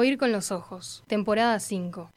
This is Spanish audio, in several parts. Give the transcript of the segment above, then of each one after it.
Oír con los ojos, temporada 5.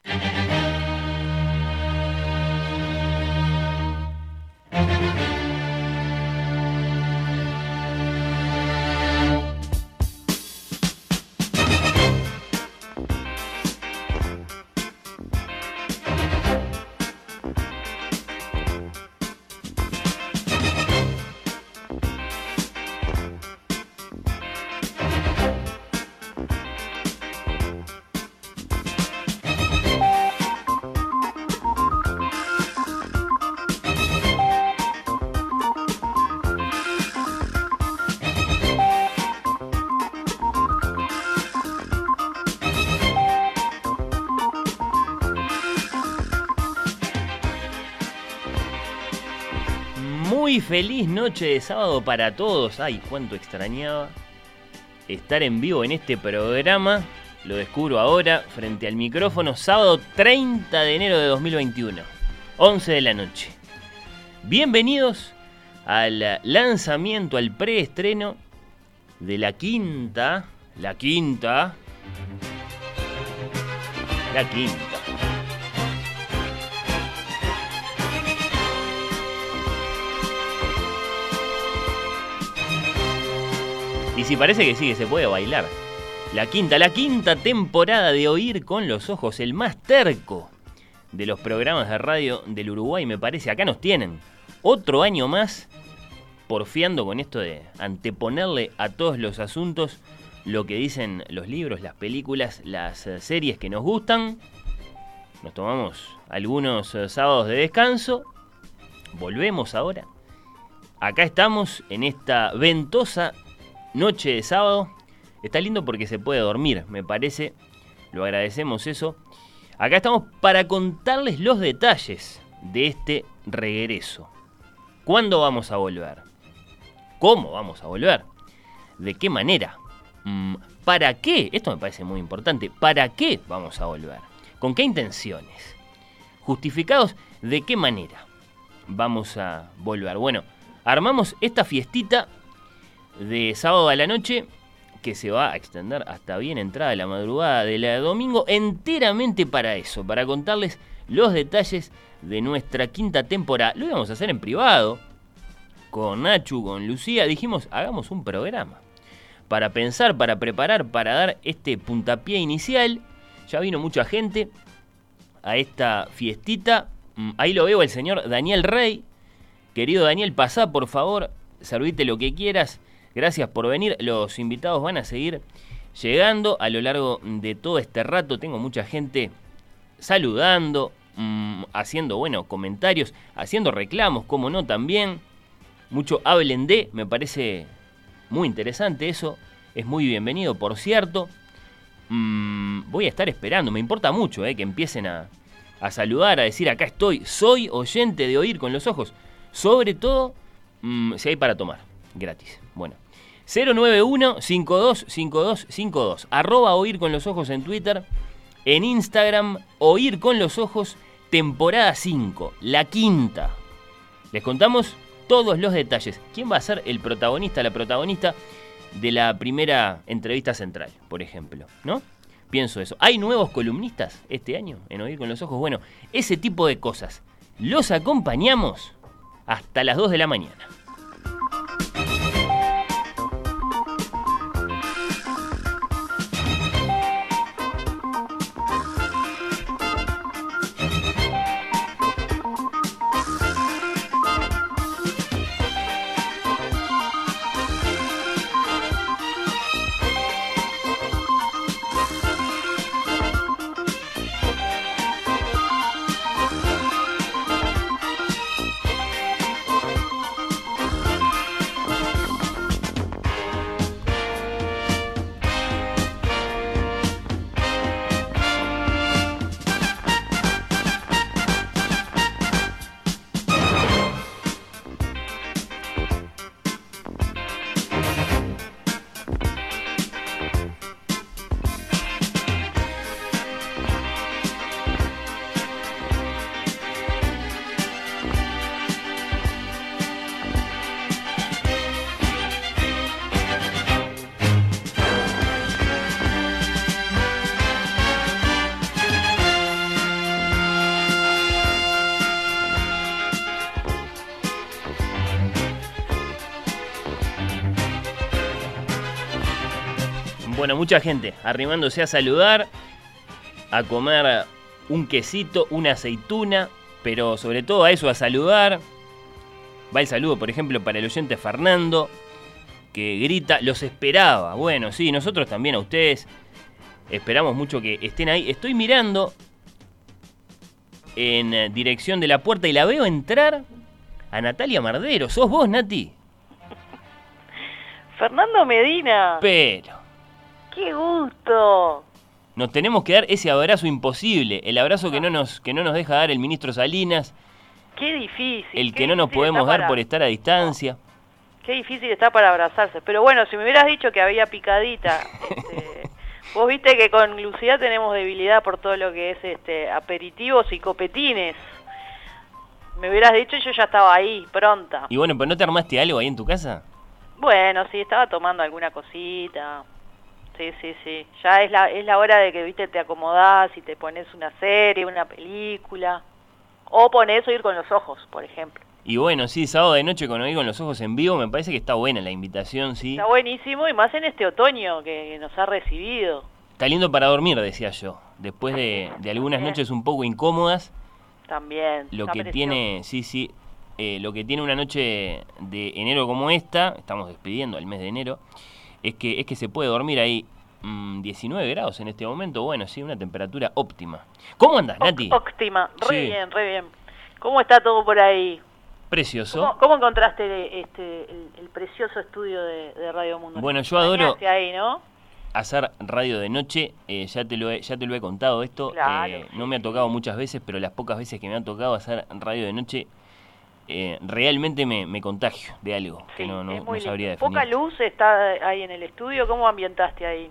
Feliz noche de sábado para todos. Ay, cuánto extrañaba estar en vivo en este programa. Lo descubro ahora frente al micrófono, sábado 30 de enero de 2021, 11 de la noche. Bienvenidos al lanzamiento, al preestreno de la quinta, la quinta, la quinta. Y si parece que sí, que se puede bailar. La quinta, la quinta temporada de Oír con los Ojos, el más terco de los programas de radio del Uruguay, me parece. Acá nos tienen. Otro año más porfiando con esto de anteponerle a todos los asuntos lo que dicen los libros, las películas, las eh, series que nos gustan. Nos tomamos algunos eh, sábados de descanso. Volvemos ahora. Acá estamos en esta ventosa noche de sábado. Está lindo porque se puede dormir, me parece. Lo agradecemos eso. Acá estamos para contarles los detalles de este regreso. ¿Cuándo vamos a volver? ¿Cómo vamos a volver? ¿De qué manera? Mm, ¿Para qué? Esto me parece muy importante. ¿Para qué vamos a volver? ¿Con qué intenciones? ¿Justificados de qué manera vamos a volver? Bueno, armamos esta fiestita de sábado a la noche que se va a extender hasta bien entrada la madrugada de la domingo enteramente para eso, para contarles los detalles de nuestra quinta temporada. Lo íbamos a hacer en privado, con Nachu, con Lucía, dijimos, hagamos un programa. Para pensar, para preparar, para dar este puntapié inicial. Ya vino mucha gente a esta fiestita. Mm, Ahí lo veo el señor Daniel Rey. Querido Daniel, pasá por favor, servite lo que quieras. Gracias por venir. Los invitados van a seguir llegando a lo largo de todo este rato. Tengo mucha gente saludando, mmm, haciendo, bueno, comentarios, haciendo reclamos, como no, también. Mucho hablen de, me parece muy interesante eso. Es muy bienvenido, por cierto. Mmm, voy a estar esperando, me importa mucho eh, que empiecen a, saludar, a decir acá estoy, soy oyente de oír con los ojos. Sobre todo, mmm, si hay para tomar, gratis. Bueno, 091-525252. Arroba oír con los ojos en Twitter. En Instagram, oír con los ojos, temporada 5, la quinta. Les contamos todos los detalles. ¿Quién va a ser el protagonista, la protagonista de la primera entrevista central, por ejemplo? ¿No? Pienso eso. ¿Hay nuevos columnistas este año en Oír con los Ojos? Bueno, ese tipo de cosas. Los acompañamos hasta las 2 de la mañana. Bueno, mucha gente arrimándose a saludar, a comer un quesito, una aceituna, pero sobre todo a eso, a saludar. Va el saludo, por ejemplo, para el oyente Fernando, que grita, los esperaba. Bueno, sí, nosotros también a ustedes esperamos mucho que estén ahí. Estoy mirando en dirección de la puerta y la veo entrar a Natalia Mardero. ¿Sos vos, Nati? Fernando Medina. Pero. ¡Qué gusto! Nos tenemos que dar ese abrazo imposible, el abrazo que no nos, que no nos deja dar el ministro Salinas, Qué difícil. el qué que no nos podemos dar para- por estar a distancia. Qué difícil está para abrazarse. Pero bueno, si me hubieras dicho que había picadita. este, vos viste que con Lucía tenemos debilidad por todo lo que es este aperitivos y copetines. Me hubieras dicho y yo ya estaba ahí, pronta. Y bueno, pero ¿no te armaste algo ahí en tu casa? Bueno, sí, estaba tomando alguna cosita. Sí, sí, sí. Ya es la, es la hora de que, viste, te acomodás y te pones una serie, una película. O pones oír con los ojos, por ejemplo. Y bueno, sí, sábado de noche con Oí con los ojos en vivo, me parece que está buena la invitación, sí. Está buenísimo y más en este otoño que nos ha recibido. Está lindo para dormir, decía yo. Después de, de algunas noches un poco incómodas, También. lo que precioso. tiene, sí, sí, eh, lo que tiene una noche de enero como esta, estamos despidiendo el mes de enero, es que, es que se puede dormir ahí mm, 19 grados en este momento, bueno, sí, una temperatura óptima. ¿Cómo andas, Nati? Óptima, re Sí. bien, re bien. ¿Cómo está todo por ahí? Precioso. ¿Cómo, cómo encontraste este, el, el precioso estudio de, de Radio Mundo? Bueno, yo adoro- ahí, ¿no? hacer radio de noche, eh, ya, te lo he, ya te lo he contado esto, Claro, eh, no me ha tocado muchas veces, pero las pocas veces que me ha tocado hacer radio de noche, eh, realmente me, me contagio de algo que no, no, sabría definir. Poca luz está ahí en el estudio. ¿Cómo ambientaste ahí?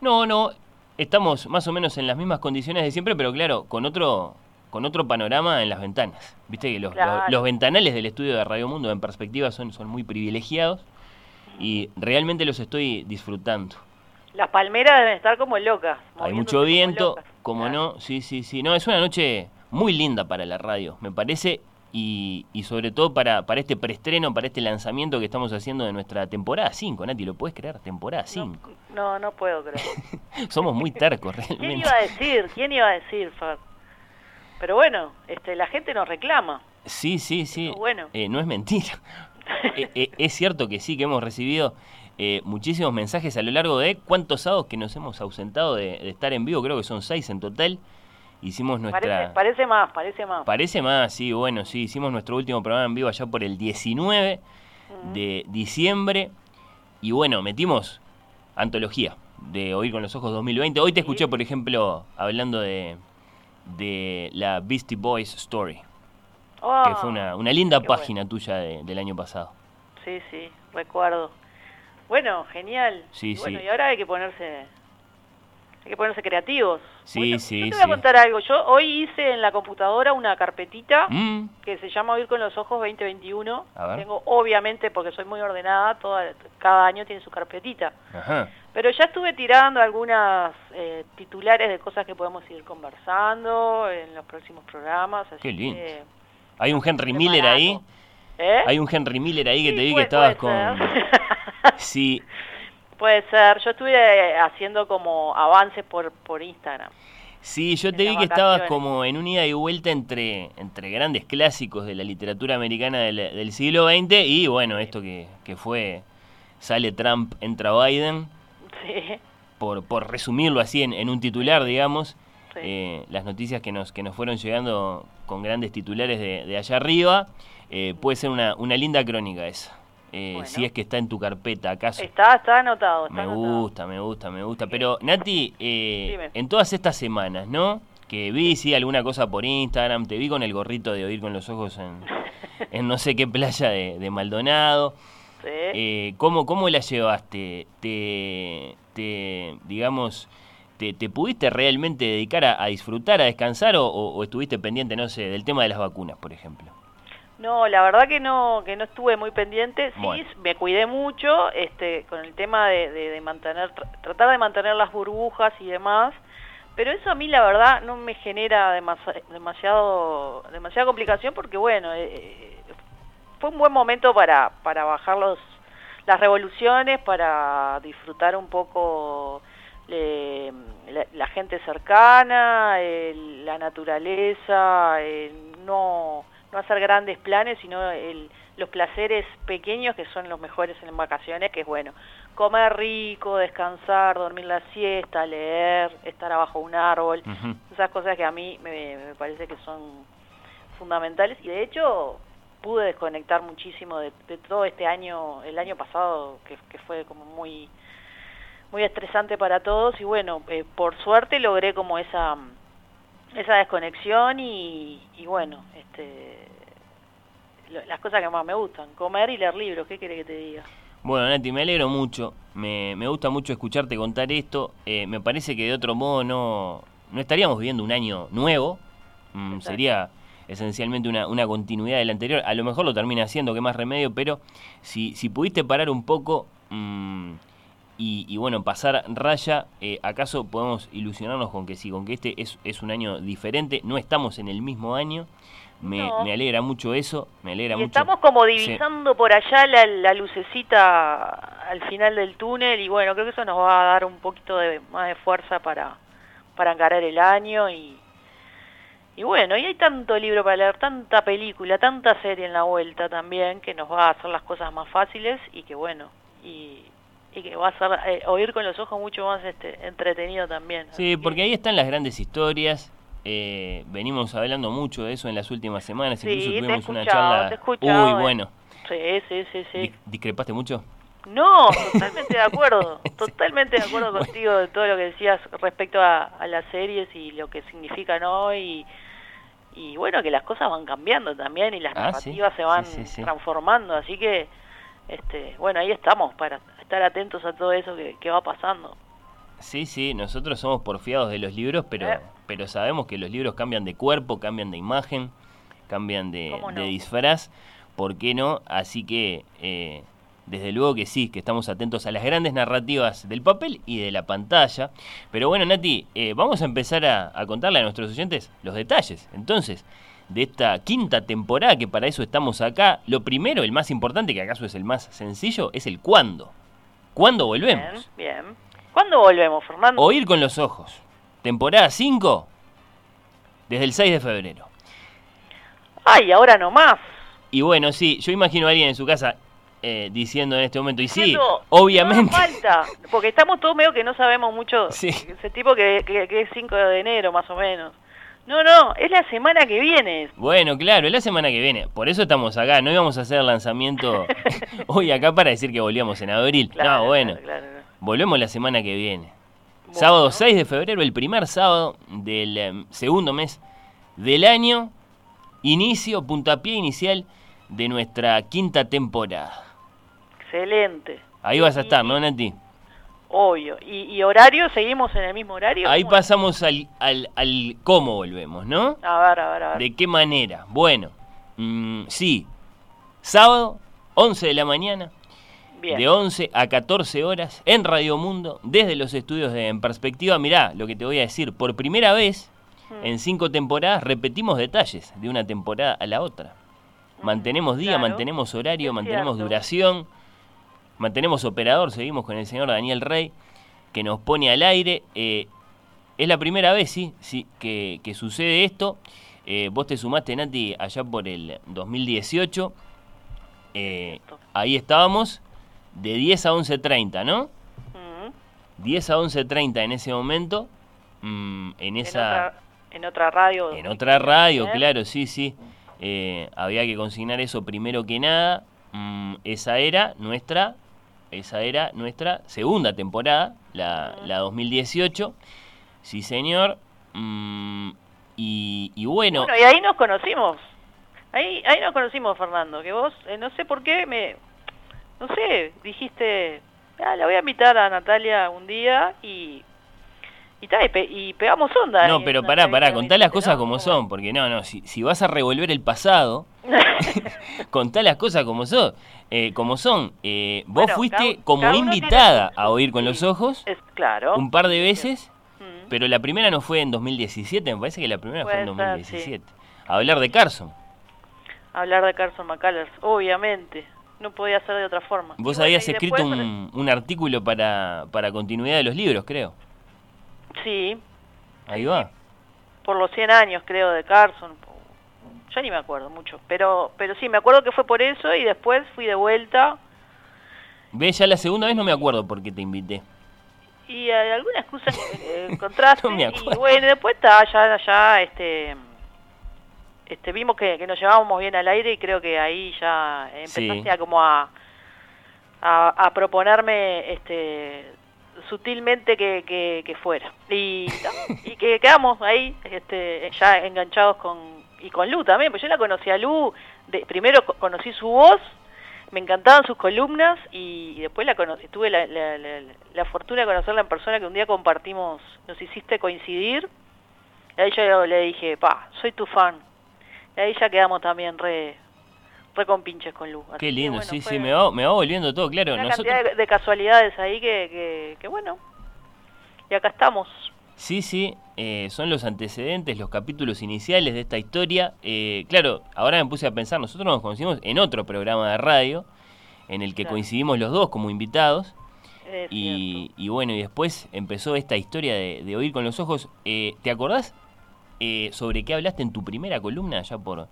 No, no, estamos más o menos en las mismas condiciones de siempre, pero claro, con otro con otro panorama en las ventanas. Viste que los, Claro. los- los ventanales del estudio de Radio Mundo en perspectiva son, son muy privilegiados y realmente los estoy disfrutando. Las palmeras deben estar como locas. Hay mucho como viento, locas. como Claro. no, sí, sí, sí. No, es una noche muy linda para la radio, me parece, y, y sobre todo para, para este preestreno, para este lanzamiento que estamos haciendo de nuestra temporada 5, Nati, ¿lo puedes creer? Temporada 5. No, no puedo creer. Somos muy tercos ¿Quién realmente. iba a decir? ¿Quién iba a decir, Fer? Pero bueno, este, la gente nos reclama. Sí, sí, sí. Bueno. Eh, no es mentira. Eh, eh, es cierto que sí, que hemos recibido eh, muchísimos mensajes a lo largo de cuántos sábados que nos hemos ausentado de, de estar en vivo, creo que son seis en total. Hicimos nuestra... Parece, parece más, parece más. Parece más, sí, bueno, sí, hicimos nuestro último programa en vivo allá por el 19 de diciembre y bueno, metimos antología de Oír con los Ojos 2020. Hoy te escuché, por ejemplo, hablando de, de la Beastie Boys Story, que Ah, fue una, una linda página tuya de- del año pasado. Sí, sí, recuerdo. Bueno, genial. Sí, Y bueno, sí. y ahora hay que ponerse hay que ponerse creativos. Sí, Bueno, sí, Yo te voy a sí. contar algo. Yo hoy hice en la computadora una carpetita Mm, que se llama Oír con los Ojos 2021. A ver. Tengo, obviamente, porque soy muy ordenada, toda, cada año tiene su carpetita. ajá. Pero ya estuve tirando algunas eh, titulares de cosas que podemos ir conversando en los próximos programas. Así Qué lindo. que, Hay un Henry. Miller ahí. ¿eh? Hay un Henry Miller ahí que Sí, te vi que estabas con... Sí, Puede ser. Yo estuve eh, haciendo como avances por, por Instagram. Sí, yo te vi que estabas como en un ida y vuelta entre, entre grandes clásicos de la literatura americana del, del siglo XX y bueno, esto que, que fue sale Trump, entra Biden, Sí, por, por resumirlo así en, en un titular, digamos, sí. eh, las noticias que nos, que nos fueron llegando con grandes titulares de, de allá arriba, eh, puede ser una, una linda crónica esa, eh, Bueno. si es que está en tu carpeta, ¿acaso? Está, está anotado. Está Me anotado. gusta, me gusta, me gusta. Pero, Nati, eh, en todas estas semanas, ¿no? Que vi, sí, alguna cosa por Instagram, te vi con el gorrito de oír con los ojos en, en no sé qué playa de, de Maldonado. Sí. Eh, ¿cómo, ¿Cómo la llevaste? ¿Te, te digamos, te, te pudiste realmente dedicar a, a disfrutar, a descansar o, o- o estuviste pendiente, no sé, del tema de las vacunas, por ejemplo? No, la verdad que no, que no estuve muy pendiente. Sí, Bueno. me cuidé mucho, este, con el tema de, de, de mantener, tr- tratar de mantener las burbujas y demás. Pero eso a mí la verdad no me genera demasiado, demasiada complicación porque bueno, eh, eh, fue un buen momento para, para bajar los, las revoluciones, para disfrutar un poco la, gente cercana, la naturaleza, no, no hacer grandes planes, sino el, los placeres pequeños que son los mejores en vacaciones, que es bueno, comer rico, descansar, dormir la siesta, leer, estar abajo de un árbol, esas cosas que a mí me, me, parece que son fundamentales. Y de hecho pude desconectar muchísimo de, todo este año, el año pasado que, que, fue como muy muy estresante para todos. Y bueno, eh, por suerte logré como esa esa desconexión y, y bueno, este las cosas que más me gustan, comer y leer libros, ¿qué quiere que te diga? Bueno, Nati, me alegro mucho, me, me gusta mucho escucharte contar esto, eh, me parece que de otro modo no, no estaríamos viviendo un año nuevo, mm, sería esencialmente una, una, continuidad del anterior, a lo mejor lo termina haciendo, que más remedio, pero si, si pudiste parar un poco mm, y, bueno, pasar raya, eh, ¿acaso podemos ilusionarnos con que sí, con que este es, es un año diferente, no estamos en el mismo año? Me, me, alegra mucho eso, me alegra mucho. Estamos como divisando por allá la, lucecita al final del túnel y bueno, creo que eso nos va a dar un poquito de, más de fuerza para, para encarar el año y, y bueno, y hay tanto libro para leer, tanta película, tanta serie en la vuelta también que nos va a hacer las cosas más fáciles y que bueno, y, y que va a hacer eh, oír con los ojos mucho más este, entretenido también. Sí, porque ahí están las grandes historias eh, venimos hablando mucho de eso en las últimas semanas, incluso tuvimos una charla. Uy, bueno. Sí, sí, sí, sí. ¿Discrepaste mucho? No, totalmente de acuerdo, totalmente de acuerdo contigo de todo lo que decías respecto a, las series y lo que significan hoy y, bueno, que las cosas van cambiando también y las ah, narrativas se van transformando, así que este, bueno, ahí estamos para estar atentos a todo eso que, que va pasando. Sí, sí, nosotros somos porfiados de los libros, pero, eh. pero sabemos que los libros cambian de cuerpo, cambian de imagen, cambian de, disfraz, ¿por qué no? Así que, eh, desde luego que sí, que estamos atentos a las grandes narrativas del papel y de la pantalla. Pero bueno, Nati, eh, vamos a empezar a, a contarle a nuestros oyentes los detalles. Entonces, de esta quinta temporada, que para eso estamos acá, lo primero, el más importante, que acaso es el más sencillo, es el cuándo. ¿Cuándo volvemos? Bien, bien. ¿Cuándo volvemos, Fernando? Oír con los ojos. Temporada 5, desde el 6 de febrero. Ay, ahora no más. Y bueno, sí, yo imagino a alguien en su casa eh, diciendo en este momento, y sí, obviamente. No falta, porque estamos todos medio que no sabemos mucho. Ese tipo que, que, es 5 de enero, más o menos. No, no, es la semana que viene. Bueno, claro, es la semana que viene. Por eso estamos acá. No íbamos a hacer el lanzamiento hoy acá para decir que volvíamos en abril. no, bueno. Claro, Volvemos la semana que viene. Sábado 6 de febrero, el primer sábado del em, segundo mes del año. Inicio, puntapié inicial de nuestra quinta temporada. Excelente. Ahí vas a estar, ¿no, Nati? Obvio. ¿Y, horario? ¿Seguimos en el mismo horario? Ahí pasamos al, al, al, cómo volvemos, ¿no? A ver, a ver, a ver. ¿De qué manera? Bueno, mm, sí. Sábado, 11 de la mañana, de 11 a 14 horas en Radio Mundo, desde los estudios de En Perspectiva. Mirá lo que te voy a decir, por primera vez mm. en cinco temporadas repetimos detalles de una temporada a la otra. Mm, mantenemos día, mantenemos horario, mantenemos duración, mantenemos operador, seguimos con el señor Daniel Rey, que nos pone al aire. Eh, es la primera vez, sí, sí que, sucede esto. Eh, vos te sumaste, Nati, allá por el 2018. Eh, ahí estábamos de 10 a 11.30, ¿no? 10 a 11.30 en ese momento, mm, en esa... En otra, radio. En otra radio, claro, sí, sí. Eh, había que consignar eso primero que nada. Mm, esa era nuestra, esa era nuestra segunda temporada, la, la 2018. Sí, señor. Mm, y, y, bueno. Bueno, y ahí nos conocimos. Ahí, ahí nos conocimos, Fernando. Que vos, eh, no sé por qué, me, no sé, dijiste, ah, la voy a invitar a Natalia un día y y, y, pegamos onda. No, pero pará, pará, contá las cosas como son, porque no, no, si, si vas a revolver el pasado, contá las cosas como son. Eh, como son, eh, vos fuiste como invitada a oír con los ojos es, claro, un par de veces, mm. pero la primera no fue en 2017, me parece que la primera fue en 2017. A hablar de Carson. hablar de Carson McCullers, obviamente no podía ser de otra forma. Vos habías escrito un, un, artículo para, para continuidad de los libros, creo. Sí, Ahí va. por los 100 años creo de Carson. Ya ni me acuerdo mucho, pero pero sí, me acuerdo que fue por eso y después fui de vuelta Ve, ya la segunda vez no me acuerdo por qué te invité. y eh, alguna excusa eh, encontraste No me y bueno, después está ya ya este este vimos que, que nos llevábamos bien al aire y creo que ahí ya empezaste Sí. a como a, a a proponerme este sutilmente que, que, que fuera y, y que quedamos ahí este ya enganchados con y con Lu también pues yo la conocí a Lu de, primero co- conocí su voz me encantaban sus columnas y, y después la conocí tuve la, la, la, la fortuna de conocerla en persona que un día compartimos nos hiciste coincidir y ahí yo le dije pa soy tu fan y ahí ya quedamos también re re con pinches con Lu Así Qué que, lindo, bueno, sí, fue- sí, me va, me va volviendo todo claro. una Nosotros, cantidad de, de casualidades ahí que, que, que bueno. Y acá estamos. Sí, sí, eh, son los antecedentes, los capítulos iniciales de esta historia. Eh, claro, ahora me puse a pensar, nosotros nos conocimos en otro programa de radio, en el que Claro. coincidimos los dos como invitados. Y, y bueno, y después empezó esta historia de, de oír con los ojos. Eh, ¿Te acordás eh, sobre qué hablaste en tu primera columna allá por,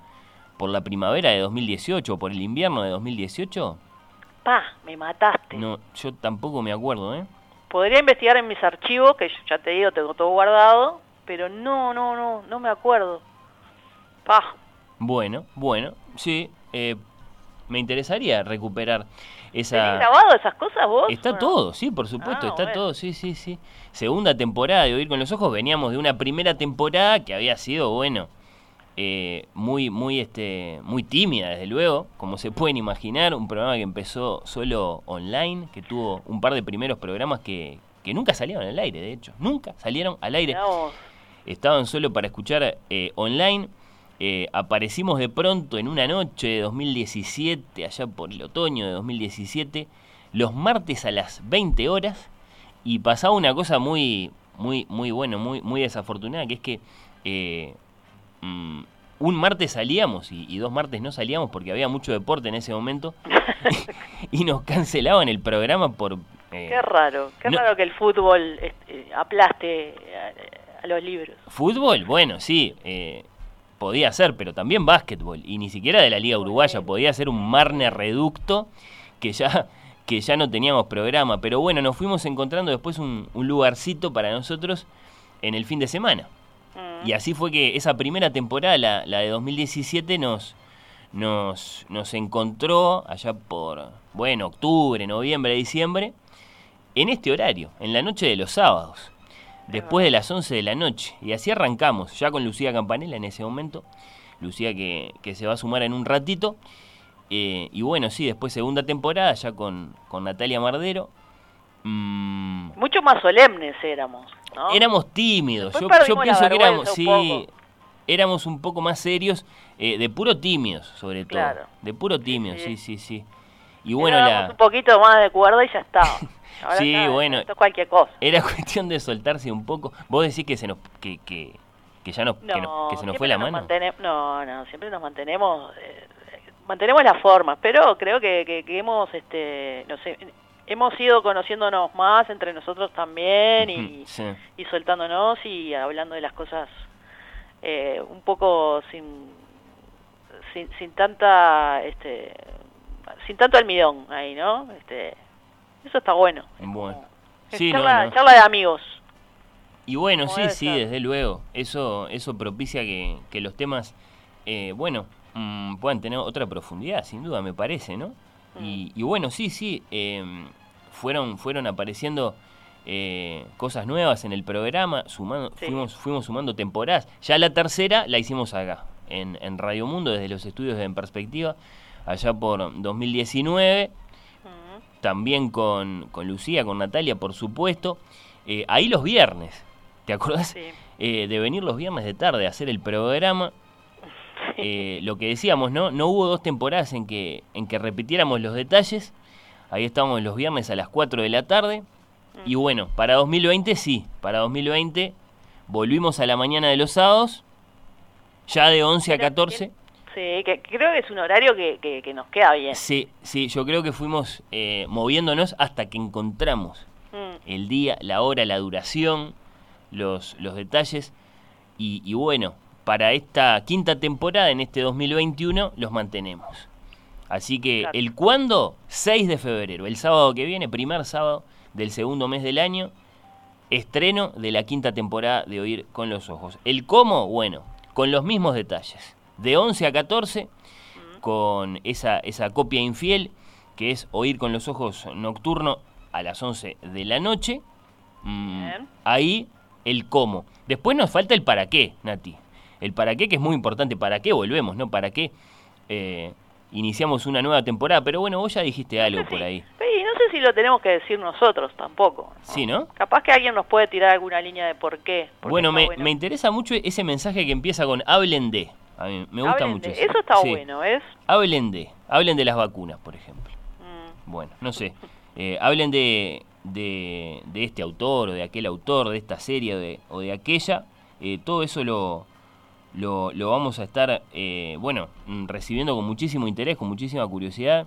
por la primavera de 2018 o por el invierno de 2018? cierto. Pa, me mataste. No, yo tampoco me acuerdo, ¿eh? Podría investigar en mis archivos, que ya te digo, tengo todo guardado, pero no, no, no, no me acuerdo. Pa, Bueno, bueno, sí, eh, me interesaría recuperar ¿tenés esa... grabado esas cosas vos? Está todo, sí, por supuesto, Ah, está bueno. todo, sí, sí, sí. Segunda temporada de Oír con los Ojos, veníamos de una primera temporada que había sido, bueno, eh, muy, muy, este, muy tímida, desde luego, como se pueden imaginar, un programa que empezó solo online, que tuvo un par de primeros programas que, que nunca salieron al aire, de hecho, nunca salieron al aire estaban solo para escuchar eh, online. Eh, aparecimos de pronto en una noche de 2017, allá por el otoño de 2017, los martes a las 20 horas, y pasaba una cosa muy, muy, muy bueno, muy, muy desafortunada, que es que eh, mm, un martes salíamos y, y dos martes no salíamos porque había mucho deporte en ese momento, y nos cancelaban el programa por... eh, Qué raro, qué no- raro que el fútbol este, aplaste a, a los libros. Fútbol, bueno, sí, eh, podía ser, pero también básquetbol. Y ni siquiera de la Liga Uruguaya, podía ser un Marne reducto que ya, que ya no teníamos programa. Pero bueno, nos fuimos encontrando después un, un lugarcito para nosotros en el fin de semana. Y así fue que esa primera temporada, la, la de 2017, nos, nos, nos encontró allá por, bueno, octubre, noviembre, diciembre, en este horario, en la noche de los sábados, después de las 11 de la noche. Y así arrancamos, ya con Lucía Campanella en ese momento, Lucía que, que se va a sumar en un ratito. Eh, y bueno, sí, después segunda temporada, ya con, con Natalia Mardero. Mm, Mucho más solemnes éramos, ¿no? Éramos tímidos. Yo, pienso que éramos, sí, un éramos un poco más serios, eh, de puro tímidos, sobre todo. Claro. De puro tímidos, sí. sí, sí, sí. Y bueno, la, un poquito más de cuerda y ya estaba. Ahora Sí, ya, bueno. Esto es cualquier cosa. era cuestión de soltarse un poco. Vos decís que se nos, que, que, que ya no, que, no- que se nos fue la nos mano. no, no, siempre nos mantenemos, eh, mantenemos las formas, pero creo que, que, que hemos, este, no sé, hemos ido conociéndonos más entre nosotros también y, sí. y soltándonos y hablando de las cosas eh, un poco sin, sin, sin tanta, este, sin tanto almidón ahí, ¿no? Este, eso está bueno. Bueno. es Sí, charla, no. charla de amigos. Y bueno, sí, sí, desde luego. Eso, eso propicia que, que los temas, eh, bueno, mm, puedan tener otra profundidad, sin duda, me parece, ¿no? Y, y bueno, sí, sí, eh, fueron, fueron apareciendo eh, cosas nuevas en el programa, sumando, Sí. fuimos, fuimos sumando temporadas. Ya la tercera la hicimos acá, en, en Radio Mundo, desde los estudios de En Perspectiva, allá por 2019 Mm. también con, con Lucía, con Natalia, por supuesto. Eh, ahí los viernes, ¿te acordás? Sí. Eh, de venir los viernes de tarde a hacer el programa. Eh, lo que decíamos, ¿no? No hubo dos temporadas en que, en que repitiéramos los detalles. Ahí estábamos los viernes a las 4 de la tarde. Y bueno, para 2020 sí, para 2020 volvimos a la mañana de los sábados, ya de 11 a Mira, 14. Sí, que creo que es un horario que, que, que nos queda bien. Sí, sí, yo creo que fuimos eh, moviéndonos hasta que encontramos Mm. el día, la hora, la duración los, los detalles. Y, y bueno, para esta quinta temporada, en este 2021, los mantenemos. Así que Claro. el cuándo, 6 de febrero, el sábado que viene, primer sábado del segundo mes del año, estreno de la quinta temporada de Oír con los Ojos. El cómo, bueno, con los mismos detalles. De 11 a 14, con esa, esa copia infiel, que es Oír con los Ojos nocturno a las 11 de la noche. Mm, ahí el cómo. Después nos falta el para qué, Nati. El para qué, que es muy importante. ¿Para qué volvemos, no? ¿Para qué eh, iniciamos una nueva temporada? Pero bueno, vos ya dijiste algo No sé por si- ahí. Sí, no sé si lo tenemos que decir nosotros tampoco. ¿no? Sí, ¿no? Capaz que alguien nos puede tirar alguna línea de por qué. Bueno, me, me interesa mucho ese mensaje que empieza con hablen de. A mí me gusta Hablen mucho de- ese. Eso está Sí. bueno, ¿ves? Hablen de. Hablen de las vacunas, por ejemplo. Mm, Bueno, no sé. Eh, hablen de, de, de este autor o de aquel autor, de esta serie o de, o de aquella. Eh, todo eso lo, lo, lo vamos a estar, eh, bueno, mm, recibiendo con muchísimo interés, con muchísima curiosidad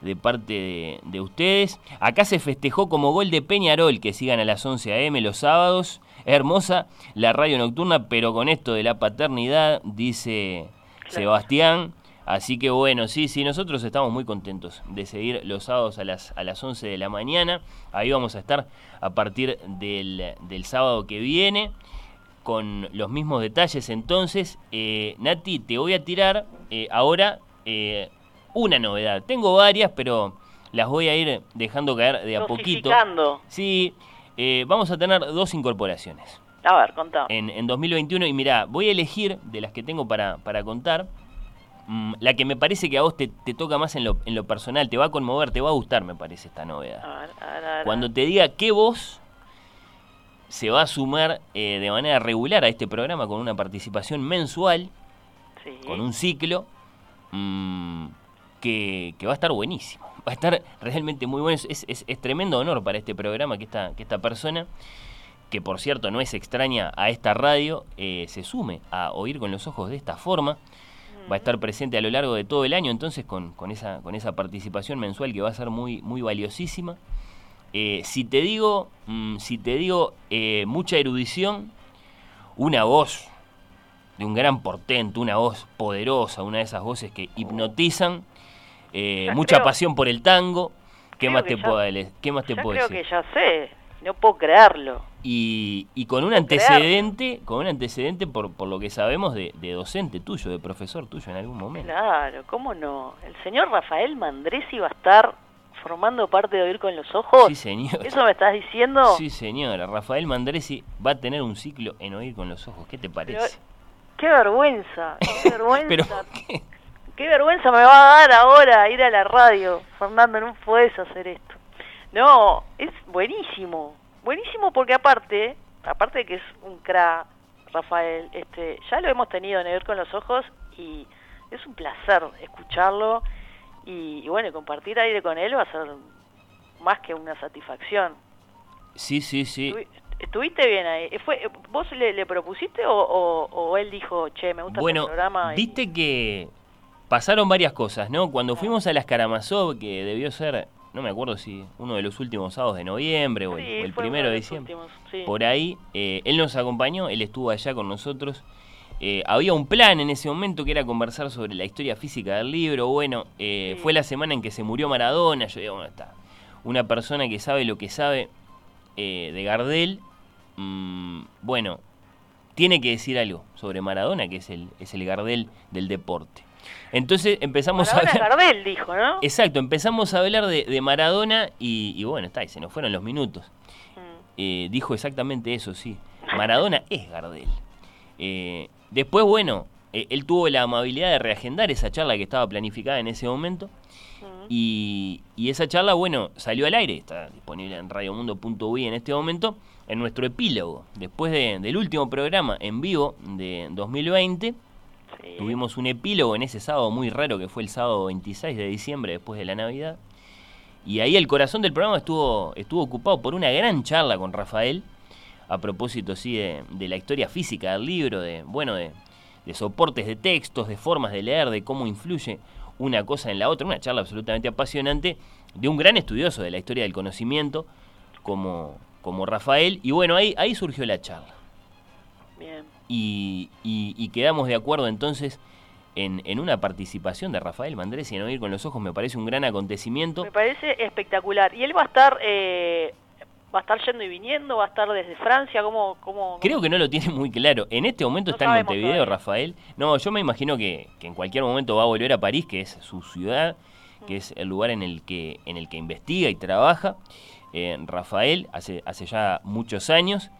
de parte de, de ustedes. Acá se festejó como gol de Peñarol, que sigan a las 11 a.m. los sábados. Hermosa la radio nocturna, pero con esto de la paternidad, dice. Sebastián. Así que bueno, sí, sí, nosotros estamos muy contentos de seguir los sábados a las, a las 11 de la mañana. Ahí vamos a estar a partir del, del sábado que viene con los mismos detalles. Entonces, eh, Nati, te voy a tirar eh, ahora eh, una novedad. Tengo varias, pero las voy a ir dejando caer de a poquito. Sí, eh, vamos a tener dos incorporaciones A ver, contá. en, en 2021. Y mirá, voy a elegir de las que tengo para, para contar. mm, la que me parece que a vos te, te toca más en lo, en lo personal, te va a conmover, te va a gustar, me parece, esta novedad. A ver, a ver, a ver. Cuando te diga qué voz se va a sumar eh, de manera regular a este programa con una participación mensual, Sí. con un ciclo, mm, que, que va a estar buenísimo. Va a estar realmente muy bueno. Es, es- es tremendo honor para este programa que esta, que esta persona, que por cierto no es extraña a esta radio, eh, se sume a oír con los ojos de esta forma. Va a estar presente a lo largo de todo el año, entonces con, con esa, con esa participación mensual que va a ser muy, muy valiosísima. Eh, si te digo, mm, si te digo eh, mucha erudición, una voz de un gran portento, una voz poderosa, una de esas voces que hipnotizan, eh, Ya mucha creo- pasión por el tango. ¿Qué más te ya- puedo qué más te ya puedo creo decir? que ya sé. No puedo creerlo. Y, y con un antecedente, con un antecedente por, por lo que sabemos de, de docente tuyo, de profesor tuyo en algún momento. Claro, ¿cómo no? El señor Rafael Mandresi va a estar formando parte de Oír con los Ojos. Sí, señor. ¿Eso me estás diciendo? Sí, señora. Rafael Mandresi va a tener un ciclo en Oír con los Ojos. ¿Qué te parece? Qué vergüenza, qué vergüenza. Pero, ¿qué? Qué vergüenza me va a dar ahora ir a la radio. Fernando, no puedes hacer esto. No, es buenísimo. Buenísimo porque aparte, aparte de que es un cra, Rafael, este, ya lo hemos tenido en ver con los ojos y es un placer escucharlo y, y bueno, compartir aire con él va a ser más que una satisfacción. Sí, sí, sí. Estuvi- ¿Estuviste bien ahí? ¿Fue, ¿Vos le, le propusiste o, o- o él dijo, che, me gusta Bueno, programa? y- viste que pasaron varias cosas, ¿no? Cuando fuimos a las Karamazov, que debió ser, no me acuerdo si uno de los últimos sábados de noviembre o el, o primero de diciembre, últimos, sí. por ahí, eh, él nos acompañó, él estuvo allá con nosotros. Eh, había un plan en ese momento que era conversar sobre la historia física del libro. Bueno, eh, Sí. fue la semana en que se murió Maradona. Yo digo, bueno, está. Una persona que sabe lo que sabe eh, de Gardel. mm, bueno, tiene que decir algo sobre Maradona, que es el, es el Gardel del deporte. Entonces empezamos Maradona a hablar. Gardel dijo, ¿no? Exacto, empezamos a hablar de, de Maradona y, y bueno, está, y se nos fueron los minutos. Mm. Dijo exactamente eso, sí. Maradona es Gardel. Después, bueno, eh, él tuvo la amabilidad de reagendar esa charla que estaba planificada en ese momento. Y, y esa charla, bueno, salió al aire, está disponible en radiomundo.uy en este momento, en nuestro epílogo. Después de- del último programa en vivo de 2020, Sí. tuvimos un epílogo en ese sábado muy raro que fue el sábado 26 de diciembre después de la Navidad. Y ahí el corazón del programa estuvo, estuvo ocupado por una gran charla con Rafael, a propósito sí de, de la historia física del libro, de, bueno, de, de soportes de textos, de formas de leer, de cómo influye una cosa en la otra, una charla absolutamente apasionante de un gran estudioso de la historia del conocimiento, como, como Rafael. Y bueno, ahí, ahí surgió la charla. Bien. Y, y- y quedamos de acuerdo entonces en, en una participación de Rafael Mandresi en Oír con los Ojos. Me parece un gran acontecimiento. Me parece espectacular. Y él va a estar, eh, va a estar yendo y viniendo, va a estar desde Francia, ¿cómo? cómo Creo que no lo tiene muy claro. En este momento No está en Montevideo, todavía. Rafael. No, yo me imagino que, que en cualquier momento va a volver a París, que es su ciudad, que es el lugar en el que, en el que investiga y trabaja. Eh, Rafael, hace, hace ya muchos años,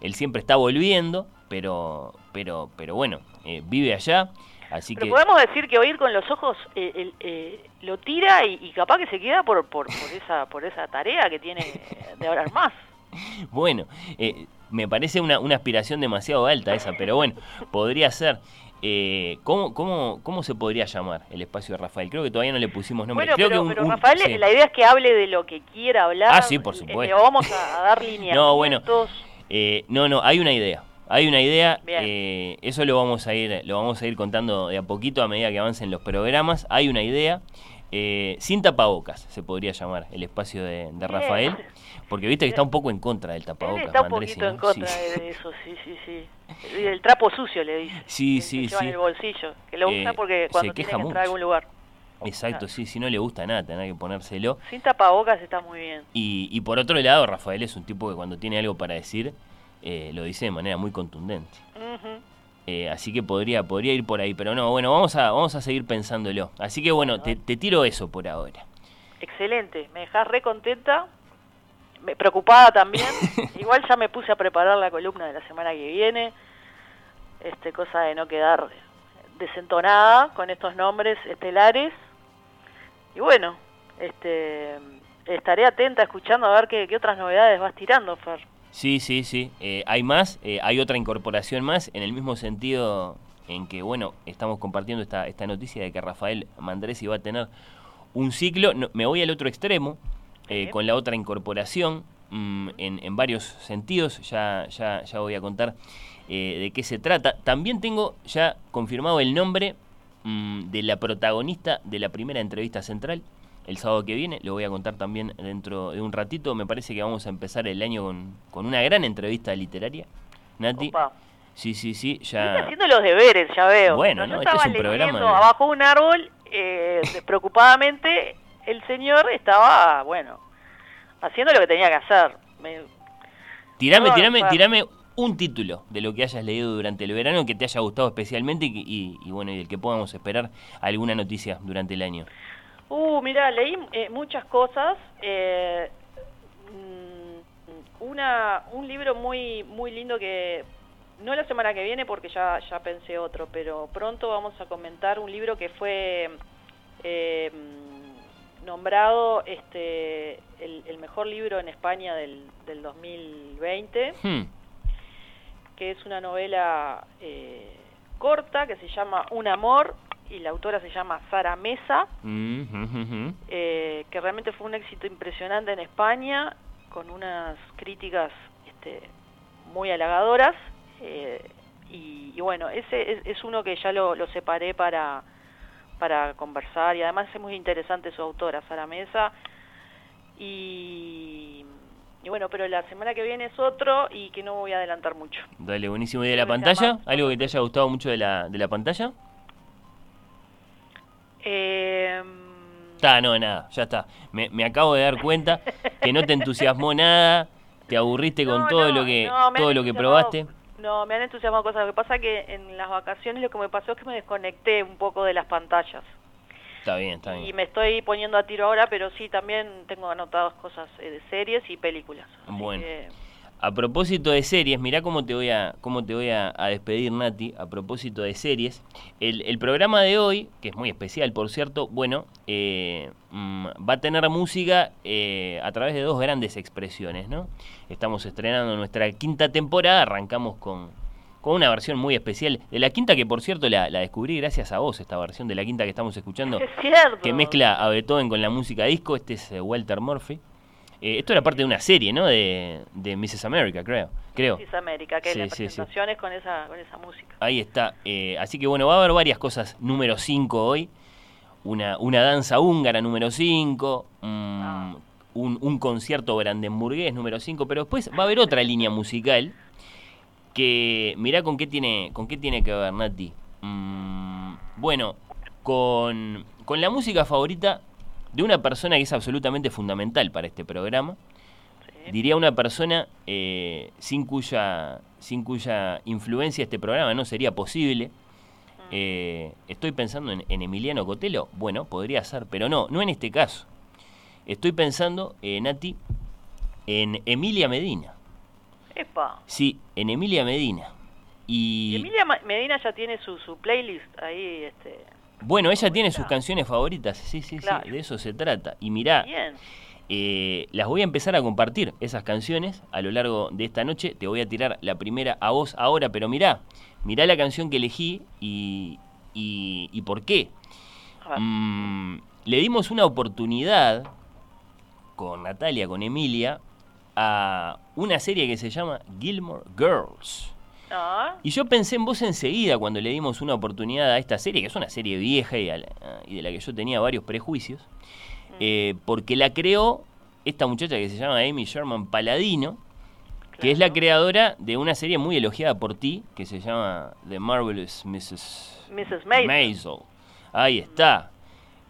él siempre está volviendo, pero, pero, pero bueno, eh, vive allá. Así Pero que podemos decir que oír con los ojos eh, eh, lo tira y, y capaz que se queda por, por, por esa por esa tarea que tiene de hablar más. Bueno, eh, me parece una, una aspiración demasiado alta esa, pero bueno, podría ser. Eh, ¿cómo, cómo, ¿Cómo se podría llamar el espacio de Rafael? Creo que todavía no le pusimos nombre. Bueno, Creo pero, que un- pero un- Rafael, sí. la idea es que hable de lo que quiera hablar. Ah, sí, por supuesto. Le vamos a, a dar líneas. No, bueno. Eh, no, no, hay una idea. Hay una idea, eh, eso lo vamos a ir, lo vamos a ir contando de a poquito a medida que avancen los programas. Hay una idea, eh, sin tapabocas se podría llamar el espacio de, de Rafael, porque viste que está un poco en contra del tapabocas. está un poquito ¿no? en contra Sí. de eso, sí, sí, sí. El trapo sucio le dice. Sí, que sí, se lleva sí. en el bolsillo, que lo usa Eh, porque se cuando tiene queja que entrar a mucho. algún lugar. Exacto, Claro. sí, si no le gusta nada, tener que ponérselo. Sin tapabocas está muy bien. Y, y por otro lado, Rafael es un tipo que cuando tiene algo para decir, eh, lo dice de manera muy contundente. Eh, así que podría, podría ir por ahí, pero no, bueno, vamos a, vamos a seguir pensándolo. Así que bueno, te, te tiro eso por ahora. Excelente, me dejás re contenta, me- preocupada también. Igual ya me puse a preparar la columna de la semana que viene, este cosa de no quedar desentonada con estos nombres estelares. Y bueno, este estaré atenta escuchando a ver qué, qué otras novedades vas tirando, Fer. Sí, sí, sí. Eh, hay más, eh, hay otra incorporación más, en el mismo sentido en que, bueno, estamos compartiendo esta, esta noticia de que Rafael Mandresi va a tener un ciclo. No, me voy al otro extremo, eh, con la otra incorporación, mm, en, en varios sentidos. Ya, ya, ya voy a contar eh, de qué se trata. También tengo ya confirmado el nombre mm, de la protagonista de la primera entrevista central. El sábado que viene, lo voy a contar también dentro de un ratito. Me parece que vamos a empezar el año con, con una gran entrevista literaria. Nati. Opa. Sí, sí, sí, ya. haciendo los deberes, ya veo. Bueno, Yo no, este es un programa de- abajo de un árbol, eh, preocupadamente, el señor estaba, bueno, haciendo lo que tenía que hacer. Me- Tirame, Perdón, tirame, tirame un título de lo que hayas leído durante el verano que te haya gustado especialmente y, y- y bueno, y del que podamos esperar alguna noticia durante el año. Uh, mira, leí eh, muchas cosas. eh, mm, una, un libro muy, muy lindo que no la semana que viene porque ya, ya pensé otro, pero pronto vamos a comentar un libro que fue eh, nombrado este el, el mejor libro en España del, del 2020, Hmm, que es una novela eh, corta que se llama Un amor y la autora se llama Sara Mesa. eh, que realmente fue un éxito impresionante en España, con unas críticas este, muy halagadoras. eh, y, y bueno, ese es, es uno que ya lo, lo separé para, para conversar y además es muy interesante su autora, Sara Mesa. Y, y bueno, pero la semana que viene es otro y que no voy a adelantar mucho. Dale, buenísimo. ¿Y de la pantalla? ¿Algo que te haya gustado mucho de la, de la pantalla? Eh, Está, no, nada, ya está. Me, me acabo de dar cuenta que no te entusiasmó nada, te aburriste con No, todo no, lo que no, todo lo que probaste. No, me han entusiasmado cosas. Lo que pasa es que en las vacaciones lo que me pasó es que me desconecté un poco de las pantallas. Está bien, está Y bien. me estoy poniendo a tiro ahora, pero sí, también tengo anotadas cosas eh, de series y películas. Así Bueno. que, A propósito de series, mirá cómo te voy a, cómo te voy a, a despedir, Nati. A propósito de series, el, el programa de hoy, que es muy especial, por cierto, bueno, eh, mm, va a tener música eh, a través de dos grandes expresiones, ¿no? Estamos estrenando nuestra quinta temporada, arrancamos con, con una versión muy especial de la quinta, que por cierto la, la descubrí gracias a vos, esta versión de la quinta que estamos escuchando, es que mezcla a Beethoven con la música disco. Este es eh, Walter Murphy. Eh, esto era parte de una serie, ¿no? De, de Mrs. America, creo. creo. This America, que Sí, las sí, sí. presentaciones con esa con esa música. Ahí está. Eh, así que bueno, va a haber varias cosas. Número 5 hoy. Una, una danza húngara número 5. Ah. un, un concierto brandenburgués número 5, pero después va a haber otra línea musical que mirá con qué tiene, con qué tiene que ver, Nati. Mm, bueno, con, con la música favorita de una persona que es absolutamente fundamental para este programa. Sí. Diría una persona eh, sin, cuya, sin cuya influencia este programa no sería posible. Eh, estoy pensando en, en Emiliano Cotelo. Bueno, podría ser, pero no, no en este caso. Estoy pensando, eh, Nati, en Emilia Medina. Epa. Sí, en Emilia Medina. Y Y Emilia Medina ya tiene su, su playlist ahí, este... bueno, ella tiene sus canciones favoritas. Sí, sí, Claro. sí, de eso se trata. Y mirá. Eh, las voy a empezar a compartir, esas canciones, a lo largo de esta noche. Te voy a tirar la primera a vos ahora, pero mirá, mirá la canción que elegí y, y, y por qué. Mm, le dimos una oportunidad con Natalia, con Emilia, a una serie que se llama Gilmore Girls. Ah, Y yo pensé en vos enseguida cuando le dimos una oportunidad a esta serie, que es una serie vieja y, a la- y de la que yo tenía varios prejuicios, eh, porque la creó esta muchacha que se llama Amy Sherman Paladino, que es la creadora de una serie muy elogiada por ti, que se llama The Marvelous Mrs. Mrs. Maisel. Maisel. Ahí está.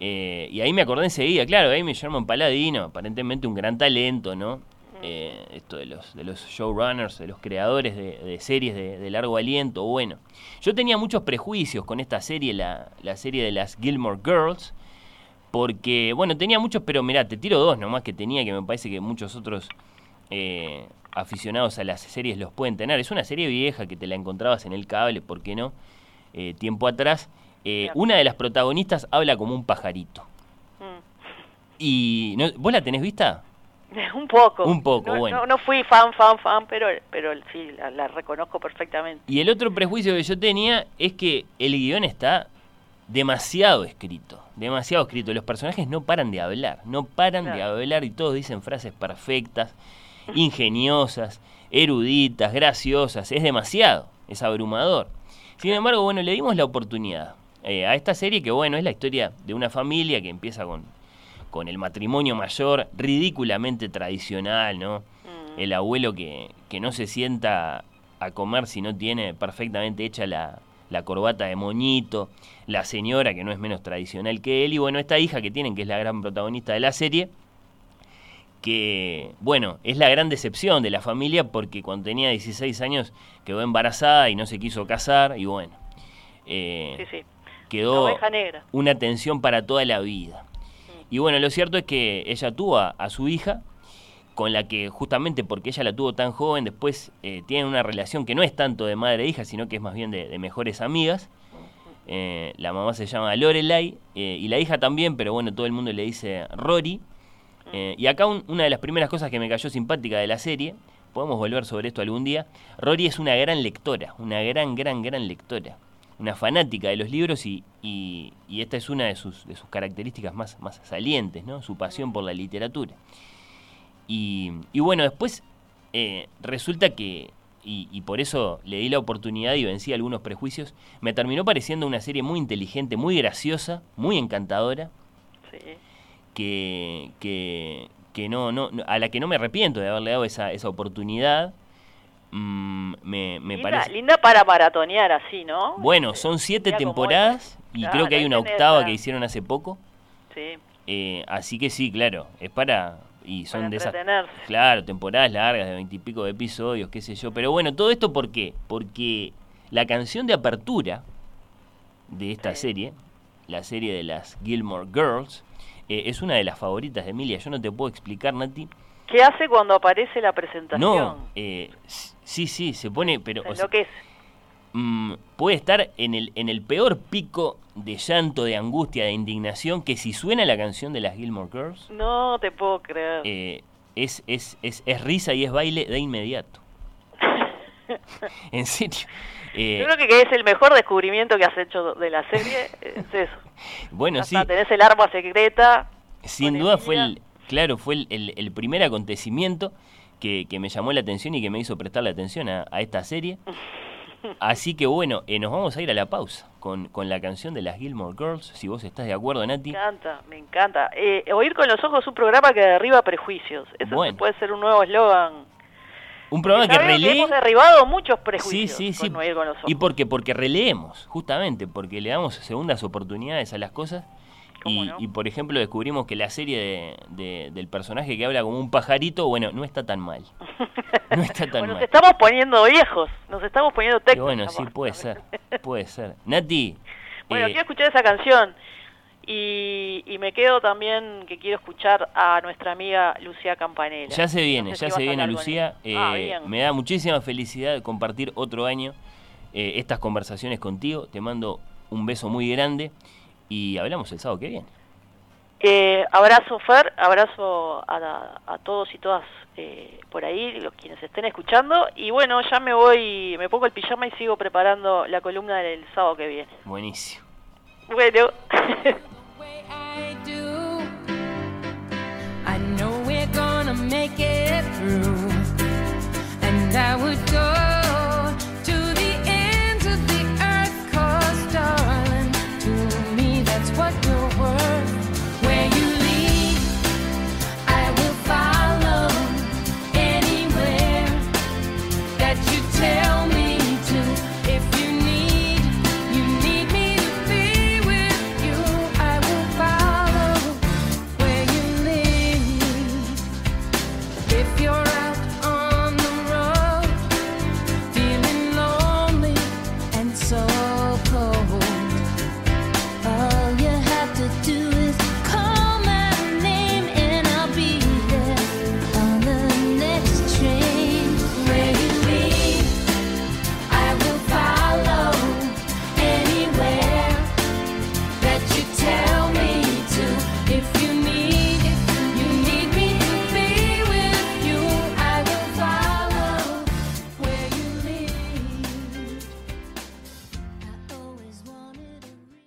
Eh, y ahí me acordé enseguida, claro, Amy Sherman Paladino, aparentemente un gran talento, ¿no? Eh, esto de los, de los showrunners, de los creadores de, de series de, de largo aliento, bueno. Yo tenía muchos prejuicios con esta serie, la, la serie de las Gilmore Girls, porque, bueno, tenía muchos, pero mirá, te tiro dos nomás que tenía, que me parece que muchos otros eh, aficionados a las series los pueden tener. Es una serie vieja que te la encontrabas en el cable, ¿por qué no? Eh, tiempo atrás. Una de las protagonistas habla como un pajarito. Mm. Y ¿no- ¿Vos la tenés vista? Un poco. Un poco, no, bueno. No, no fui fan, fan, fan, pero, pero sí, la, la reconozco perfectamente. Y el otro prejuicio que yo tenía es que el guion está demasiado escrito. Demasiado escrito. Los personajes no paran de hablar. No paran de hablar y todos dicen frases perfectas, ingeniosas, eruditas, graciosas. Es demasiado. Es abrumador. Sin embargo, bueno, le dimos la oportunidad eh, a esta serie que, bueno, es la historia de una familia que empieza con, con el matrimonio mayor, ridículamente tradicional, ¿no? Mm. el abuelo que, que no se sienta a comer si no tiene perfectamente hecha la, la corbata de moñito, la señora que no es menos tradicional que él, y bueno, esta hija que tienen, que es la gran protagonista de la serie, que, bueno, es la gran decepción de la familia porque cuando tenía 16 años quedó embarazada y no se quiso casar, y bueno, eh, Sí, sí. Quedó una tensión para toda la vida. Y bueno, lo cierto es que ella tuvo a, su hija, con la que justamente porque ella la tuvo tan joven, después eh, tienen una relación que no es tanto de madre e hija, sino que es más bien de, mejores amigas. Eh, la mamá se llama Lorelai eh, y la hija también, pero bueno, todo el mundo le dice Rory. Y acá un- una de las primeras cosas que me cayó simpática de la serie, podemos volver sobre esto algún día, Rory es una gran lectora, una gran, gran, gran lectora, una fanática de los libros y, y- y esta es una de sus, de sus características más, más salientes, ¿no? su pasión por la literatura. Y, y bueno, después eh, resulta que, y, por eso le di la oportunidad y vencí algunos prejuicios, me terminó pareciendo una serie muy inteligente, muy graciosa, muy encantadora, Sí. que, que, que no, no, no- a la que no me arrepiento de haberle dado esa, esa oportunidad. Mm, me, me linda, parece. linda para maratonear así, ¿no? Bueno, Este, son siete mira temporadas y Claro, creo que hay una octava que hicieron hace poco. Sí, eh, así que sí, claro, es para. Y son para de esas. Claro, temporadas largas de veintipico de episodios, qué sé yo. Pero bueno, todo esto ¿por qué? Porque la canción de apertura de esta Sí. serie, la serie de las Gilmore Girls, eh, es una de las favoritas de Emilia. Yo no te puedo explicar, Nati. ¿Qué hace cuando aparece la presentación? No, eh, sí, sí, se pone, pero Se o sea, enloquece. mm, puede estar en el, en el peor pico de llanto, de angustia, de indignación, que si suena la canción de las Gilmore Girls, No te puedo creer. eh, es, es, es, es risa y es baile de inmediato. En serio. Eh, Yo creo que, que es el mejor descubrimiento que has hecho de la serie, es eso. bueno, sí, tenés el arma secreta. sin duda fue el, claro, fue el, el- el primer acontecimiento que, que me llamó la atención y que me hizo prestarle atención a, a esta serie. Así que bueno, eh, nos vamos a ir a la pausa con, con, la canción de las Gilmore Girls, si vos estás de acuerdo, Nati. Me encanta, me encanta. Eh, Oír con los ojos un programa que derriba prejuicios. Eso puede ser un nuevo eslogan. Un programa que relee. hemos derribado muchos prejuicios. Sí, sí, sí. Con con los ojos. ¿Y por qué? Porque releemos, justamente, porque le damos segundas oportunidades a las cosas y, por ejemplo descubrimos que la serie de, del personaje que habla como un pajarito, bueno, no está tan mal. No está tan mal. Nos estamos poniendo viejos, nos estamos poniendo técnicos. Bueno, sí, puede ser, puede ser. Nati. Bueno, eh, quiero escuchar esa canción. Y, y, me quedo también que quiero escuchar a nuestra amiga Lucía Campanella. Ya se viene, ya se viene Lucía. Ah, eh, me da muchísima felicidad compartir otro año eh, estas conversaciones contigo. Te mando un beso muy grande y hablamos el sábado que viene. Eh, abrazo Fer, abrazo a, todos y todas eh, por ahí, los quienes estén escuchando. Y bueno, ya me voy, me pongo el pijama y sigo preparando la columna del sábado que viene. Buenísimo. Bueno.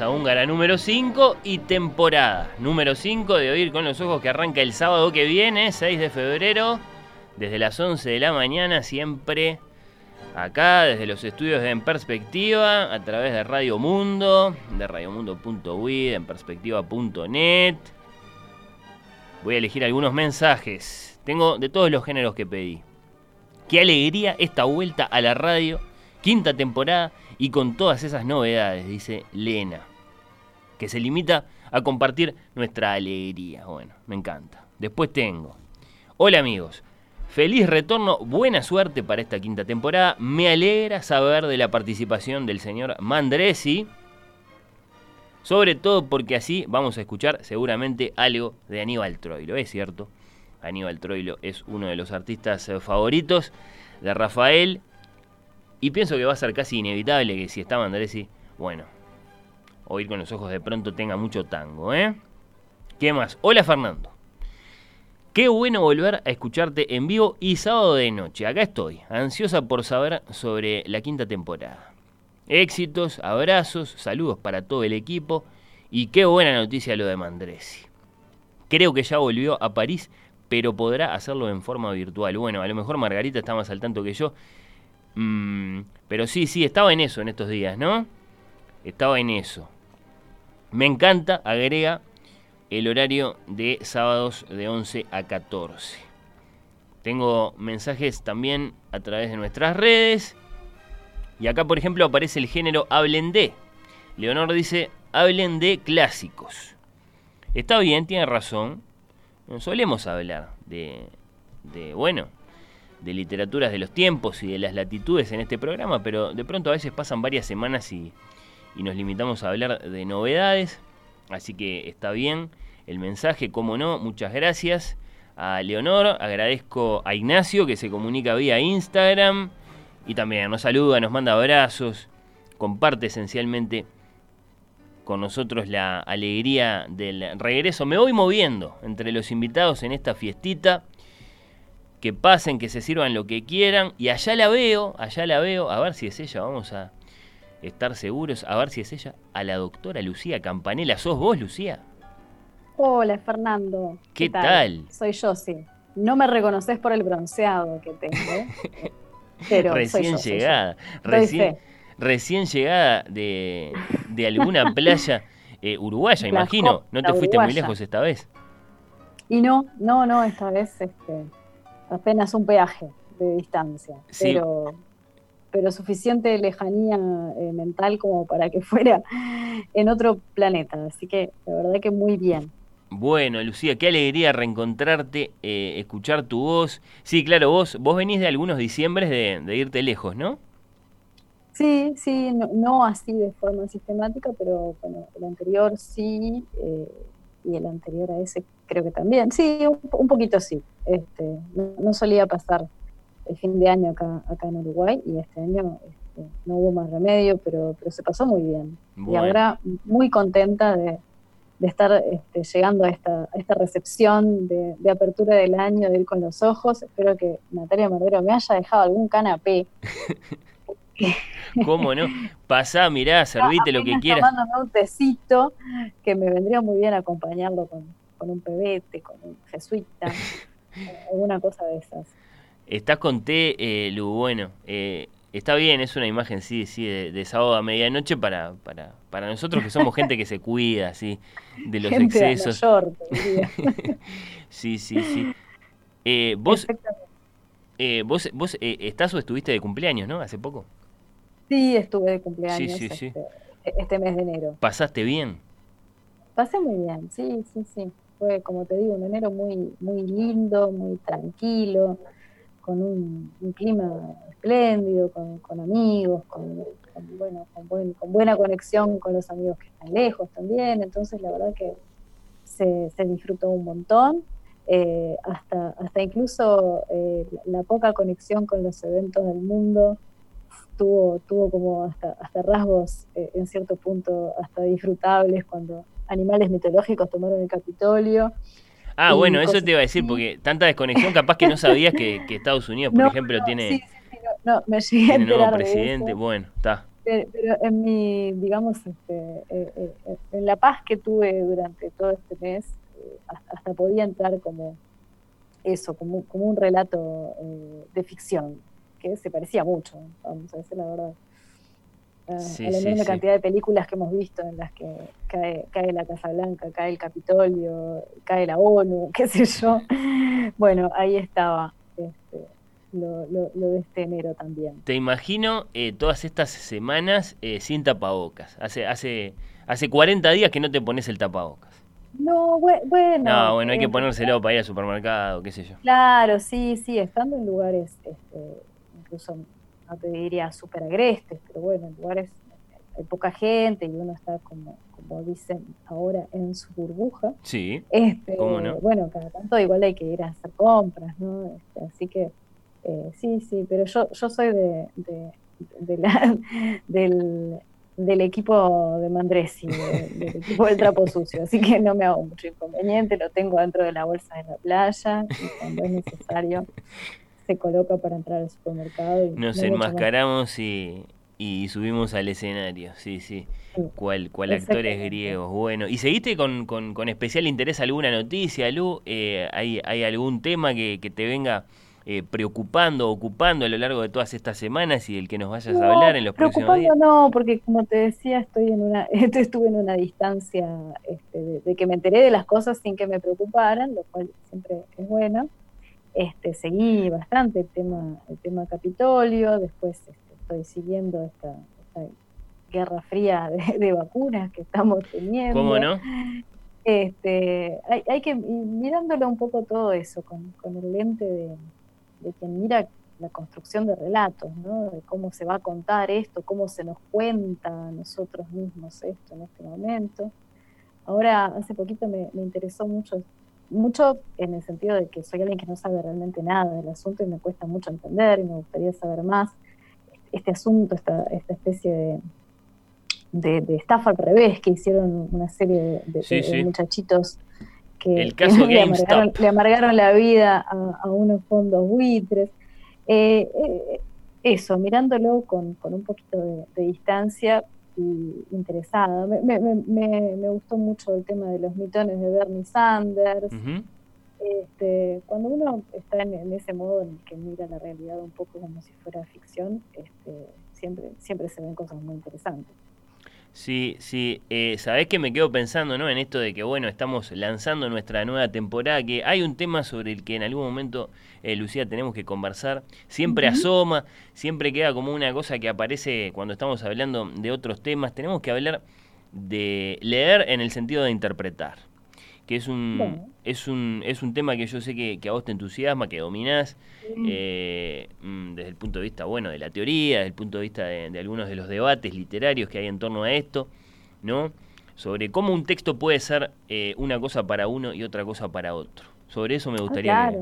Húngara número 5 y temporada número 5 de Oír con los Ojos que arranca el sábado que viene, 6 de febrero, desde las 11 de la mañana, siempre acá, desde los estudios de En Perspectiva, a través de Radio Mundo, de radiomundo.wid, en perspectiva.net. Voy a elegir algunos mensajes. Tengo de todos los géneros que pedí. Qué alegría esta vuelta a la radio, quinta temporada y con todas esas novedades, dice Lena, que se limita a compartir nuestra alegría. Bueno, me encanta. Después tengo. Hola amigos, feliz retorno, buena suerte para esta quinta temporada. Me alegra saber de la participación del señor Mandresi. Sobre todo porque así vamos a escuchar seguramente algo de Aníbal Troilo, ¿es cierto? Aníbal Troilo es uno de los artistas favoritos de Rafael. Y pienso que va a ser casi inevitable que si está Mandresi, bueno, oír con los ojos de pronto tenga mucho tango, ¿eh? ¿Qué más? Hola Fernando. Qué bueno volver a escucharte en vivo y sábado de noche. Acá estoy, ansiosa por saber sobre la quinta temporada. Éxitos, abrazos, saludos para todo el equipo y qué buena noticia lo de Mandresi. Creo que ya volvió a París pero podrá hacerlo en forma virtual. Bueno, a lo mejor Margarita está más al tanto que yo. Mm, pero sí, sí, estaba en eso en estos días, ¿no? Estaba en eso. Me encanta, agrega, el horario de sábados de 11 a 14. Tengo mensajes también a través de nuestras redes. Y acá, por ejemplo, aparece el género hablen de. Leonor dice, hablen de clásicos. Está bien, tiene razón solemos hablar de, bueno, de literaturas de los tiempos y de las latitudes en este programa, pero de pronto a veces pasan varias semanas y, y nos limitamos a hablar de novedades, así que está bien el mensaje, como no, muchas gracias a Leonor, agradezco a Ignacio que se comunica vía Instagram y también nos saluda, nos manda abrazos, comparte esencialmente con nosotros la alegría del regreso. Me voy moviendo entre los invitados en esta fiestita. Que pasen, que se sirvan lo que quieran. Y allá la veo, allá la veo. A ver si es ella, vamos a estar seguros. A ver si es ella. A la doctora Lucía Campanella. ¿Sos vos, Lucía? Hola, Fernando. ¿Qué, tal? Soy yo, sí. No me reconoces por el bronceado que tengo. Pero recién llegada. Recién, recién llegada de, alguna playa eh, uruguaya, imagino. ¿No te fuiste muy lejos esta vez? Y no, no, no, esta vez este, apenas un peaje de distancia. Pero, pero suficiente lejanía eh, mental como para que fuera en otro planeta. Así que la verdad que muy bien. Bueno, Lucía, qué alegría reencontrarte, eh, escuchar tu voz. Sí, claro, vos, vos venís de algunos diciembres de, de irte lejos, ¿no? Sí, sí, no, así de forma sistemática, pero bueno, el anterior sí, eh, y el anterior a ese creo que también. Sí, un, poquito sí. Este, no, solía pasar el fin de año acá, acá en Uruguay y este año este, no hubo más remedio, pero, pero se pasó muy bien. Y ahora muy contenta de, estar este, llegando a esta, esta recepción de, de, apertura del año, de ir con los ojos. Espero que Natalia Mardero me haya dejado algún canapé ¿Cómo no? Pasá, mirá, servite lo que quieras. un tecito que me vendría muy bien acompañarlo con, un pebete, con un jesuita, alguna cosa de esas. Estás con té, eh, Lu, bueno, eh, está bien, es una imagen, sí, sí, de, sábado a medianoche para, para, para nosotros que somos gente que se cuida, sí, de los excesos. sí, sí, sí. Eh, vos, eh, vos, vos eh, estás o estuviste de cumpleaños, ¿no? Hace poco. Sí, estuve de cumpleaños este, este, mes de enero. ¿Pasaste bien? Pasé muy bien, sí, sí, sí. Fue, como te digo, un enero muy, muy lindo, muy tranquilo, con un, clima espléndido, con, amigos, con, bueno, con, buena conexión con los amigos que están lejos también. Entonces, la verdad que se, se disfrutó un montón. Eh, hasta, hasta incluso eh, la poca conexión con los eventos del mundo tuvo, tuvo como hasta, hasta rasgos eh, en cierto punto hasta disfrutables cuando animales mitológicos tomaron el Capitolio. Ah, bueno, eso te iba a decir, porque tanta desconexión, capaz que no sabías que, Estados Unidos, por ejemplo, tiene, no, me llegué nuevo presidente. Bueno, está. Pero, en mi, digamos, este, eh, eh, en la paz que tuve durante todo este mes, hasta, podía entrar como eso, como, como un relato de ficción, que se parecía mucho, vamos a decir la verdad. A la enorme cantidad de películas que hemos visto en las que cae, cae la Casa Blanca, cae el Capitolio, cae la ONU, qué sé yo. Bueno, ahí estaba. Este, lo, de este enero también. Te imagino eh, todas estas semanas eh, sin tapabocas. Hace, hace, hace 40 días que no te pones el tapabocas. No, bueno. No, bueno, hay que ponérselo para ir al supermercado, qué sé yo. Claro, sí, sí, estando en lugares, este, incluso no te diría súper agrestes, pero bueno, en lugares hay poca gente y uno está como, como dicen ahora, en su burbuja. Sí. Este, Bueno, cada tanto igual hay que ir a hacer compras, ¿no? Este, así que eh, sí, sí, pero yo, yo soy de, de, la, del, del equipo de Mandresi, del equipo del trapo sucio, así que no me hago mucho inconveniente, lo tengo dentro de la bolsa de la playa y cuando es necesario se coloca para entrar al supermercado. Y Nos enmascaramos y, y subimos al escenario, sí, sí. ¿Cuál, cuál actores griegos? Bueno, ¿y seguiste con, con, con, especial interés alguna noticia, Lu? Eh, ¿hay, ¿Hay algún tema que, que te venga eh, preocupando, ocupando a lo largo de todas estas semanas y del que nos vayas a hablar en los próximos días? No, porque como te decía, estoy en una, estuve en una distancia este, de, que me enteré de las cosas sin que me preocuparan, lo cual siempre es bueno. Este, seguí bastante el tema, el tema Capitolio, después este, estoy siguiendo esta, guerra fría de, vacunas que estamos teniendo. ¿Cómo no? Este, hay, hay que mirándolo un poco todo eso con, con el lente de, de quien mira la construcción de relatos, ¿no? de cómo se va a contar esto, cómo se nos cuenta a nosotros mismos esto en este momento. Ahora, hace poquito me, interesó mucho, mucho en el sentido de que soy alguien que no sabe realmente nada del asunto y me cuesta mucho entender y me gustaría saber más. Este asunto, esta, esta especie de, de, estafa al revés, que hicieron una serie de, muchachitos que, el caso le, amargaron, la vida a, unos fondos buitres. Eh, eh, eso, mirándolo con, un poquito de, distancia y interesada. Me, gustó mucho el tema de los mitones de Bernie Sanders. este, cuando uno está en, ese modo en el que mira la realidad un poco como si fuera ficción, este, siempre, siempre se ven cosas muy interesantes. Sí, sí. Eh, Sabés que me quedo pensando, ¿no? En esto de que, bueno, estamos lanzando nuestra nueva temporada, que hay un tema sobre el que en algún momento, eh, Lucía, tenemos que conversar. Siempre asoma, siempre queda como una cosa que aparece cuando estamos hablando de otros temas. Tenemos que hablar de leer en el sentido de interpretar que es un, es un, es un tema que yo sé que, a vos te entusiasma, que dominás, eh, mm, desde el punto de vista, bueno, de la teoría, desde el punto de vista de, algunos de los debates literarios que hay en torno a esto, ¿no? Sobre cómo un texto puede ser eh, una cosa para uno y otra cosa para otro. Sobre eso me ah, gustaría,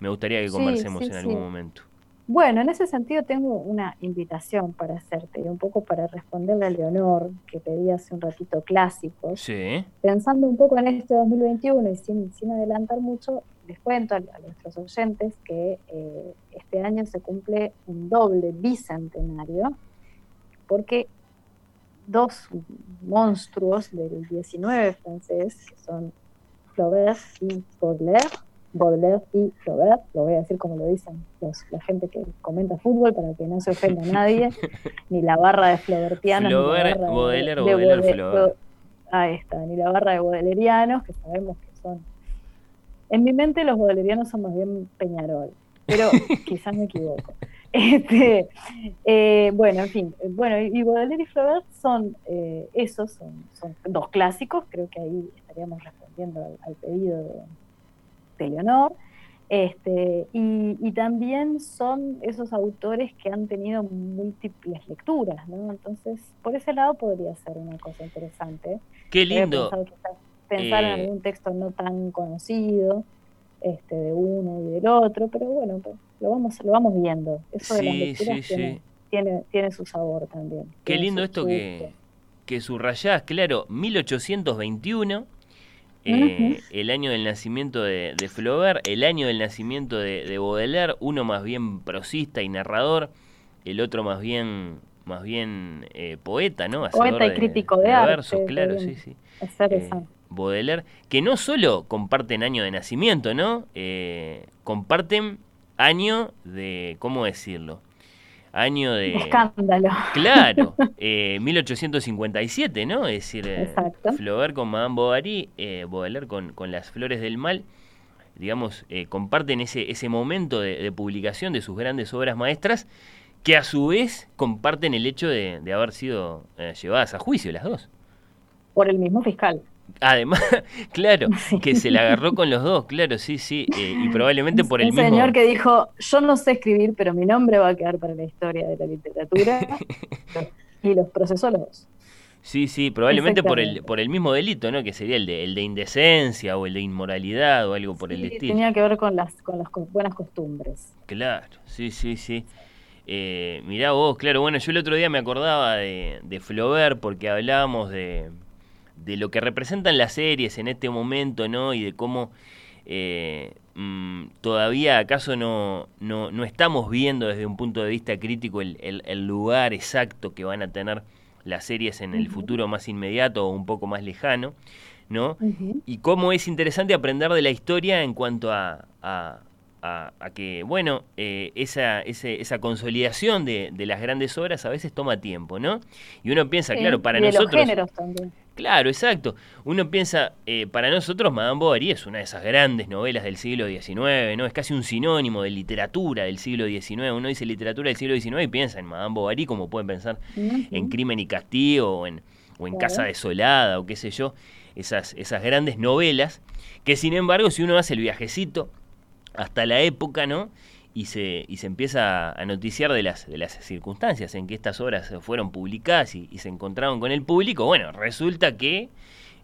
me gustaría que conversemos en algún momento. Bueno, en ese sentido tengo una invitación para hacerte, y un poco para responderle a Leonor, que pedía hace un ratito clásicos. Sí. Pensando un poco en este 2021 y sin, sin adelantar mucho, les cuento a, nuestros oyentes que eh, este año se cumple un doble bicentenario, porque dos monstruos del 19 francés, que son Flaubert y Baudelaire, Baudelaire y Flaubert, lo voy a decir como lo dicen los, la gente que comenta fútbol para que no se ofenda a nadie, ni la barra de Flaubertianos. Flaubert, Baudelaire, Baudelaire, Flaubert. Ahí está, ni la barra de Baudelerianos, que sabemos que son... En mi mente los Baudelerianos son más bien Peñarol, pero quizás me equivoco. Este, eh, bueno, en fin, bueno, y Baudelaire y Flaubert son eh, esos, son, son, dos clásicos, creo que ahí estaríamos respondiendo al pedido de, de Leonor. Este, y, también son esos autores que han tenido múltiples lecturas, ¿no? Entonces, por ese lado podría ser una cosa interesante. Qué lindo. Pensar en eh, algún texto no tan conocido este, de uno y del otro, pero bueno, pues, lo vamos, lo vamos viendo. Eso de las lecturas tiene, tiene, su sabor también. Qué lindo esto que, que subrayás, claro, 1821 eh, el año del nacimiento de, Flaubert, el año del nacimiento de, Baudelaire, uno más bien prosista y narrador, el otro más bien más bien eh, poeta, ¿no? poeta y crítico de, arte, versos, claro, sí, sí. Eh, Baudelaire, que no solo comparten año de nacimiento, ¿no? comparten año de, ¿cómo decirlo? Año de... Escándalo. Claro, 1857, eh, ¿no? Es decir, eh, Flaubert con Madame Bovary, eh, Baudelaire con, con Las Flores del Mal. digamos, eh, comparten ese, ese momento de, publicación de sus grandes obras maestras, que a su vez comparten el hecho de, haber sido eh, llevadas a juicio las dos. Por el mismo fiscal. Además, claro, que se la agarró con los dos, claro, sí, sí, eh, y probablemente por el Un mismo... señor que dijo, yo no sé escribir, pero mi nombre va a quedar para la historia de la literatura, y los procesó los dos. Sí, sí, probablemente por el, por el mismo delito, ¿no? Que sería el de, el de indecencia o el de inmoralidad o algo por el estilo. Tenía que ver con las, con las buenas costumbres. Claro, sí, sí, sí. Eh, mirá vos, claro, bueno, yo el otro día me acordaba de, de Flaubert porque hablábamos de, de lo que representan las series en este momento, ¿no? Y de cómo eh, mm, todavía acaso no, no, no, estamos viendo desde un punto de vista crítico el, el, lugar exacto que van a tener las series en el futuro más inmediato o un poco más lejano, ¿no? Y cómo es interesante aprender de la historia en cuanto a, a, que, bueno, eh, esa, esa consolidación de, de, las grandes obras a veces toma tiempo, ¿no? Y uno piensa, claro, para nosotros... Los géneros también. Claro, exacto. Uno piensa, eh, para nosotros Madame Bovary es una de esas grandes novelas del siglo XIX, ¿no? Es casi un sinónimo de literatura del siglo XIX. Uno dice literatura del siglo XIX y piensa en Madame Bovary como pueden pensar en Crimen y Castigo o en, o en Casa Desolada o qué sé yo. Esas, esas grandes novelas que sin embargo si uno hace el viajecito hasta la época, ¿no? Y se, y se empieza a noticiar de las, de las circunstancias en que estas obras fueron publicadas y, se encontraron con el público, bueno, resulta que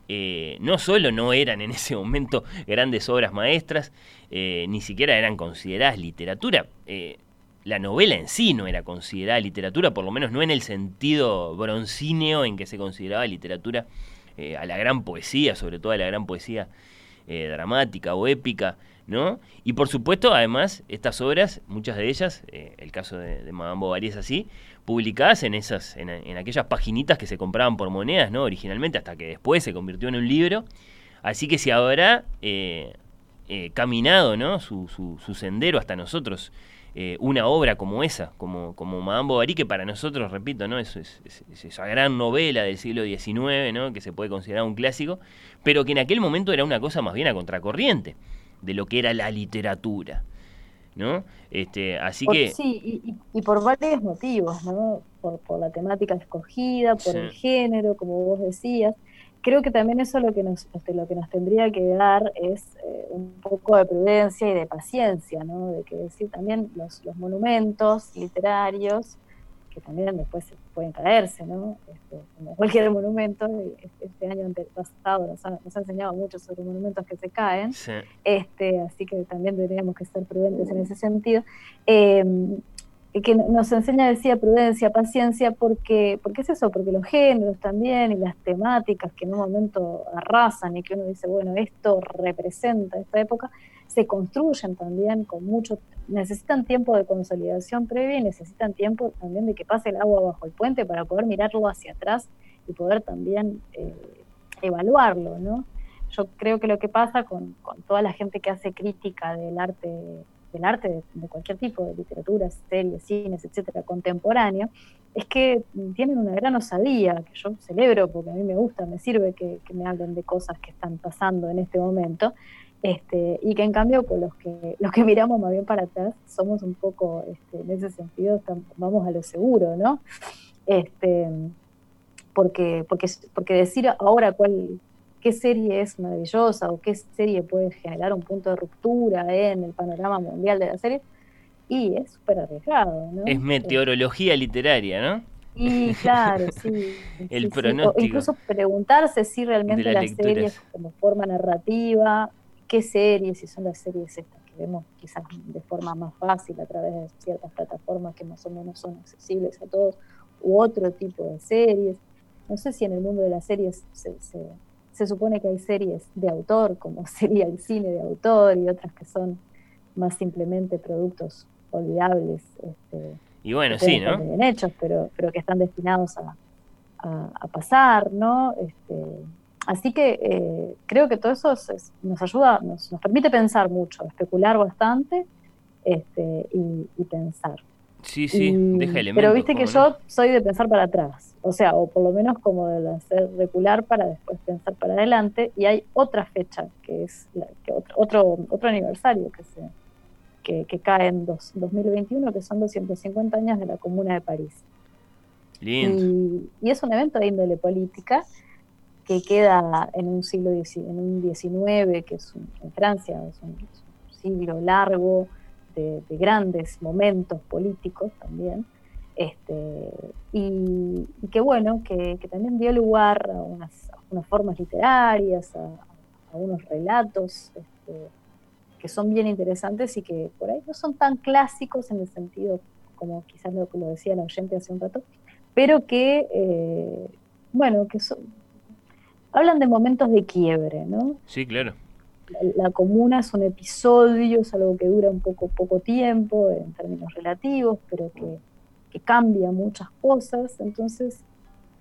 eh, no solo no eran en ese momento grandes obras maestras, eh, ni siquiera eran consideradas literatura. Eh, la novela en sí no era considerada literatura, por lo menos no en el sentido broncíneo en que se consideraba literatura a la gran poesía, sobre todo a la gran poesía dramática o épica. ¿No? Y por supuesto, además, estas obras, muchas de ellas, eh, el caso de, Madame Bovary es así, publicadas en esas, en, aquellas paginitas que se compraban por monedas, ¿no? Originalmente, hasta que después se convirtió en un libro. Así que si habrá eh, eh, caminado, ¿no? Su, su, sendero hasta nosotros. una obra como esa, como, como Madame Bovary, que para nosotros, repito, ¿no? Es, es, esa gran novela del siglo XIX, ¿no? que se puede considerar un clásico, pero que en aquel momento era una cosa más bien a contracorriente de lo que era la literatura. ¿no? Este, así que... Sí, y, por varios motivos, ¿no? Por, por la temática escogida, por el género, como vos decías. Creo que también eso lo que nos, este, lo que nos tendría que dar es eh, un poco de prudencia y de paciencia, ¿no? De que decir también los, los monumentos literarios que también después pueden caerse, ¿no? Este, como cualquier monumento, este, este año pasado nos ha, nos ha, enseñado mucho sobre monumentos que se caen, este, así que también deberíamos que ser prudentes en ese sentido. Eh, que nos enseña, decía, prudencia, paciencia, porque, porque es eso, porque los géneros también y las temáticas que en un momento arrasan y que uno dice, bueno, esto representa esta época, se construyen también con mucho necesitan tiempo de consolidación previa y necesitan tiempo también de que pase el agua bajo el puente para poder mirarlo hacia atrás y poder también eh, evaluarlo, ¿no? Yo creo que lo que pasa con, toda la gente que hace crítica del arte, del arte de, cualquier tipo, de literatura, series, cines, etcétera, contemporáneo, es que tienen una gran osadía, que yo celebro porque a mí me gusta, me sirve que me hablen de cosas que están pasando en este momento, este, y que en cambio con los que los que miramos más bien para atrás somos un poco este, en ese sentido vamos a lo seguro no este, porque porque porque decir ahora cuál qué serie es maravillosa o qué serie puede generar un punto de ruptura en el panorama mundial de la serie y es súper arriesgado ¿no? es meteorología literaria no y claro, sí. el pronóstico. incluso preguntarse si realmente la, serie es como forma narrativa qué series, si son las series estas que vemos quizás de forma más fácil a través de ciertas plataformas que más o menos son accesibles a todos, u otro tipo de series. No sé si en el mundo de las series se, se, supone que hay series de autor, como sería el cine de autor, y otras que son más simplemente productos olvidables. Este, y bueno, sí, ¿no? Bien hechos, pero, pero que están destinados a, a, pasar, ¿no? Este, Así que eh, creo que todo eso nos ayuda, nos, permite pensar mucho, especular bastante este, y, pensar. Sí, sí, deja elementos. Pero viste que yo soy de pensar para atrás, o sea, o por lo menos como de hacer recular para después pensar para adelante, y hay otra fecha, que es que otro, otro, aniversario que, se, que, cae en dos, 2021, que son 250 años de la Comuna de París. Y, es un evento de índole política que queda en un siglo en un XIX, que es en Francia, es un siglo largo, de, grandes momentos políticos también, este, y, que bueno, que, también dio lugar a unas, formas literarias, a, unos relatos este, que son bien interesantes y que por ahí no son tan clásicos en el sentido como quizás lo, lo decía la oyente hace un rato, pero que, eh, bueno, que son, hablan de momentos de quiebre, ¿no? Sí, claro la, comuna es un episodio, es algo que dura un poco, poco tiempo en términos relativos, pero que, cambia muchas cosas. Entonces,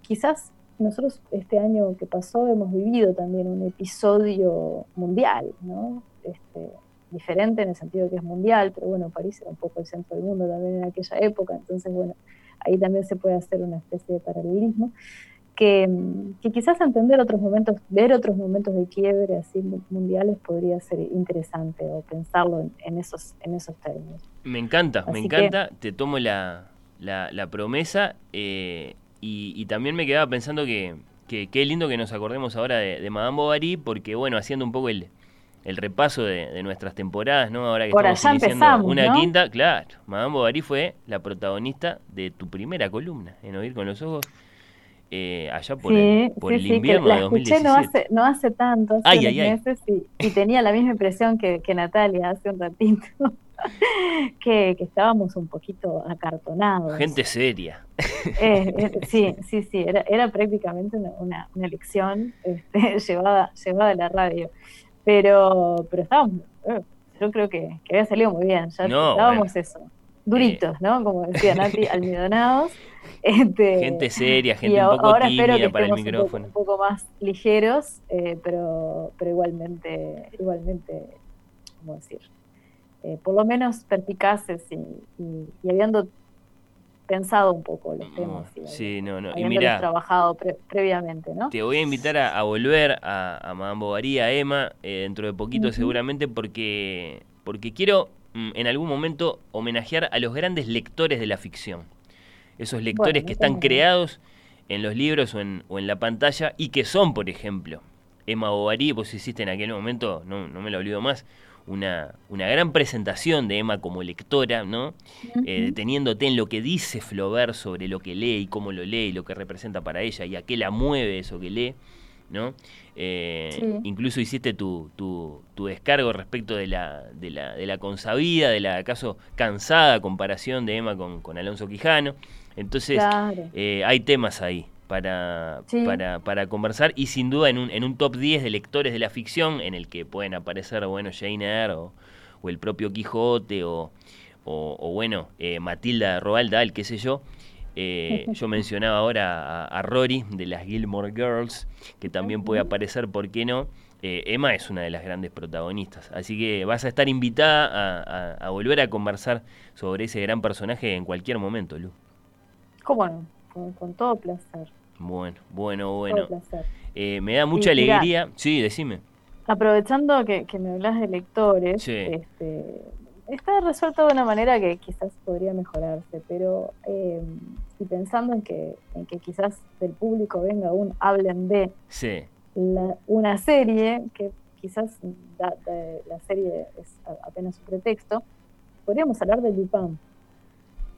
quizás nosotros este año que pasó hemos vivido también un episodio mundial, ¿no? Este, diferente en el sentido que es mundial, pero bueno, París era un poco el centro del mundo también en aquella época, entonces bueno, ahí también se puede hacer una especie de paralelismo que, quizás entender otros momentos, ver otros momentos de quiebre así mundiales podría ser interesante o pensarlo en, esos, en esos términos. Me encanta, me encanta, te tomo la, la, promesa eh, y, también me quedaba pensando que qué lindo que nos acordemos ahora de, Madame Bovary porque bueno, haciendo un poco el, el repaso de, nuestras temporadas, ¿no? Ahora que Por estamos iniciando una quinta, claro, Madame Bovary fue la protagonista de tu primera columna en Oír con los Ojos eh, allá por, el, por el invierno la de 2017. Escuché no hace, no hace tanto, hace meses, y, tenía la misma impresión que, Natalia hace un ratito, que, estábamos un poquito acartonados. Gente seria. Eh, eh, sí, sí, sí, era, era prácticamente una, una, lección este, llevada, llevada a la radio. Pero, pero estábamos, yo creo que, había salido muy bien, ya estábamos eso, duritos, ¿no? Como decía Nati, almidonados. Este, gente seria, gente un poco ahora tímida que para el micrófono. Un poco, más ligeros, eh, pero, pero igualmente, igualmente, ¿cómo decir? Eh, por lo menos perpicaces y, y, habiendo pensado un poco los temas. sí, no, no. Y trabajado previamente, ¿no? Te voy a invitar a, volver a, a Madame Bovary, a Emma, eh, dentro de poquito seguramente, porque, porque quiero mm, en algún momento homenajear a los grandes lectores de la ficción esos lectores que están creados en los libros o en, o en, la pantalla y que son, por ejemplo, Emma Bovary, vos hiciste en aquel momento, no, no me lo olvido más, una, una gran presentación de Emma como lectora, ¿no? Eh, deteniéndote en lo que dice Flaubert sobre lo que lee y cómo lo lee y lo que representa para ella y a qué la mueve eso que lee. ¿no? Eh, incluso hiciste tu, tu, tu, descargo respecto de la, de la, de la consabida, de la acaso cansada comparación de Emma con, con Alonso Quijano. Entonces, eh, hay temas ahí para, para, para, conversar y sin duda en un, en un top 10 de lectores de la ficción en el que pueden aparecer, bueno, Jane Eyre o, el propio Quijote o, o, bueno, eh, Matilda Roald Dahl, qué sé yo. Eh, yo mencionaba ahora a, Rory de las Gilmore Girls, que también puede aparecer, ¿por qué no? Emma es una de las grandes protagonistas, así que vas a estar invitada a, a volver a conversar sobre ese gran personaje en cualquier momento, Lu. ¿Cómo no? Con, todo placer. Bueno, bueno, bueno. Eh, me da mucha alegría. sí, decime. Aprovechando que, me hablas de lectores, este, está resuelto de una manera que quizás podría mejorarse, pero eh, y pensando en que, en que quizás del público venga un hablen de una serie, que quizás la serie es apenas un pretexto, podríamos hablar de Lupin,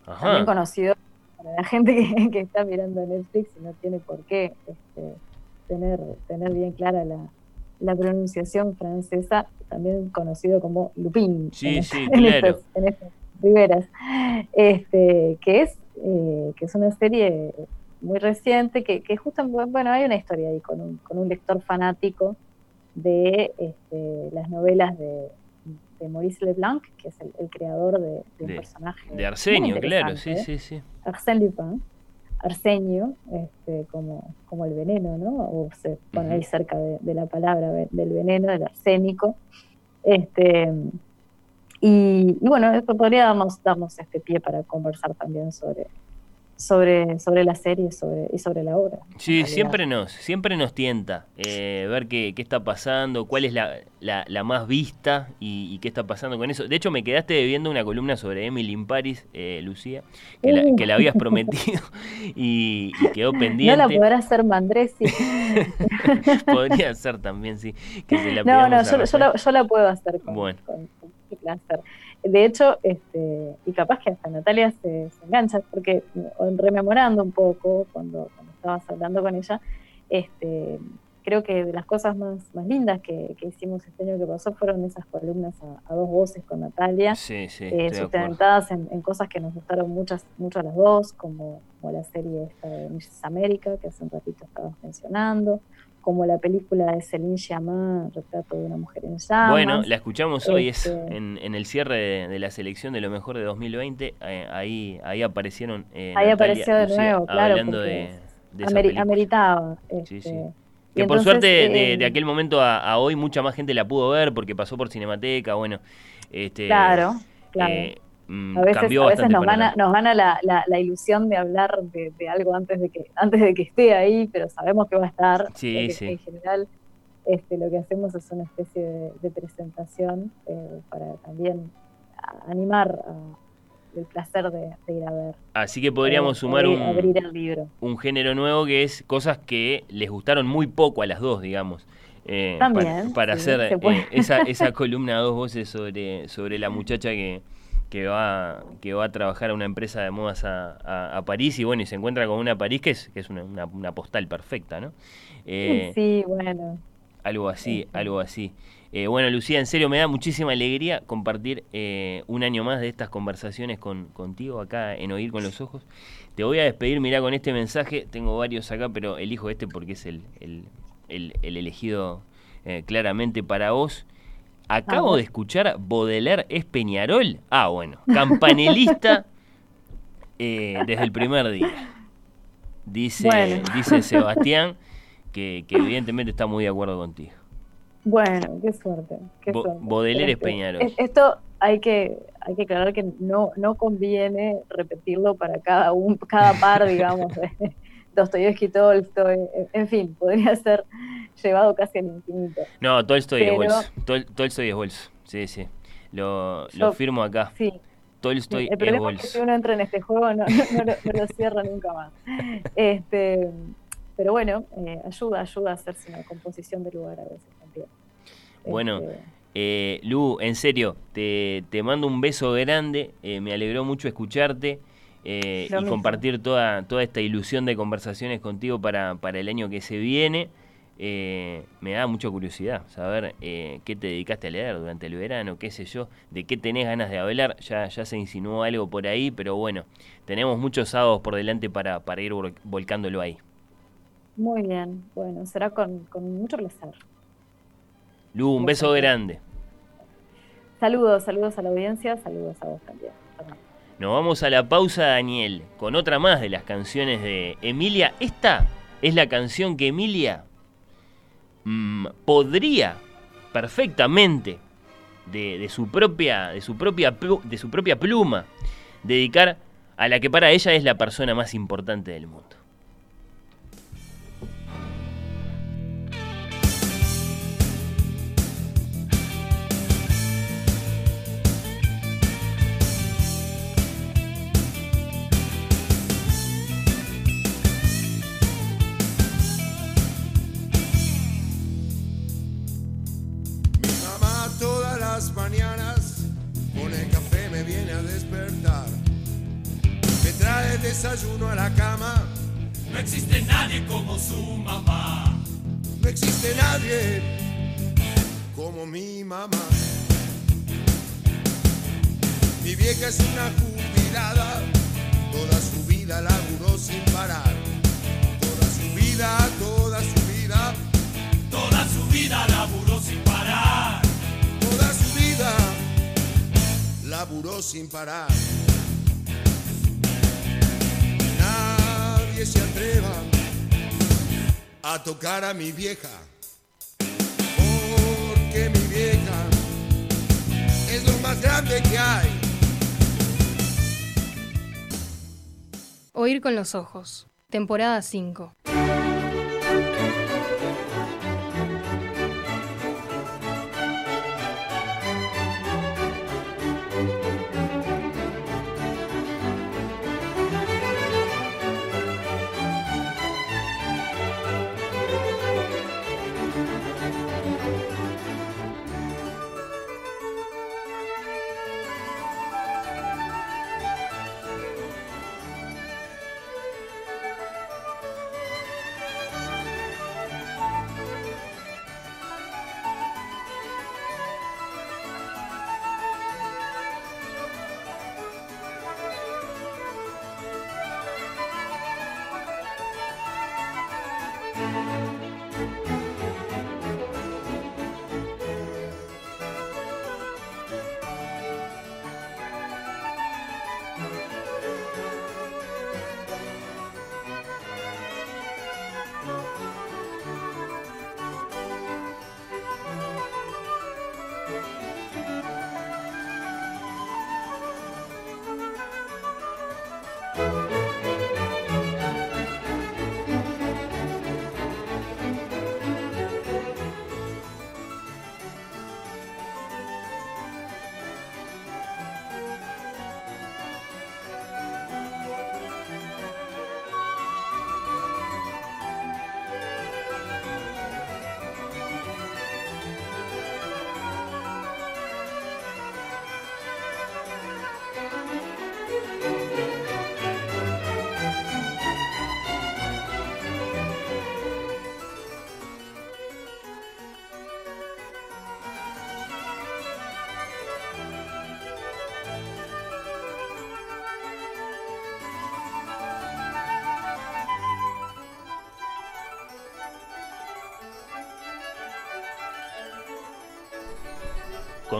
también conocido la gente que, está mirando Netflix y no tiene por qué este, tener, tener bien clara la, pronunciación francesa, también conocido como Lupin. Sí, en, sí, claro. en estas riberas. Este, que es eh, que es una serie muy reciente, que, que justo, bueno, hay una historia ahí con un, con un lector fanático de este, las novelas de, de Maurice Leblanc, que es el, creador de, del personaje. De Arsenio, claro, sí, sí, sí. Arsène Lupin, Arsenio, este, como, como el veneno, ¿no? O se pone ahí cerca de, la palabra del veneno, del arsénico. Este, Y, y bueno, esto podría darnos, darnos este pie para conversar también sobre, sobre, sobre la serie sobre, y sobre la obra. Sí, siempre nos, siempre nos tienta eh, ver qué, qué, está pasando, cuál es la, la, la más vista y, y, qué está pasando con eso. De hecho, me quedaste debiendo una columna sobre Emily in Paris, eh, Lucía, que, uh. la, que, la, habías prometido y, y, quedó pendiente. No la podrá hacer Mandresi. Podría ser también, sí. Que se la no, no, yo, yo, la, yo, la, puedo hacer con, bueno. con, con placer. De hecho, este, y capaz que hasta Natalia se, se, engancha, porque rememorando un poco cuando, cuando estabas hablando con ella, este, creo que de las cosas más, más lindas que, que, hicimos este año que pasó fueron esas columnas a, a dos voces con Natalia, sí, sí, eh, sustentadas en, en, cosas que nos gustaron muchas, mucho a las dos, como, como la serie esta de Mrs. America, que hace un ratito estabas mencionando, como la película de Celine Sciamma, Retrato de una mujer en llamas. Bueno, la escuchamos hoy, este... es en, en, el cierre de, de, la selección de lo mejor de 2020, eh, ahí, ahí aparecieron. Eh, ahí Natalia, apareció de Lucía, nuevo, claro. Hablando de, de amer, ameritaba. Este, sí, sí. Que entonces, por suerte eh, de, de, aquel momento a, a, hoy mucha más gente la pudo ver porque pasó por Cinemateca, bueno. Este, claro, claro. Mm, a veces, a veces nos, gana, nos gana la, la, la, ilusión de hablar de, de, algo antes de que antes de que esté ahí, pero sabemos que va a estar. Sí, sí. En general, este, lo que hacemos es una especie de, de presentación eh, para también animar a, el placer de, de, ir a ver. Así que podríamos eh, sumar un, abrir el libro. un género nuevo que es cosas que les gustaron muy poco a las dos, digamos. Eh, También, para, para sí, hacer eh, esa, esa columna a dos voces sobre, sobre la muchacha que, que va que va a trabajar a una empresa de modas a, a, a, París y bueno y se encuentra con una París que es, que es una, una, una postal perfecta, ¿no? Eh, sí, bueno. Algo así, sí. algo así. Eh, bueno, Lucía, en serio me da muchísima alegría compartir eh, un año más de estas conversaciones con, contigo acá en Oír con los Ojos. Te voy a despedir, mirá, con este mensaje. Tengo varios acá, pero elijo este porque es el, el, el, el elegido claramente para vos. Acabo de escuchar Baudelaire es Peñarol. Ah, bueno, campanelista eh, desde el primer día. Dice, bueno. dice Sebastián que, que evidentemente está muy de acuerdo contigo. Bueno, qué suerte. Qué Bo suerte. Baudelaire es Peñarol. Esto hay que, hay que aclarar que no, no conviene repetirlo para cada, un, cada par, digamos, de Dostoyevsky, Tolstoy, en fin, podría ser llevado casi al infinito. No, Tolstoy Pero, es bolso. Tol, Tolstoy es bolso, sí, sí. Lo, yo, lo firmo acá. Sí. Tolstoy El problema es que si uno entra en este juego no, no, no, no lo cierra nunca más. Este, pero bueno, eh, ayuda, ayuda a hacerse una composición de lugar a veces también. Bueno, este... eh, Lu, en serio, te, te, mando un beso grande, eh, me alegró mucho escucharte eh, y compartir toda, toda esta ilusión de conversaciones contigo para, para el año que se viene. Eh, me da mucha curiosidad saber eh, qué te dedicaste a leer durante el verano, qué sé yo, de qué tenés ganas de hablar. Ya, ya se insinuó algo por ahí, pero bueno, tenemos muchos sábados por delante para, para ir volcándolo ahí. Muy bien, bueno, será con, con mucho placer. Lu, un beso grande. Saludos, saludos a la audiencia, saludos a vos también. Nos vamos a la pausa, Daniel, con otra más de las canciones de Emilia. Esta es la canción que Emilia mmm, podría perfectamente de, de, su propia, de, su propia, de su propia pluma dedicar a la que para ella es la persona más importante del mundo. Como mi mamá. Mi vieja es una jubilada, toda su vida laburó sin parar. Toda su vida, toda su vida. Toda su vida laburó sin parar. Toda su vida laburó sin parar. nadie se atreva a tocar a mi vieja, más grande que hay. Oír con los ojos. Temporada 5.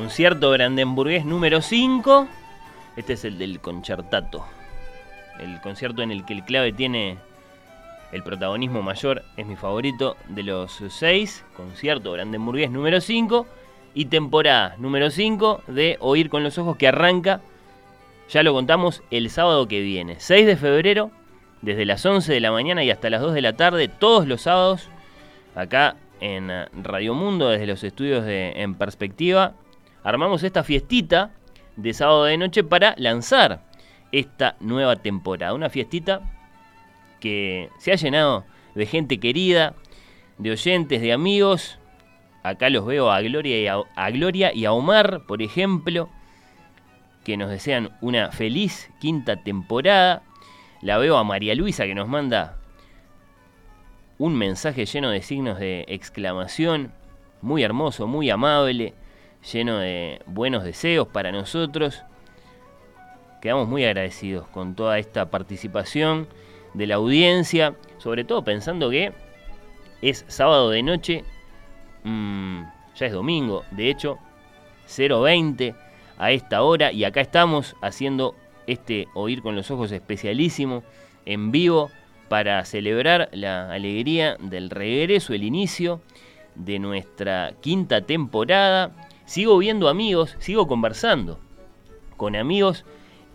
Concierto Brandenburgués número 5. Este es el del concertato. El concierto en el que el clave tiene el protagonismo mayor, es mi favorito de los seis. Concierto Brandenburgués número 5. Y temporada número 5 de Oír con los Ojos que arranca, ya lo contamos, el sábado que viene. 6 de febrero, desde las 11 de la mañana y hasta las 2 de la tarde, todos los sábados, acá en Radio Mundo, desde los estudios de En Perspectiva, armamos esta fiestita de sábado de noche para lanzar esta nueva temporada. Una fiestita que se ha llenado de gente querida, de oyentes, de amigos. Acá los veo a Gloria y a, a Gloria y a Omar, por ejemplo, que nos desean una feliz quinta temporada. La veo a María Luisa que nos manda un mensaje lleno de signos de exclamación, muy hermoso, muy amable lleno de buenos deseos para nosotros. Quedamos muy agradecidos con toda esta participación de la audiencia, sobre todo pensando que es sábado de noche, mmm, ya es domingo, de hecho, 0.20 a esta hora y acá estamos haciendo este Oír con los Ojos especialísimo en vivo para celebrar la alegría del regreso, el inicio de nuestra quinta temporada Sigo viendo amigos, sigo conversando con amigos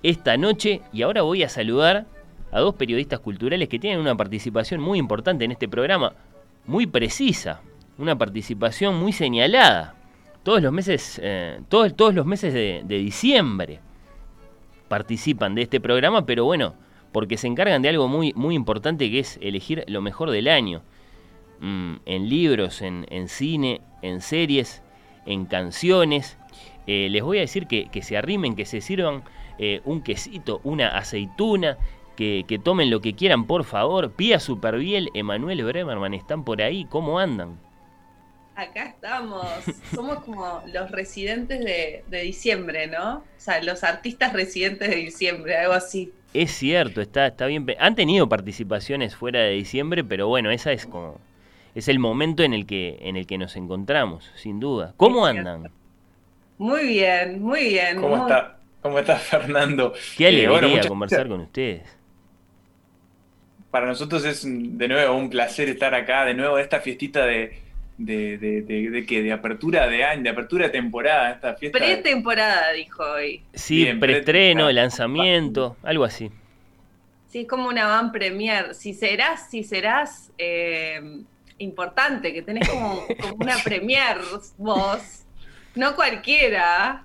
esta noche y ahora voy a saludar a dos periodistas culturales que tienen una participación muy importante en este programa, muy precisa, una participación muy señalada. Todos los meses, eh, todos, todos, los meses de, de diciembre participan de este programa, pero bueno, porque se encargan de algo muy, muy importante que es elegir lo mejor del año. Mm, en libros, en, en, cine, en series, en canciones. Eh, les voy a decir que, se arrimen, que se sirvan eh, un quesito, una aceituna, que, tomen lo que quieran, por favor. Pía Superbiel, Emanuel Bremerman, ¿están por ahí? ¿Cómo andan? Acá estamos. Somos como los residentes de, de, diciembre, ¿no? O sea, los artistas residentes de diciembre, algo así. Es cierto, está, está bien. Han tenido participaciones fuera de diciembre, pero bueno, esa es como es el momento en el que, en el que nos encontramos, sin duda. ¿Cómo andan? Muy bien, muy bien. ¿Cómo, Está, ¿Cómo está Fernando? Qué eh, alegría conversar con ustedes. Para nosotros es de nuevo un placer estar acá, de nuevo esta fiestita de, de, de, de, de qué? De apertura de año, de apertura de temporada, esta fiesta. Pretemporada, dijo hoy. Sí, Bien, preestreno, pre- lanzamiento, algo así. Sí, es como una van premier. Si serás, si serás eh, importante, que tenés como, como una premier vos. No cualquiera.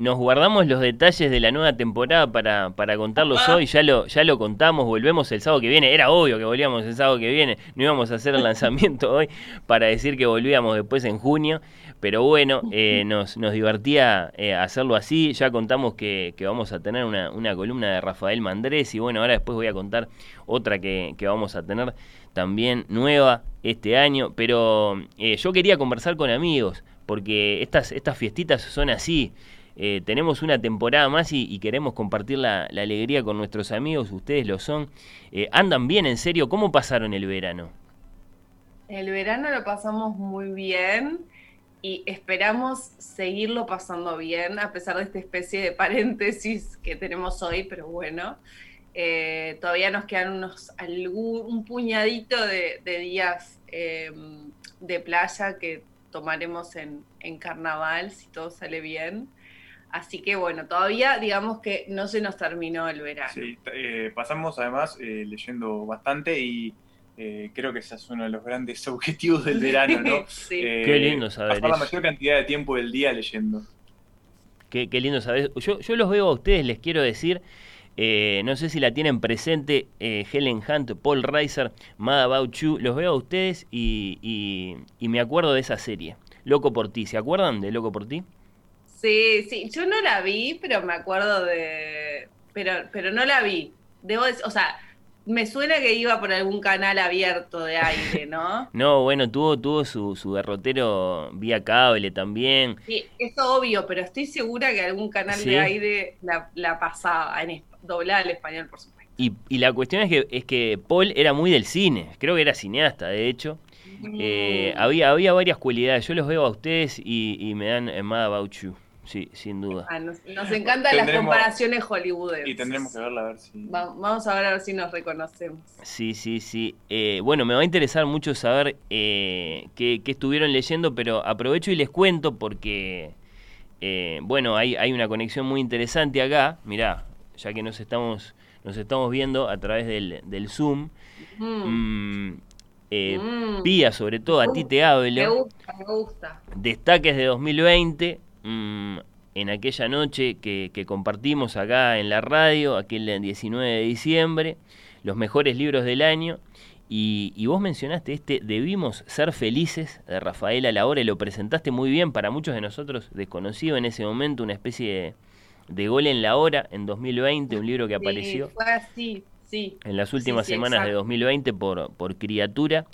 Nos guardamos los detalles de la nueva temporada para, para contarlos hoy, ya lo, ya lo contamos, volvemos el sábado que viene, era obvio que volvíamos el sábado que viene, no íbamos a hacer el lanzamiento hoy para decir que volvíamos después en junio, pero bueno, eh, nos, nos divertía eh, hacerlo así, ya contamos que, que vamos a tener una, una columna de Rafael Mandrés y bueno, ahora después voy a contar otra que, que vamos a tener también nueva este año, pero eh, yo quería conversar con amigos, porque estas, estas fiestitas son así. Eh, tenemos una temporada más y, queremos compartir la, la alegría con nuestros amigos, ustedes lo son. Eh, ¿Andan bien, en serio? ¿Cómo pasaron el verano? El verano lo pasamos muy bien y esperamos seguirlo pasando bien a pesar de esta especie de paréntesis que tenemos hoy, pero bueno. Eh, todavía nos quedan unos algún, un puñadito de, de días eh, de playa que tomaremos en, en carnaval si todo sale bien. Así que bueno, todavía digamos que no se nos terminó el verano. Sí, eh, pasamos además eh, leyendo bastante y eh, creo que ese es uno de los grandes objetivos del verano, ¿no? Sí. Eh, Qué lindo saber pasar la mayor cantidad de tiempo del día leyendo. Qué, qué lindo saber. Yo, yo los veo a ustedes, les quiero decir. Eh, no sé si la tienen presente eh, Helen Hunt, Paul Reiser, Mad About. Los veo a ustedes y, y- y me acuerdo de esa serie. Loco por ti. ¿Se acuerdan de Loco por ti? Sí, sí, yo no la vi, pero me acuerdo de... Pero, pero no la vi. Debo decir, o sea, me suena que iba por algún canal abierto de aire, ¿no? No, bueno, tuvo, tuvo su, su derrotero vía cable también. Sí, es obvio, pero estoy segura que algún canal Sí. de aire la, la pasaba, en doblada al español, por supuesto. Y, y la cuestión es que, es que Paul era muy del cine, creo que era cineasta, de hecho. Eh, Mm. había, había varias cualidades, yo los veo a ustedes y, y me dan eh, Mad About You, sí, sin duda. Ah, nos, nos encantan las comparaciones hollywoodenses. Y tendremos que verla a ver si. Va- vamos a ver a ver si nos reconocemos. Sí, sí, sí. Eh, bueno, me va a interesar mucho saber eh, qué, qué estuvieron leyendo, pero aprovecho y les cuento porque, eh, bueno, hay, hay una conexión muy interesante acá. Mirá, ya que nos estamos, nos estamos viendo a través del, del Zoom. Mm. Mm, eh, Mm. Pía, sobre todo, a ti te Me hablo. gusta, me gusta. Destaques de 2020, mm, en aquella noche que, que compartimos acá en la radio, aquel 19 de diciembre, los mejores libros del año. Y, y vos mencionaste este Debimos ser felices de Rafaela Lahora y lo presentaste muy bien para muchos de nosotros desconocido en ese momento, una especie de, de gol en la hora en 2020, un libro que apareció Sí, fue así, sí. en las últimas sí, semanas de exacto. 2020 por, por criatura.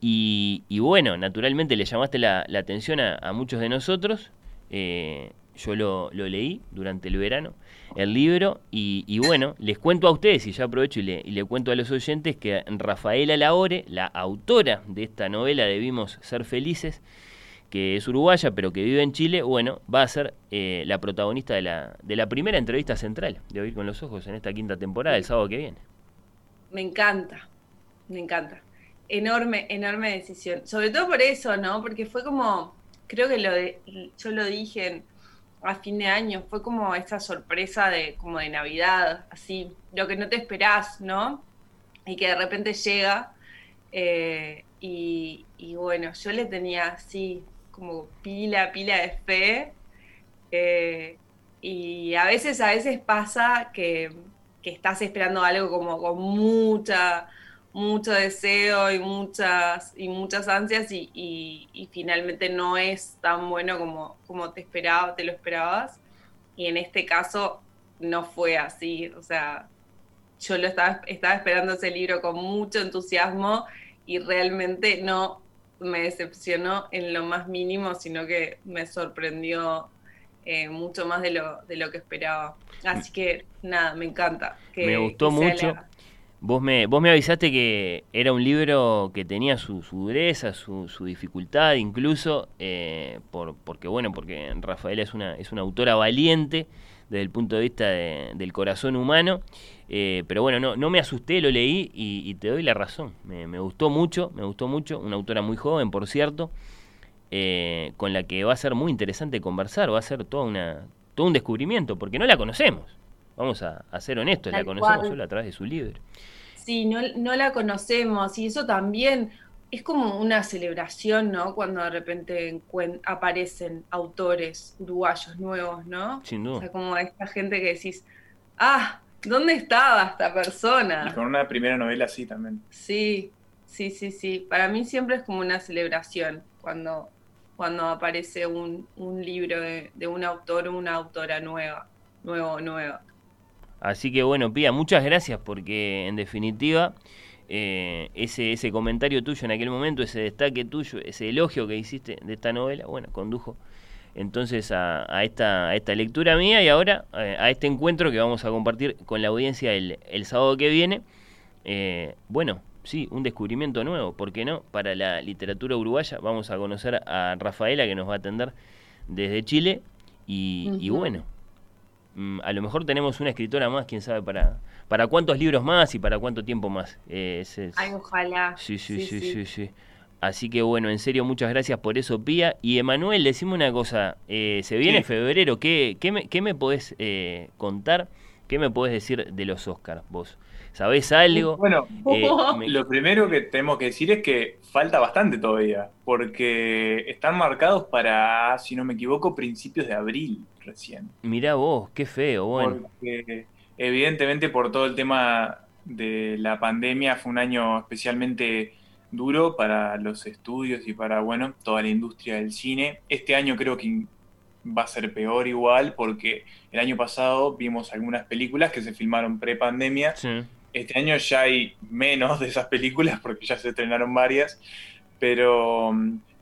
Y, y bueno, naturalmente le llamaste la, la atención a, a muchos de nosotros. Eh, yo lo, lo leí durante el verano, el libro, y, y bueno, les cuento a ustedes, y ya aprovecho y le, y le cuento a los oyentes, que Rafaela Laore, la autora de esta novela Debimos Ser Felices, que es uruguaya pero que vive en Chile, bueno, va a ser eh, la protagonista de la, de la primera entrevista central de Oír con los Ojos en esta quinta temporada, el sábado que viene. Me encanta, me encanta. Enorme, enorme decisión. Sobre todo por eso, ¿no? Porque fue como, creo que lo de, yo lo dije en- a fin de año, fue como esta sorpresa de, como de Navidad, así, lo que no te esperás, ¿no? Y que de repente llega. eh, y, y bueno, yo le tenía así, como pila, pila de fe. eh, y a veces, a veces pasa que, que estás esperando algo como con mucha, mucho deseo y muchas, y muchas ansias y, y- y finalmente no es tan bueno como, como te esperaba, te lo esperabas. Y en este caso no fue así. O sea, yo lo estaba, estaba esperando ese libro con mucho entusiasmo y realmente no me decepcionó en lo más mínimo, sino que me sorprendió eh, mucho más de lo, de lo que esperaba. Así que nada, me encanta. que- Me gustó que mucho. la- Vos me, vos me avisaste que era un libro que tenía su, su dureza, su, su dificultad incluso, eh, por, porque bueno, porque Rafaela es una, es una autora valiente desde el punto de vista de- del corazón humano. Eh, pero bueno, no, no me asusté, lo leí y, te doy la razón. Me, gustó mucho, me gustó mucho. Una autora muy joven, por cierto, eh, con la que va a ser muy interesante conversar, va a ser toda una, todo un descubrimiento, porque no la conocemos. Vamos a, ser honestos, la conocemos solo a través de su libro. Sí, no, no la conocemos y eso también es como una celebración, ¿no? Cuando de repente aparecen autores uruguayos nuevos, ¿no? Sin duda. O sea, como esta gente que decís, ah, ¿dónde estaba esta persona? Y con una primera novela así también. Sí, sí, sí, sí. Para mí siempre es como una celebración cuando, cuando aparece un, libro de, de un autor o una autora nueva, nuevo o nueva. Así que bueno, Pía, muchas gracias porque en definitiva eh, ese, ese comentario tuyo en aquel momento, ese destaque tuyo, ese elogio que hiciste de esta novela, bueno, condujo entonces a, esta, a esta lectura mía y ahora eh, a este encuentro que vamos a compartir con la audiencia el, el sábado que viene. Eh, bueno, sí, un descubrimiento nuevo, ¿por qué no? Para la literatura uruguaya vamos a conocer a Rafaela que nos va a atender desde Chile y, y bueno, Mm, a lo mejor tenemos una escritora más, quién sabe para, para cuántos libros más y para cuánto tiempo más. Eh, Ay, ojalá. Sí sí sí, sí sí Así que bueno, en serio, muchas gracias por eso, Pía. Y Emanuel, decime una cosa, eh, se viene febrero, ¿qué, qué, me, qué me podés eh, contar? ¿Qué me podés decir de los Oscars vos? ¿Sabés algo? Bueno, lo primero que tenemos que decir es que falta bastante todavía, porque están marcados para, si no me equivoco, principios de abril recién. Mirá vos, qué feo, bueno. Porque evidentemente por todo el tema de la pandemia fue un año especialmente duro para los estudios y para, bueno, toda la industria del cine. Este año creo que va a ser peor igual porque el año pasado vimos algunas películas que se filmaron pre-pandemia. Este año ya hay menos de esas películas porque ya se estrenaron varias. Pero,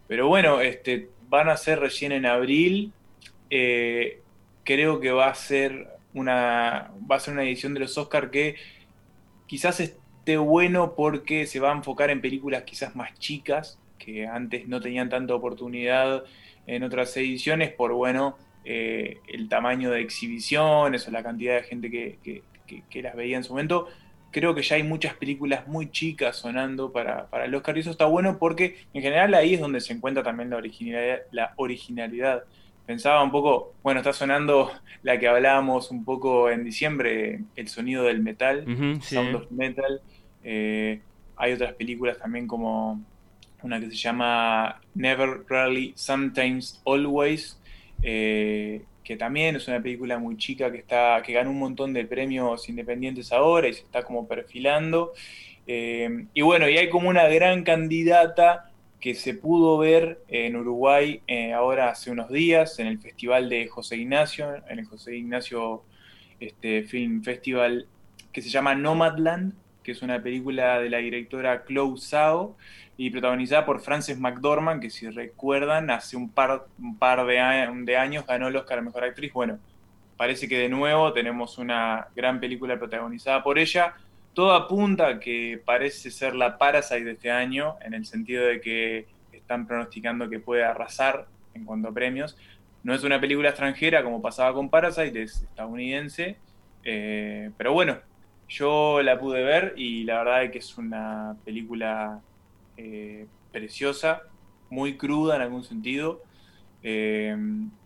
pero bueno, este, van a ser recién en abril eh, creo que va a ser una va a ser una edición de los Oscar que quizás esté bueno porque se va a enfocar en películas quizás más chicas que antes no tenían tanta oportunidad en otras ediciones por bueno eh, el tamaño de exhibiciones o la cantidad de gente que, las veía en su momento. Creo que ya hay muchas películas muy chicas sonando para, para, el Oscar y eso está bueno porque en general ahí es donde se encuentra también la originalidad pensaba un poco, bueno, está sonando la que hablábamos un poco en diciembre, el sonido del metal, Sound of Metal. Eh, hay otras películas también como una que se llama Never, Rarely, Sometimes, Always, eh, que también es una película muy chica que, está, que ganó un montón de premios independientes ahora y se está como perfilando. Eh, y bueno, y hay como una gran candidata que se pudo ver en Uruguay eh, ahora hace unos días en el festival de José Ignacio, en el José Ignacio este, Film Festival que se llama Nomadland, que es una película de la directora Chloe Zhao y protagonizada por Frances McDormand, que si recuerdan, hace un par, un par de, de años ganó el Oscar a Mejor Actriz. Bueno, parece que de nuevo tenemos una gran película protagonizada por ella todo apunta que parece ser la Parasite de este año, en el sentido de que están pronosticando que puede arrasar en cuanto a premios. No es una película extranjera como pasaba con Parasite, es estadounidense. Eh, pero bueno, yo la pude ver y la verdad es que es una película eh, preciosa, muy cruda en algún sentido. Eh,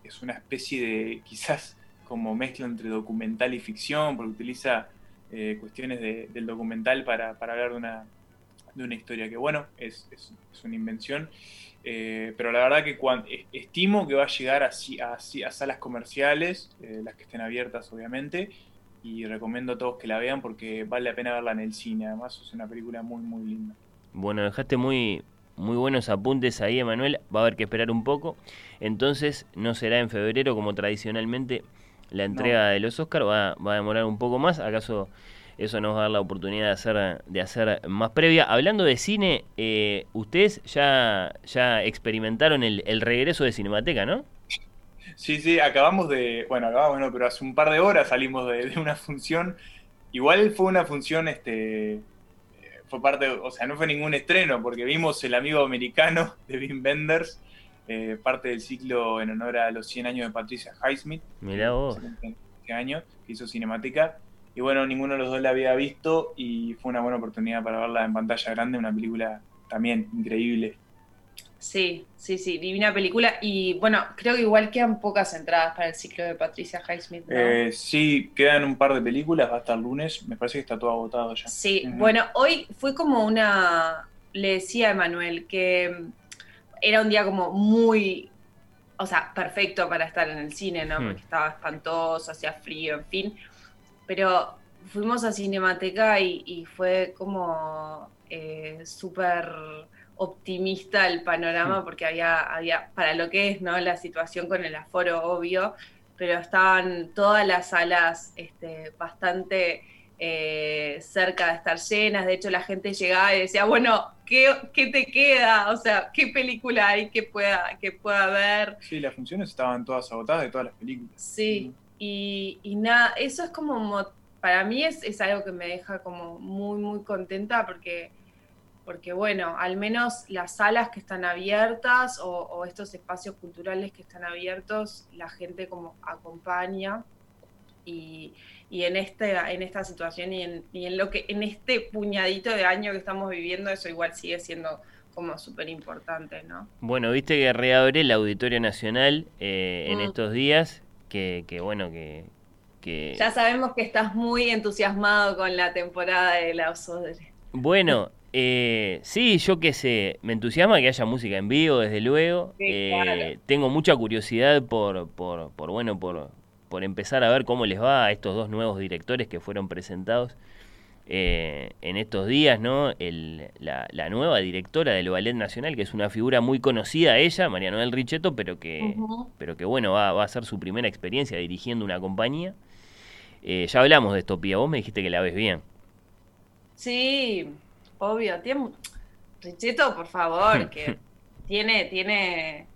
es una especie de, quizás como mezcla entre documental y ficción, porque utiliza eh, cuestiones del documental para, hablar de una, de una historia que, bueno, es, es, una invención. Eh, pero la verdad que cuando, estimo que va a llegar así, a, a salas comerciales, eh, las que estén abiertas obviamente, y recomiendo a todos que la vean porque vale la pena verla en el cine, además es una película muy muy linda. Bueno, dejaste muy, muy buenos apuntes ahí, Emanuel, va a haber que esperar un poco, entonces no será en febrero como tradicionalmente la entrega de los Oscars va, va, a demorar un poco más. ¿Acaso eso nos va a dar la oportunidad de hacer, de hacer más previa? Hablando de cine, eh, ustedes ya, ya experimentaron el, el, regreso de Cinemateca, ¿no? Sí, sí, acabamos de, bueno, acabamos, no, pero hace un par de horas salimos de, de una función. Igual fue una función, este, fue parte, o sea, no fue ningún estreno, porque vimos El amigo americano de Wim Wenders, eh, parte del ciclo en honor a los 100 años de Patricia Highsmith. Mirá vos. años, que hizo cinemática. y bueno, ninguno de los dos la había visto y fue una buena oportunidad para verla en pantalla grande, una película también increíble. Sí, sí, sí, divina película. Y bueno, creo que igual quedan pocas entradas para el ciclo de Patricia Highsmith. ¿no? Eh, sí, quedan un par de películas, va a estar lunes, me parece que está todo agotado ya. Sí, bueno, hoy fue como una, le decía a Emanuel que era un día como muy, o sea, perfecto para estar en el cine, ¿no? Hmm. Porque estaba espantoso, hacía frío, en fin. Pero fuimos a Cinemateca y, y fue como eh, súper optimista el panorama Hmm. porque había, había, para lo que es, ¿no? La situación con el aforo, obvio, pero estaban todas las salas este, bastante eh, cerca de estar llenas. De hecho, la gente llegaba y decía, bueno, ¿qué, qué te queda? O sea, ¿qué película hay que pueda, que pueda ver? Sí, las funciones estaban todas agotadas de todas las películas. Sí, y, y nada, eso es como, mo- para mí es, es algo que me deja como muy, muy contenta porque, porque bueno, al menos las salas que están abiertas o, o estos espacios culturales que están abiertos, la gente como acompaña y, y en, este, en esta situación y en, y en lo que, en este puñadito de año que estamos viviendo, eso igual sigue siendo como súper importante, ¿no? Bueno, viste que reabre el Auditorio Nacional eh, en Mm. estos días, que, que bueno, que... que- Ya sabemos que estás muy entusiasmado con la temporada de la Osodre. Bueno, eh, sí, yo qué sé, me entusiasma que haya música en vivo, desde luego. Sí, Eh, claro. Tengo mucha curiosidad por, por, por, bueno, por, por empezar a ver cómo les va a estos dos nuevos directores que fueron presentados eh, en estos días, ¿no? El- la, la nueva directora del Ballet Nacional, que es una figura muy conocida ella, María Noel Richetto, pero que, pero que bueno, va, va a ser su primera experiencia dirigiendo una compañía. Eh, ya hablamos de esto, Pía, vos me dijiste que la ves bien. Sí, obvio. Richetto, por favor, que tiene, tiene,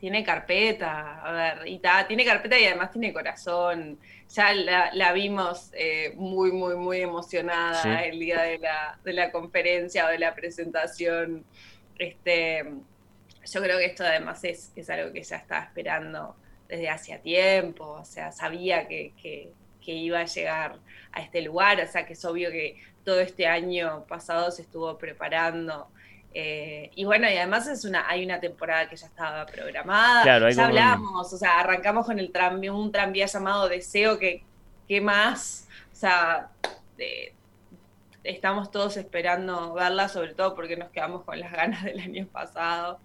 tiene carpeta. A ver, y ta, tiene carpeta y además tiene corazón. Ya la, la vimos eh, muy, muy, muy emocionada Sí. el día de la, de la conferencia o de la presentación. Este, yo creo que esto además es, es algo que ya estaba esperando desde hacía tiempo, o sea, sabía que, que- que iba a llegar a este lugar, o sea, que es obvio que todo este año pasado se estuvo preparando. Eh, y bueno, y además es una, hay una temporada que ya estaba programada. Claro, ya un- hablamos, o sea, arrancamos con el un tranvía llamado Deseo, que ¿qué más? O sea, estamos todos esperando verla, sobre todo porque nos quedamos con las ganas del año pasado.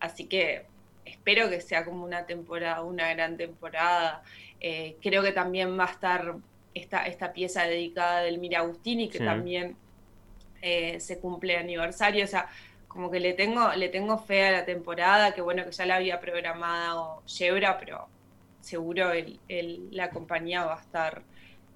Así que espero que sea como una temporada, una gran temporada. Eh, creo que también va a estar esta, esta pieza dedicada del Mira Agustini, que Sí. también eh, se cumple aniversario. O sea, como que le tengo, le tengo fe a la temporada, que bueno, que ya la había programado Yebra, pero seguro el- el- la compañía va a estar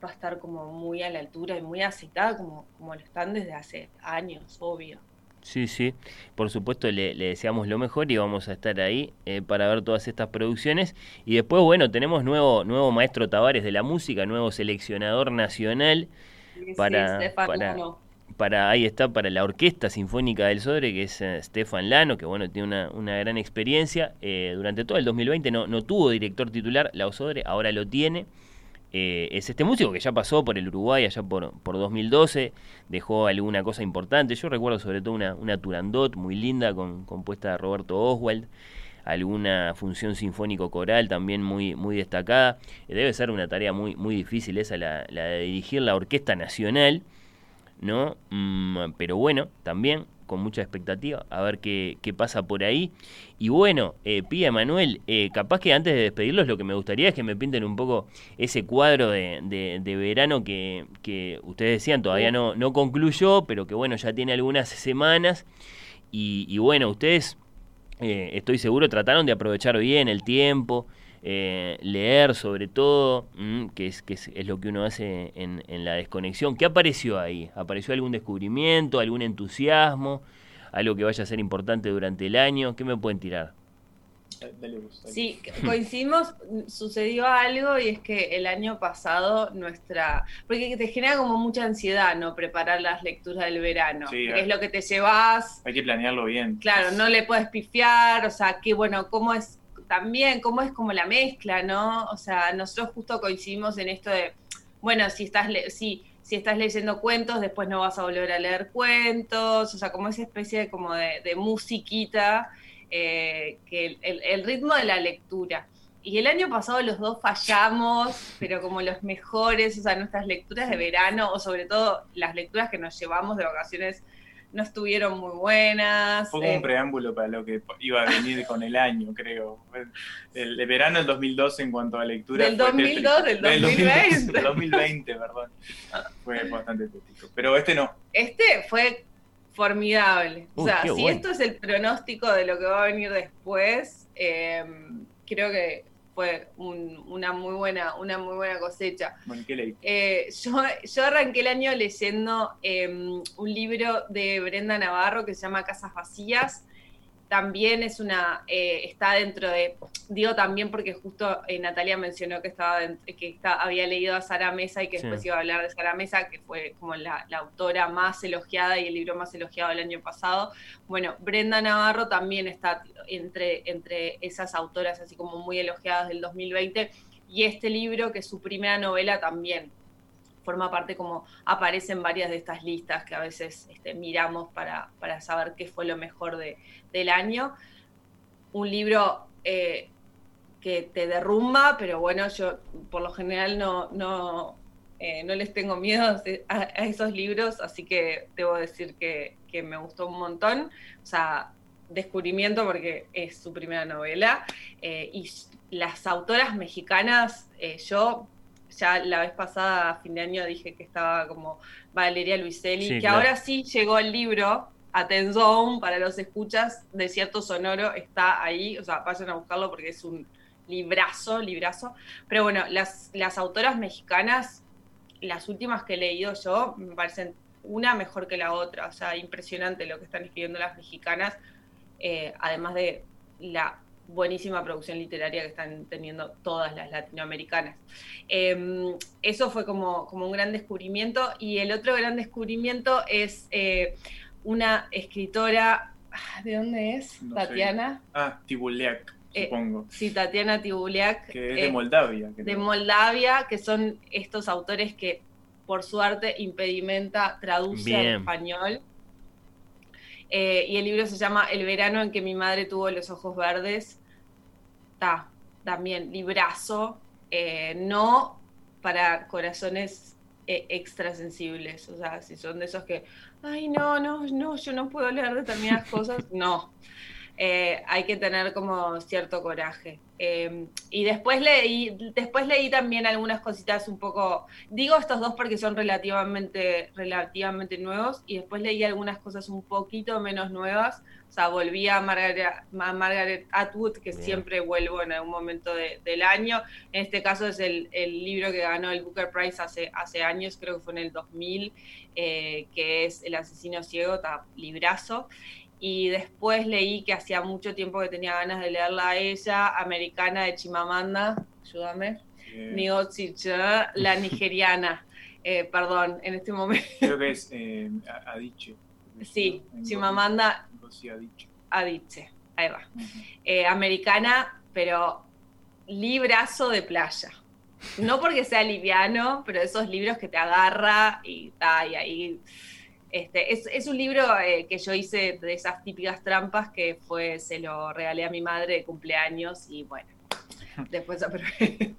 va a estar como muy a la altura y muy aceitada como, como lo están desde hace años, obvio. Sí, sí, por supuesto le, le deseamos lo mejor y vamos a estar ahí eh, para ver todas estas producciones. Y después, bueno, tenemos nuevo, nuevo maestro Tavares de la música, nuevo seleccionador nacional para, Sí, para. Para- ahí está, para la Orquesta Sinfónica del Sodre, que es eh, Stefan Lano, que bueno, tiene una, una gran experiencia. Eh, durante todo el 2020 no, no tuvo director titular, la Osodre, ahora lo tiene. Eh, es este músico que ya pasó por el Uruguay allá por, por 2012, dejó alguna cosa importante. Yo recuerdo sobre todo una, una Turandot muy linda con, compuesta de Roberto Oswald, alguna función sinfónico-coral también muy, muy destacada. Debe ser una tarea muy, muy difícil esa, la, la de dirigir la Orquesta Nacional, ¿no? Mm, pero bueno, también con mucha expectativa, a ver qué, qué pasa por ahí. Y bueno, eh, Pía Manuel, eh, capaz que antes de despedirlos lo que me gustaría es que me pinten un poco ese cuadro de, de- de verano que, que ustedes decían todavía no, no concluyó, pero que bueno, ya tiene algunas semanas. Y, y bueno, ustedes, eh, estoy seguro, trataron de aprovechar bien el tiempo, eh, leer sobre todo, mm, que, es, que es, es lo que uno hace en, en la desconexión. ¿Qué apareció ahí? ¿Apareció algún descubrimiento, algún entusiasmo, algo que vaya a ser importante durante el año? ¿Qué me pueden tirar? Dale. Sí, coincidimos, sucedió algo y es que el año pasado nuestra, porque te genera como mucha ansiedad, ¿no? Preparar las lecturas del verano, Sí, eh. es lo que te llevas, Hay que planearlo bien. claro, no le puedes pifiar, o sea, que bueno, cómo es también, cómo es como la mezcla, ¿no? O sea, nosotros justo coincidimos en esto de, bueno, si estás, si, si estás leyendo cuentos, después no vas a volver a leer cuentos, o sea, como esa especie de, como de, musiquita, eh, que el, ritmo de la lectura. Y el año pasado los dos fallamos, pero como los mejores, o sea, nuestras lecturas de verano, o sobre todo las lecturas que nos llevamos de vacaciones, no estuvieron muy buenas. Fue como un eh, preámbulo para lo que iba a venir con el año, creo. El, verano del 2012 en cuanto a lectura. Del 2002, del 2020. Del 2020, perdón. Fue bastante tético. Pero este no. Este fue formidable. o sea, si esto es el pronóstico de lo que va a venir después, eh, creo que fue una, muy buena, una muy buena cosecha. Eh, yo, yo, arranqué el año leyendo em, un libro de Brenda Navarro que se llama Casas Vacías, también es una, eh, está dentro de, digo también porque justo eh, Natalia mencionó que estaba que está, había leído a Sara Mesa y que después iba a hablar de Sara Mesa, que fue como la, autora más elogiada y el libro más elogiado del año pasado. Bueno, Brenda Navarro también está entre, entre esas autoras así como muy elogiadas del 2020 y este libro, que es su primera novela también, forma parte como aparece en varias de estas listas que a veces este, miramos para, saber qué fue lo mejor de, del año. Un libro eh, que te derrumba, pero bueno, yo por lo general no, no, eh, no les tengo miedo a, esos libros, así que debo decir que, me gustó un montón. O sea, descubrimiento porque es su primera novela. Eh, y las autoras mexicanas, yo ya la vez pasada, a fin de año, dije que estaba como Valeria Luiselli, que ahora sí llegó el libro, Atenzón, para los escuchas, Desierto Sonoro, está ahí, o sea, vayan a buscarlo porque es un librazo, librazo. Pero bueno, las, las autoras mexicanas, las últimas que he leído yo, me parecen una mejor que la otra, o sea, impresionante lo que están escribiendo las mexicanas, eh, además de la buenísima producción literaria que están teniendo todas las latinoamericanas. Em, eso fue como, como un gran descubrimiento y el otro gran descubrimiento es eh, una escritora, ah, ¿de dónde es? Tatiana. Ah, Tibuliak. Eh, supongo. sí, Tatiana Tibuliak. Que es de eh, Moldavia. De Moldavia, que son estos autores que por su arte impedimenta traduce al español. y el libro se llama El verano en que mi madre tuvo los ojos verdes también librazo, eh, no para corazones eh, extrasensibles, o sea, si son de esos que, ay, no, no, no, yo no puedo leer determinadas cosas, no. Eh, hay que tener como cierto coraje. Em, y después leí, después leí también algunas cositas un poco, digo estos dos porque son relativamente, relativamente nuevos, y después leí algunas cosas un poquito menos nuevas. O sea, volví a Margaret, Atwood, que siempre vuelvo en algún momento del año. En este caso es el, libro que ganó el Booker Prize hace, hace años, creo que fue en el 2000, eh, que es El asesino ciego, está librazo y después leí que hacía mucho tiempo que tenía ganas de leerla a ella, americana de Chimamanda, ayúdame, Ngozi la nigeriana, eh, perdón, en este momento. Creo que es eh, Adiche. Sí, Chimamanda Adiche. ahí va. Eh, americana, pero librazo de playa. No porque sea liviano, pero esos libros que te agarra y, y ahí este, es, un libro eh, que yo hice de esas típicas trampas que fue, se lo regalé a mi madre de cumpleaños y bueno, después aproveché.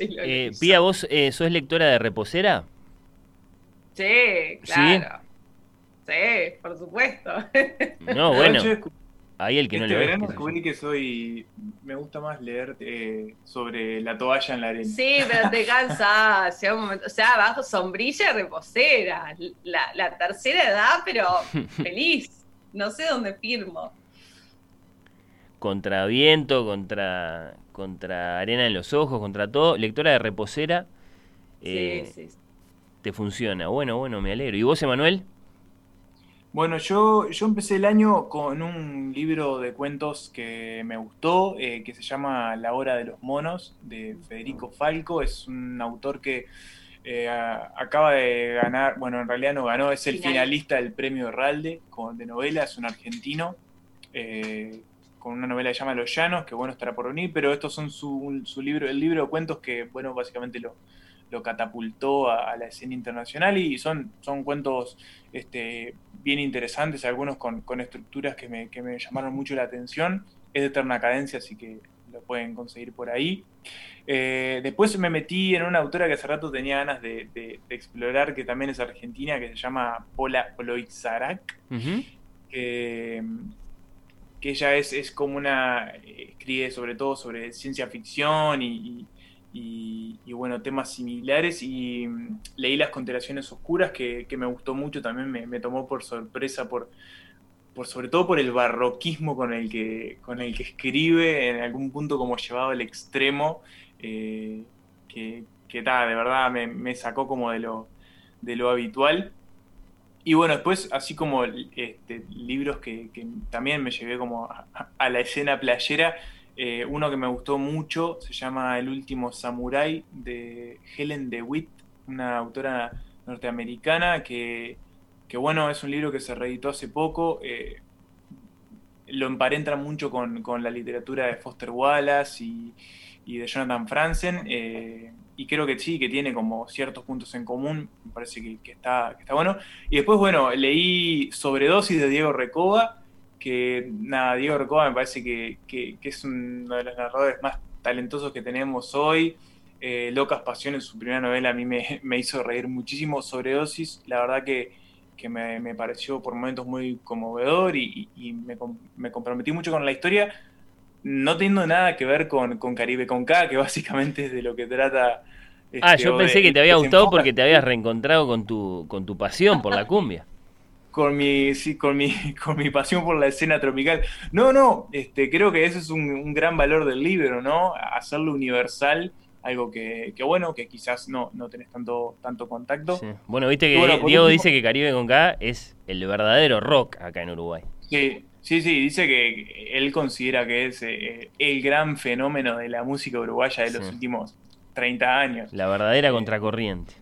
Eh, Pía, ¿vos eh, sos lectora de Reposera? Sí, claro. ¿Sí? por supuesto. No, bueno. Ahí el que no este lo verano descubrí que soy. Me gusta más leer eh, sobre la toalla en la arena. Sí, pero te cansas. un momento, o sea, bajo sombrilla reposera. La, la tercera edad, pero feliz. No sé dónde firmo. Contra viento, contra, contra arena en los ojos, contra todo. Lectora de reposera. Eh, sí, sí. Te funciona. Bueno, bueno, me alegro. ¿Y vos, Emanuel? Bueno, yo, yo empecé el año con un libro de cuentos que me gustó, eh, que se llama La Hora de los Monos, de Federico Falco. Es un autor que eh, acaba de ganar, bueno, en realidad no ganó, es el finalista del premio Herralde de novela, es un argentino, eh, con una novela que se llama Los Llanos, que bueno, estará por unir, pero estos son su, su libro, el libro de cuentos que, bueno, básicamente lo, lo catapultó a, a la escena internacional y son, son cuentos este, bien interesantes, algunos con, con estructuras que me, que me llamaron mucho la atención. Es de eterna cadencia, así que lo pueden conseguir por ahí. Eh, después me metí en una autora que hace rato tenía ganas de, de- de explorar, que también es argentina, que se llama Pola Oloizarak, Ujú. que, que ella es, es como una, escribe sobre todo sobre ciencia ficción y, y- y- bueno, temas similares y mm, leí Las Constelaciones Oscuras, que, me gustó mucho, también me, tomó por sorpresa, por, por sobre todo por el barroquismo con el que, con el que escribe, en algún punto como llevado al extremo, eh, que, que de verdad me, sacó como de lo, de lo habitual. Y bueno, después, así como este, libros que, también me llevé como a la escena playera, eh, uno que me gustó mucho se llama El último samurái de Helen DeWitt, una autora norteamericana que, que, bueno, es un libro que se reeditó hace poco. eh, lo emparenta mucho con, con la literatura de Foster Wallace y, de Jonathan Franzen. eh, y creo que sí, que tiene como ciertos puntos en común. Me parece que, que está, que está bueno. Y después, bueno, leí Sobredosis de Diego Recoba, que nada, Diego Recoba me parece que, que- que es uno de los narradores más talentosos que tenemos hoy. Eh, Locas Pasiones, su primera novela, a mí me, me hizo reír muchísimo. Sobredosis, la verdad que, que me, me pareció por momentos muy conmovedor y, y- me, me comprometí mucho con la historia, no teniendo nada que ver con, con Caribe con K, que básicamente es de lo que trata. Ah, este, yo o pensé de- que te había se gustado porque te habías reencontrado con tu, con tu pasión por la cumbia. con mi, sí, con mi, con mi pasión por la escena tropical. No, no, este, creo que ese es un, un gran valor del libro, ¿no? Hacerlo universal, algo que, que bueno, que quizás no, no tenés tanto, tanto contacto. Sí. Bueno, viste que bueno, Diego último- dice que Caribe con K es el verdadero rock acá en Uruguay. Sí, sí, sí, dice que él considera que es eh, el gran fenómeno de la música uruguaya de los últimos 30 años. La verdadera contracorriente.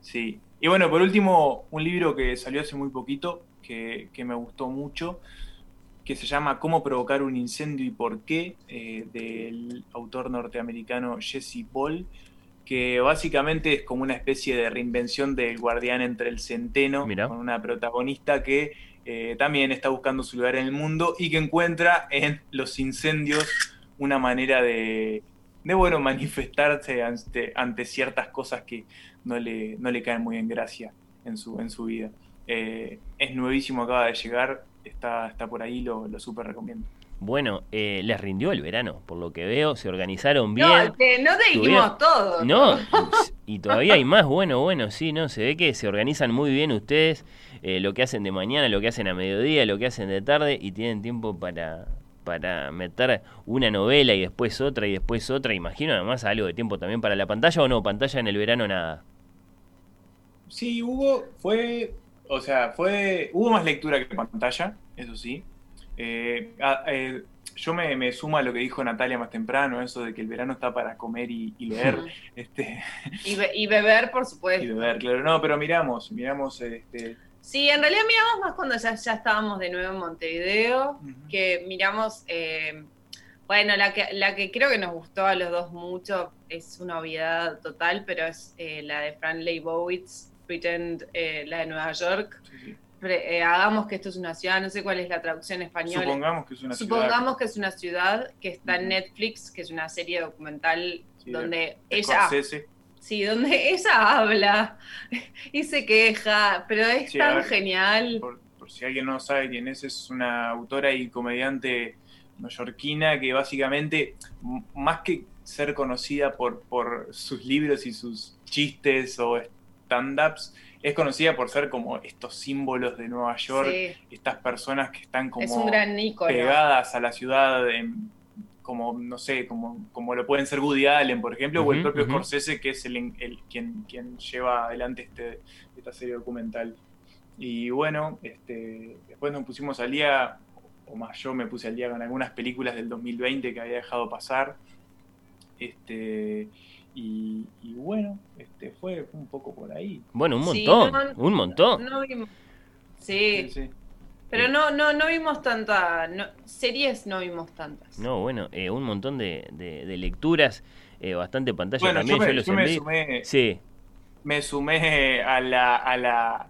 Sí. Y bueno, por último, un libro que salió hace muy poquito, que, que me gustó mucho, que se llama Cómo provocar un incendio y por qué, eh, del autor norteamericano Jesse Ball, que básicamente es como una especie de reinvención del guardián entre el centeno, Mirá. con una protagonista que eh, también está buscando su lugar en el mundo y que encuentra en los incendios una manera de, de bueno, manifestarse ante, ante ciertas cosas que no le, no le caen muy en gracia en su, en su vida. Eh, es nuevísimo, acaba de llegar, está, está por ahí, lo, lo súper recomiendo. Bueno, eh, les rindió el verano, por lo que veo, se organizaron bien. No, te- no te dijimos Tuvieron- todo. No, y todavía hay más, bueno, bueno, sí, no, se ve que se organizan muy bien ustedes, eh, lo que hacen de mañana, lo que hacen a mediodía, lo que hacen de tarde, y tienen tiempo para, para meter una novela y después otra y después otra, imagino además algo de tiempo también para la pantalla o no, pantalla en el verano nada. Sí, hubo, fue, o sea, fue, hubo más lectura que pantalla, eso sí. Eh, ah, eh, yo me, me sumo a lo que dijo Natalia más temprano, eso de que el verano está para comer y, y leer, este, Y, be- y beber, por y supuesto. beber, claro. No, pero miramos, miramos, este, Sí, en realidad miramos más cuando ya, ya estábamos de nuevo en Montevideo, que miramos, eh, bueno, la que, la que creo que nos gustó a los dos mucho, es una obviedad total, pero es eh, la de Fran Leibowitz, Pretend, eh, la de Nueva York. sí, sí. Pre- eh, hagamos que esto es una ciudad, no sé cuál es la traducción española. Supongamos que es una Supongamos ciudad. que es una ciudad que está en. Netflix, que es una serie documental Sí, donde de ella, Scorsese. sí, donde ella habla y se queja, pero es tan ver. genial. por, por si alguien no sabe quién es, es una autora y comediante neoyorquina que básicamente, más que ser conocida por, por sus libros y sus chistes o stand-ups, es conocida por ser como estos símbolos de Nueva York, Sí, estas personas que están como es un gran ícono. pegadas a la ciudad, en- como, no sé, como, como lo pueden ser Woody Allen, por ejemplo, o el propio ujú. Scorsese, que es el, el- quien, quien lleva adelante este, esta serie documental. Y bueno, este, después nos pusimos al día, o más yo me puse al día con algunas películas del 2020 que había dejado pasar. Este, y, y bueno, este, fue un poco por ahí. Bueno, un Sí, montón, no, un montón. No vimos. Sí, Sí, sí. pero no, no, no vimos tanta, no- series no vimos tantas. No, bueno, eh, un montón de, de- de lecturas. eh, bastante pantalla Bueno, también. yo me- los yo me sumé- Sí, me sumé a la, a la,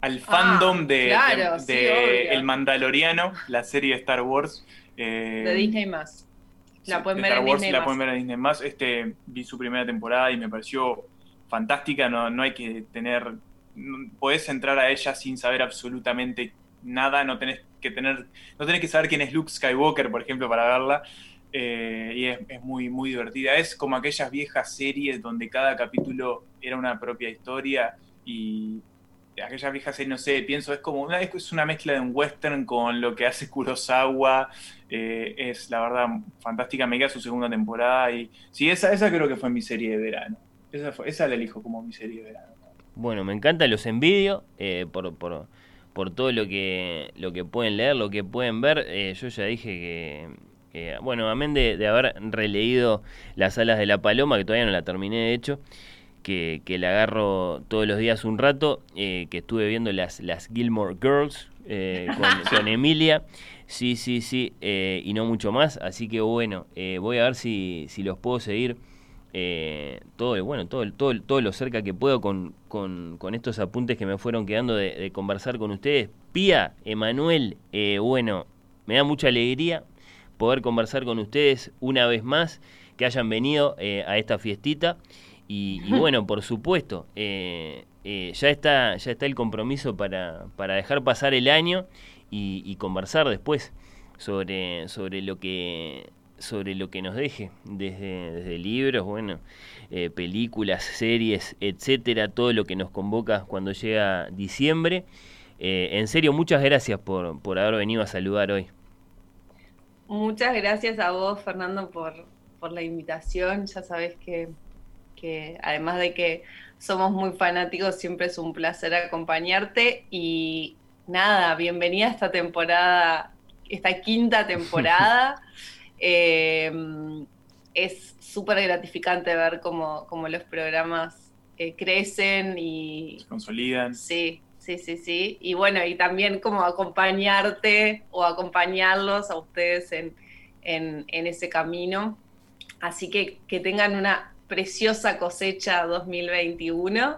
al fandom de, claro, de-. El Mandaloriano, la serie de Star Wars. eh, De Disney más. La sí, pueden de ver Star Wars, Disney la más. pueden ver en Disney más. Este, vi su primera temporada y me pareció fantástica. No, no hay que tener. podés entrar a ella sin saber absolutamente nada. No tenés que tener. No tenés que saber quién es Luke Skywalker, por ejemplo, para verla. Eh, y es, es muy, muy divertida. Es como aquellas viejas series donde cada capítulo era una propia historia y aquellas viejas series, no sé, pienso, es como una, es una mezcla de un western con lo que hace Kurosawa. Eh, es la verdad fantástica, me queda su segunda temporada y sí, esa, esa creo que fue mi serie de verano. Esa, esa la elijo como mi serie de verano. Bueno, me encanta, los envidio eh, por, por, por todo lo que, lo que pueden leer, lo que pueden ver. Eh, yo ya dije que, que, bueno, amén de, de haber releído Las alas de la paloma, que todavía no la terminé de hecho, que, que la agarro todos los días un rato, eh, que estuve viendo las, las Gilmore Girls eh, con, con Emilia. Sí, sí, sí, eh, y no mucho más. Así que bueno, eh, voy a ver si, si los puedo seguir eh, todo, bueno, todo, todo, todo lo cerca que puedo con, con, con estos apuntes que me fueron quedando de, de conversar con ustedes. Pía, Emanuel, eh, bueno, me da mucha alegría poder conversar con ustedes una vez más, que hayan venido a esta fiestita. Y, y bueno, por supuesto, eh, eh, ya, está, ya está el compromiso para, para dejar pasar el año y, y conversar después sobre, sobre lo que sobre lo que nos deje, desde, desde libros, bueno, eh, películas, series, etcétera, todo lo que nos convoca cuando llega diciembre. Eh, en serio, muchas gracias por, por haber venido a saludar hoy. Muchas gracias a vos, Fernando, por, por la invitación. Ya sabés que, que además de que somos muy fanáticos, siempre es un placer acompañarte. Y nada, bienvenida a esta temporada, esta quinta temporada. Eh, es súper gratificante ver cómo, cómo los programas eh, crecen y Se consolidan. Sí, sí, sí, sí. Y bueno, y también como acompañarte o acompañarlos a ustedes en, en, en ese camino. Así que que tengan una preciosa cosecha 2021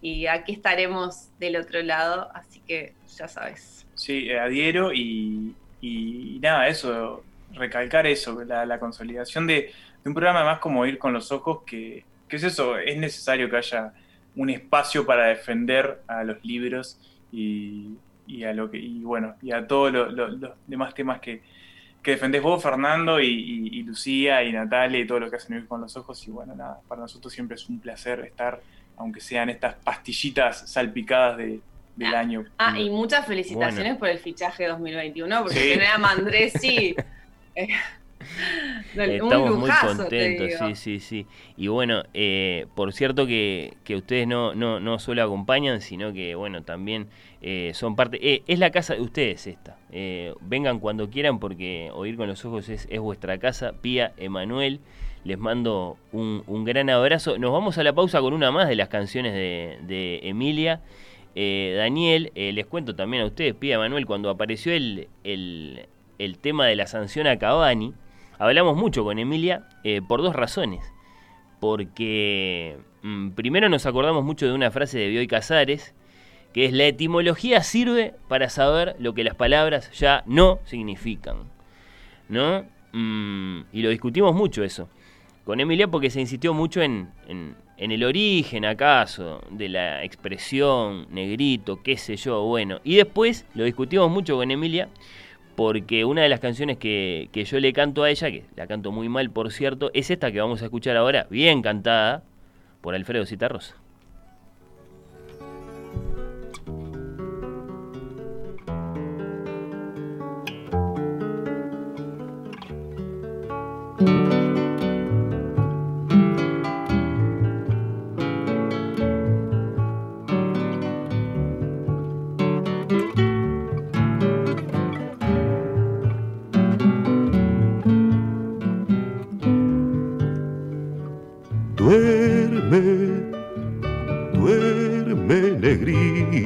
y aquí estaremos del otro lado, así que ya sabes. Sí, eh, adhiero y, y nada, eso, recalcar eso, la, consolidación de, un programa más como ir con los ojos, que, es eso, es necesario que haya un espacio para defender a los libros y, y a lo que, y bueno, y a todos lo- los demás temas que, que defendés vos, Fernando, y, y- y Lucía, y Natalia, y todo lo que hacen ir con los ojos, y bueno, nada, para nosotros siempre es un placer estar, aunque sean estas pastillitas salpicadas de, del año. Ah, y muchas felicitaciones Bueno. por el fichaje 2021, porque Sí. tener a Mandresi. un Estamos muy contentos, sí, sí, sí. Y bueno, eh, por cierto que, que ustedes no, no, no solo acompañan, sino que, bueno, también eh, son parte... eh, es la casa de ustedes esta. Vengan cuando quieran porque Oír con los Ojos es, es vuestra casa. Pía, Emanuel, les mando un, un gran abrazo. Nos vamos a la pausa con una más de las canciones de, de Emilia. Eh, Daniel, les cuento también a ustedes, Pía, Emanuel, cuando apareció el, el, el tema de la sanción a Cavani, hablamos mucho con Emilia eh, por dos razones. Porque mm, primero nos acordamos mucho de una frase de Bioy Casares, que es la etimología sirve para saber lo que las palabras ya no significan. ¿No? Mm, y lo discutimos mucho eso. Con Emilia porque se insistió mucho en, en- en el origen, acaso, de la expresión, negrito, qué sé yo, bueno. Y después lo discutimos mucho con Emilia porque una de las canciones que, que yo le canto a ella, que la canto muy mal por cierto, es esta que vamos a escuchar ahora, bien cantada por Alfredo Citarrosa.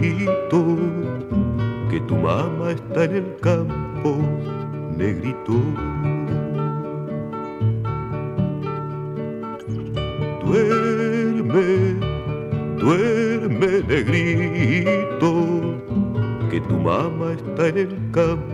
Negrito, que tu mamá está en el campo, negrito. Duerme, duerme negrito, que tu mamá está en el campo.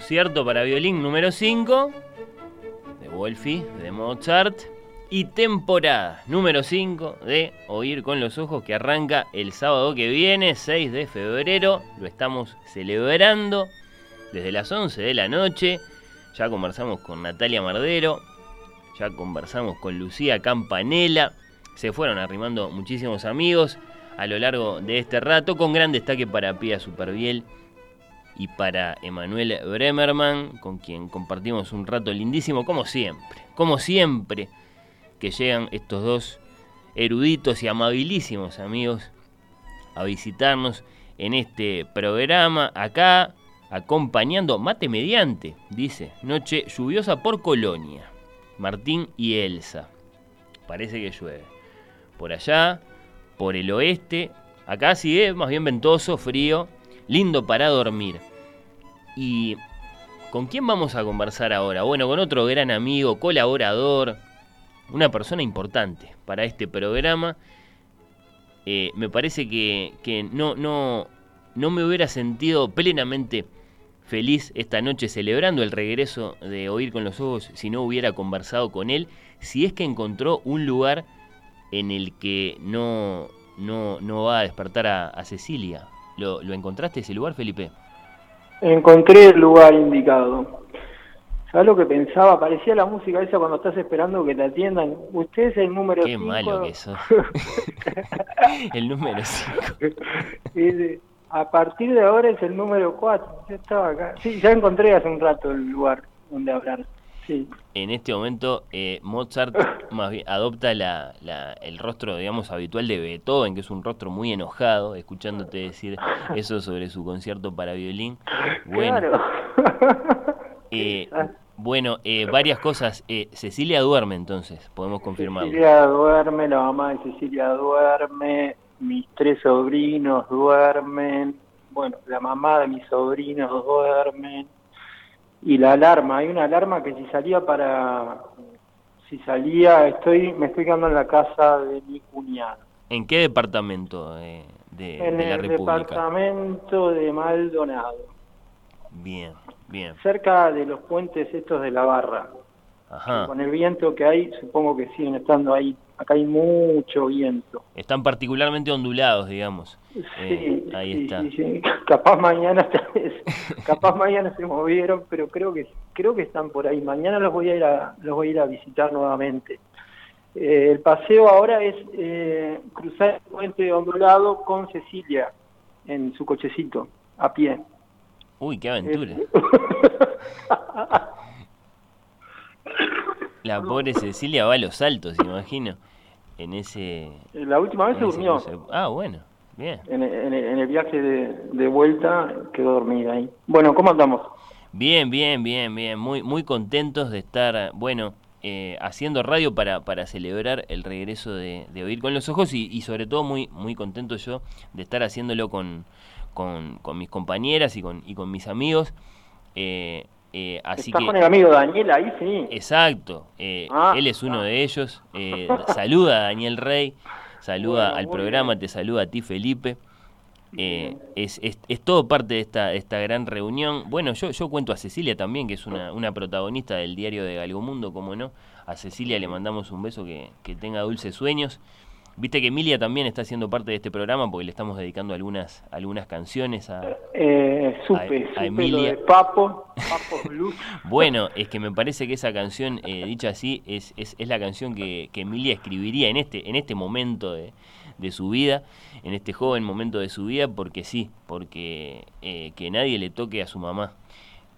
Concierto para violín número 5 de Wolfi, de Mozart. Y temporada número 5 de Oír con los Ojos que arranca el sábado que viene, 6 de febrero. Lo estamos celebrando desde las 11 de la noche. Ya conversamos con Natalia Mardero, ya conversamos con Lucía Campanella. Se fueron arrimando muchísimos amigos a lo largo de este rato, con gran destaque para Pia Superviel y para Emanuel Bremerman, con quien compartimos un rato lindísimo, como siempre, como siempre que llegan estos dos eruditos y amabilísimos amigos a visitarnos en este programa, acá acompañando mate mediante, dice, noche lluviosa por Colonia, Martín y Elsa. Parece que llueve. Por allá, por el oeste, acá sí es más bien ventoso, frío, lindo para dormir. ¿Y con quién vamos a conversar ahora? Bueno, con otro gran amigo, colaborador, una persona importante para este programa. Eh, me parece que, que no, no, no me hubiera sentido plenamente feliz esta noche celebrando el regreso de Oír con los Ojos si no hubiera conversado con él, si es que encontró un lugar en el que no, no, no va a despertar a, a Cecilia. ¿Lo, ¿Lo encontraste ese lugar, Felipe? Encontré el lugar indicado. ¿Sabes lo que pensaba? Parecía la música esa cuando estás esperando que te atiendan. Usted es el número 5. Qué malo que sos. el número 5. Ese- A partir de ahora es el número 4. Yo estaba acá. Sí, ya encontré hace un rato el lugar donde hablar. Sí. En este momento, eh, Mozart más bien adopta la, la- el rostro, digamos, habitual de Beethoven, que es un rostro muy enojado, escuchándote decir eso sobre su concierto para violín. Bueno, Claro. eh, bueno eh, varias cosas. Eh, Cecilia duerme entonces, podemos confirmarlo. Cecilia duerme, la mamá de Cecilia duerme, mis tres sobrinos duermen, bueno, la mamá de mis sobrinos duermen, y la alarma, hay una alarma que si salía para, si salía, estoy, me estoy quedando en la casa de mi cuñado, ¿En qué departamento de, en de la el República? departamento de Maldonado, Bien, bien. cerca de los puentes estos de la barra. Ajá. Con el viento que hay, supongo que siguen estando ahí. Acá hay mucho viento. Están particularmente ondulados, digamos. Sí, Eh, ahí sí, está. sí. Capaz mañana, capaz mañana se movieron, pero creo que creo que están por ahí. Mañana los voy a ir a los voy a ir a visitar nuevamente. Eh, el paseo ahora es eh, cruzar el puente ondulado con Cecilia en su cochecito a pie. Uy, qué aventura. La pobre Cecilia va a los saltos, imagino. En ese. La última vez se ese durmió. Ah, bueno, bien. En el, en en el viaje de, de vuelta quedó dormida ahí. Bueno, ¿cómo andamos? Bien, bien, bien, bien. Muy, muy contentos de estar, bueno, eh, haciendo radio para, para celebrar el regreso de, de Oír con los Ojos y, y sobre todo muy, muy contento yo de estar haciéndolo con, con, con mis compañeras y con, y con mis amigos. Eh, eh, así ¿Estás que, con el amigo Daniel ahí? Sí. Exacto, eh, Ah, él es uno de ellos. Eh, saluda a Daniel Rey, saluda Bueno, al programa, te saluda a ti Felipe. Eh, es, es, es todo parte de esta, de esta gran reunión. Bueno, yo, yo cuento a Cecilia también, que es una, una protagonista del diario de Galgomundo, como no. A Cecilia le mandamos un beso, que, que tenga dulces sueños. Viste que Emilia también está siendo parte de este programa porque le estamos dedicando algunas, algunas canciones a, Eh, supe, A- a supe lo Emilia. de Papo, Papo Blues. Bueno, es que me parece que esa canción, eh, dicha así, es, es, es la canción que, que Emilia escribiría en este, en este momento de, de su vida, en este joven momento de su vida, porque sí, porque eh, que nadie le toque a su mamá.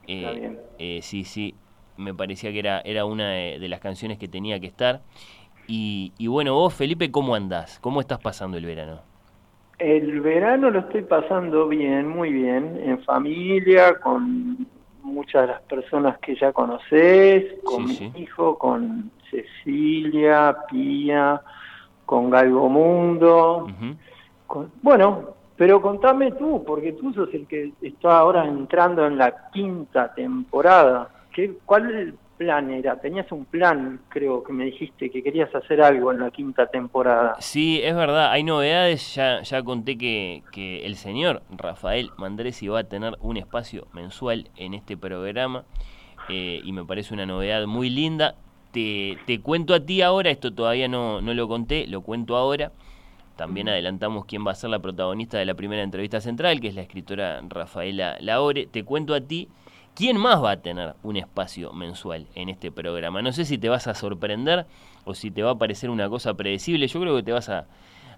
Eh, Está bien. eh, sí, sí, me parecía que era, era una de, de las canciones que tenía que estar. Y, y bueno, vos, Felipe, ¿cómo andás? ¿Cómo estás pasando el verano? El verano lo estoy pasando bien, muy bien, en familia, con muchas de las personas que ya conoces, con Sí, mi sí. hijo, con Cecilia, Pía, con Galgomundo. Ujú. con- bueno, pero contame tú, porque tú sos el que está ahora entrando en la quinta temporada. ¿Qué, ¿Cuál plan era? Tenías un plan, creo que me dijiste, que querías hacer algo en la quinta temporada. Sí, es verdad, hay novedades. Ya, ya conté que, que el señor Rafael Mandresi va a tener un espacio mensual en este programa eh, y me parece una novedad muy linda. Te, te cuento a ti ahora, esto todavía no, no lo conté, lo cuento ahora. También adelantamos quién va a ser la protagonista de la primera entrevista central, que es la escritora Rafaela Laore. Te cuento a ti quién más va a tener un espacio mensual en este programa. No sé si te vas a sorprender o si te va a parecer una cosa predecible. Yo creo que te vas a,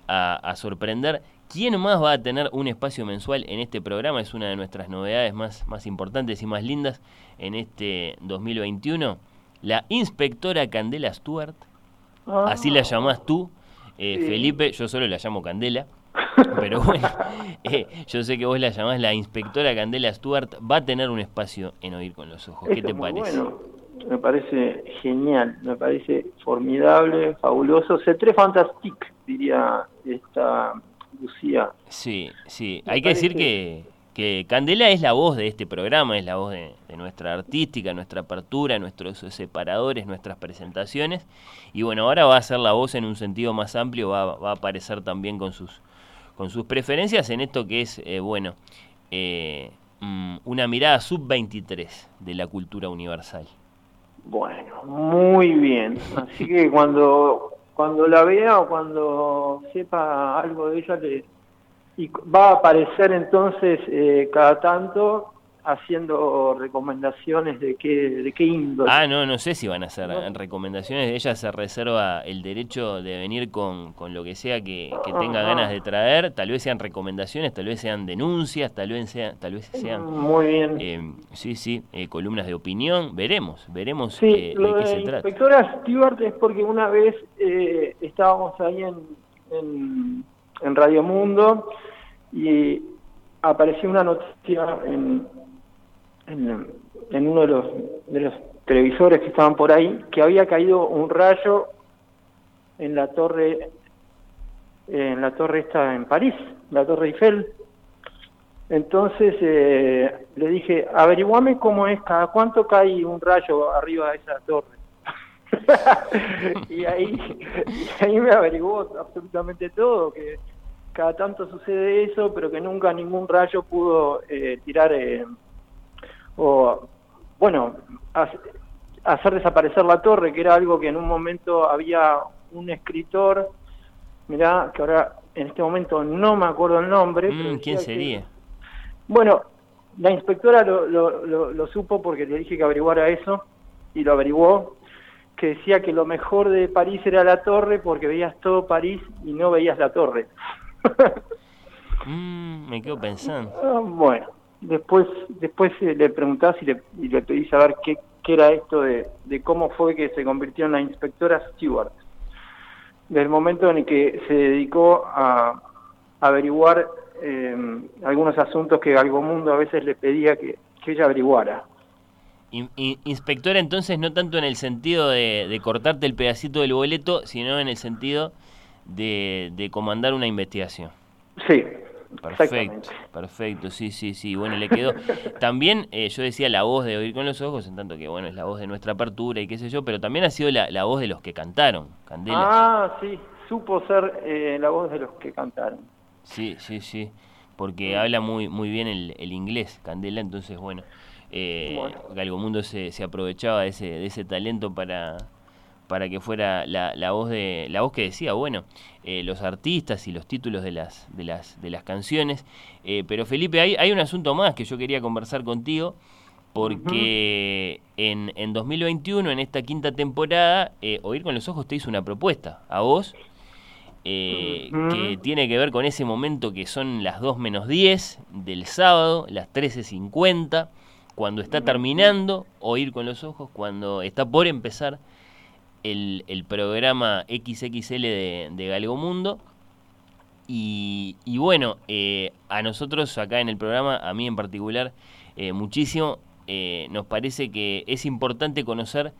a- a sorprender. ¿Quién más va a tener un espacio mensual en este programa? Es una de nuestras novedades más, más importantes y más lindas en este 2021. La inspectora Candela Stewart, Ah, así la llamás tú, eh, Sí. Felipe, yo solo la llamo Candela. Pero bueno, eh, yo sé que vos la llamás la inspectora Candela Stewart, va a tener un espacio en Oír con los Ojos. ¿Qué te parece? bueno. Me parece genial, me parece formidable, fabuloso. C'est très fantastique, diría esta Lucía. Sí, sí. Me Hay que decir que, que Candela es la voz de este programa, es la voz de, de nuestra artística, nuestra apertura, nuestros separadores, nuestras presentaciones. Y bueno, ahora va a ser la voz en un sentido más amplio, va, va a aparecer también con sus, con sus preferencias en esto que es, eh, bueno, eh, mm, una mirada sub-23 de la cultura universal. Bueno, muy bien. Así que cuando cuando la vea o cuando sepa algo de ella, le, y va a aparecer entonces eh, cada tanto haciendo recomendaciones de qué, de qué índole. Ah, no, no sé si van a hacer recomendaciones. Ella se reserva el derecho de venir con, con lo que sea que, que tenga ganas de traer. Tal vez sean recomendaciones, tal vez sean denuncias, tal vez sean, tal vez sean Muy bien. eh, sí, sí, eh, columnas de opinión. Veremos, veremos Sí, eh, lo de qué de se trata. inspectora Stewart es porque una vez eh, estábamos ahí en, en, en Radio Mundo y apareció una noticia en, en, uno de los, de los televisores que estaban por ahí que había caído un rayo en la torre en la torre esta en París, la torre Eiffel. Entonces eh, le dije, averiguame cómo es, cada cuánto cae un rayo arriba de esa torre. y, ahí, ahí me averiguó absolutamente todo, que cada tanto sucede eso, pero que nunca ningún rayo pudo eh, tirar eh, o, bueno, ha- hacer desaparecer la torre, que era algo que en un momento había un escritor, mirá, que ahora en este momento no me acuerdo el nombre. Mm, ¿Quién que- sería? bueno, la inspectora lo, lo, lo- lo supo porque le dije que averiguara eso y lo averiguó, que decía que lo mejor de París era la torre porque veías todo París y no veías la torre. Mm, me quedo pensando. Ah, bueno, después después eh, le preguntás y le, y le pedís a ver qué, qué era esto de, de cómo fue que se convirtió en la inspectora Stewart. Del momento en el que se dedicó a averiguar eh, algunos asuntos que Mundo a veces le pedía que, que ella averiguara. In- in- inspectora, entonces, no tanto en el sentido de, de cortarte el pedacito del boleto, sino en el sentido de, de comandar una investigación. Sí, Perfecto, perfecto, sí, sí, sí, bueno, le quedó. También eh, yo decía la voz de Oír con los Ojos, en tanto que, bueno, es la voz de nuestra apertura y qué sé yo, pero también ha sido la, la voz de los que cantaron, Candela. Ah, sí, supo ser eh, la voz de los que cantaron. Sí, sí, sí, porque habla muy muy bien el, el inglés, Candela, entonces, bueno, eh, Bueno. Galgomundo se, se aprovechaba de ese, de ese talento para, para que fuera la, la voz de la voz que decía, bueno, eh, los artistas y los títulos de las, de las, de las canciones. Eh, pero Felipe, hay, hay un asunto más que yo quería conversar contigo, porque en, en 2021, en esta quinta temporada, eh, Oír con los Ojos te hizo una propuesta a vos eh, que tiene que ver con ese momento que son las 2 menos 10 del sábado, las 13.50, cuando está terminando Oír con los Ojos, cuando está por empezar el, el programa XXL de, de Galgomundo. Y, y bueno, eh, a nosotros acá en el programa, a mí en particular, eh, muchísimo, eh, nos parece que es importante conocer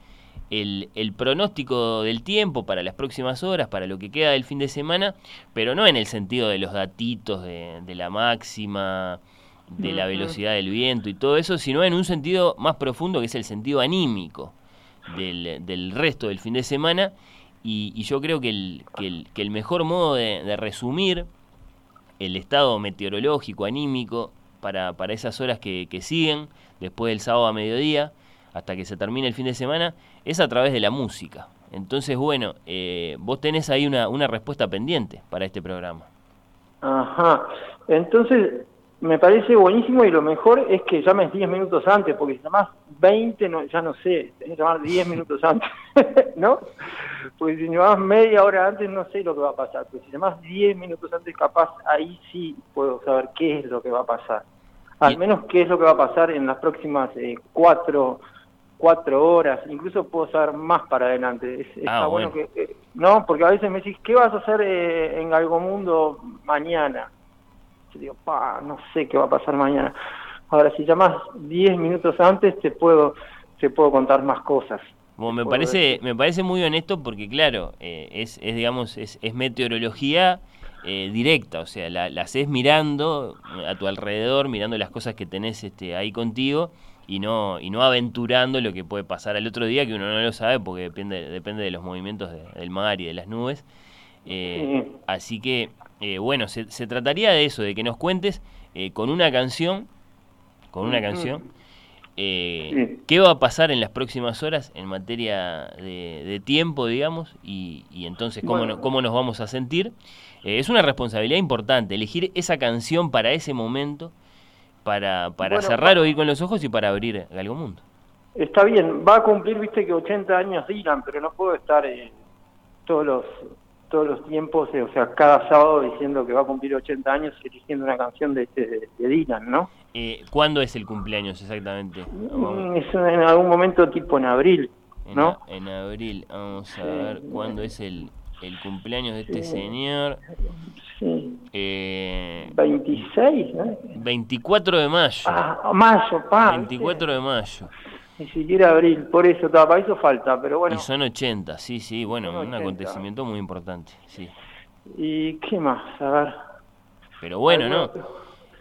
el, el pronóstico del tiempo para las próximas horas, para lo que queda del fin de semana, pero no en el sentido de los datitos de, de la máxima, de la velocidad del viento y todo eso, sino en un sentido más profundo que es el sentido anímico del, del resto del fin de semana. Y, y yo creo que el, que el, mejor modo de, resumir el estado meteorológico, anímico, para, para esas horas que, que siguen, después del sábado a mediodía, hasta que se termine el fin de semana, es a través de la música. Entonces, bueno, eh, vos tenés ahí una, una respuesta pendiente para este programa. Ajá. Entonces, me parece buenísimo y lo mejor es que llames 10 minutos antes, porque si llamás 20, no, ya no sé, tenés que llamar 10 minutos antes, ¿no? Porque si llamás media hora antes, no sé lo que va a pasar, pero si llamás 10 minutos antes, capaz ahí sí puedo saber qué es lo que va a pasar. Al menos qué es lo que va a pasar en las próximas eh, cuatro, cuatro horas, incluso puedo saber más para adelante. Es- está Ah, bueno, bueno. que, eh, no, porque a veces me decís, ¿qué vas a hacer eh, en algo mundo mañana? Digo, pa, no sé qué va a pasar mañana. Ahora, si llamas 10 minutos antes, te puedo, te puedo contar más cosas. Bueno, me parece, me parece muy honesto porque, claro, eh, es, es, digamos, es, es meteorología eh, directa, o sea, la, la haces mirando a tu alrededor, mirando las cosas que tenés este, ahí contigo y no, y no aventurando lo que puede pasar al otro día, que uno no lo sabe porque depende, depende de los movimientos de- del mar y de las nubes. Eh, Sí. Así que, eh, bueno, se, se trataría de eso, de que nos cuentes eh, con una canción, con una Ujú. canción, eh. ¿Qué va a pasar en las próximas horas en materia de, de tiempo, digamos? Y, y entonces, ¿cómo, Bueno. no- cómo nos vamos a sentir? Es una responsabilidad importante elegir esa canción para ese momento para, para Bueno, cerrar Oír con los ojos y para abrir Galgomundo. Está bien, va a cumplir, viste que 80 años Dylan, pero no puedo estar todos los todos los tiempos, eh, o sea, cada sábado diciendo que va a cumplir 80 años eligiendo una canción de, de, de Dylan, ¿no? Eh, ¿Cuándo es el cumpleaños exactamente? Mm, Es en algún momento tipo en abril, ¿no? en abril, vamos a ver cuándo es el, el cumpleaños de este señor. Sí. Eh, 26, ¿no? 24 de mayo. Ah, mayo, pa. 24 de mayo. Ni siquiera abril, por eso, para eso falta, pero bueno. Y son 80, sí, sí, bueno, un 80. acontecimiento muy importante, sí. ¿Y qué más? A ver. Pero bueno, ¿no?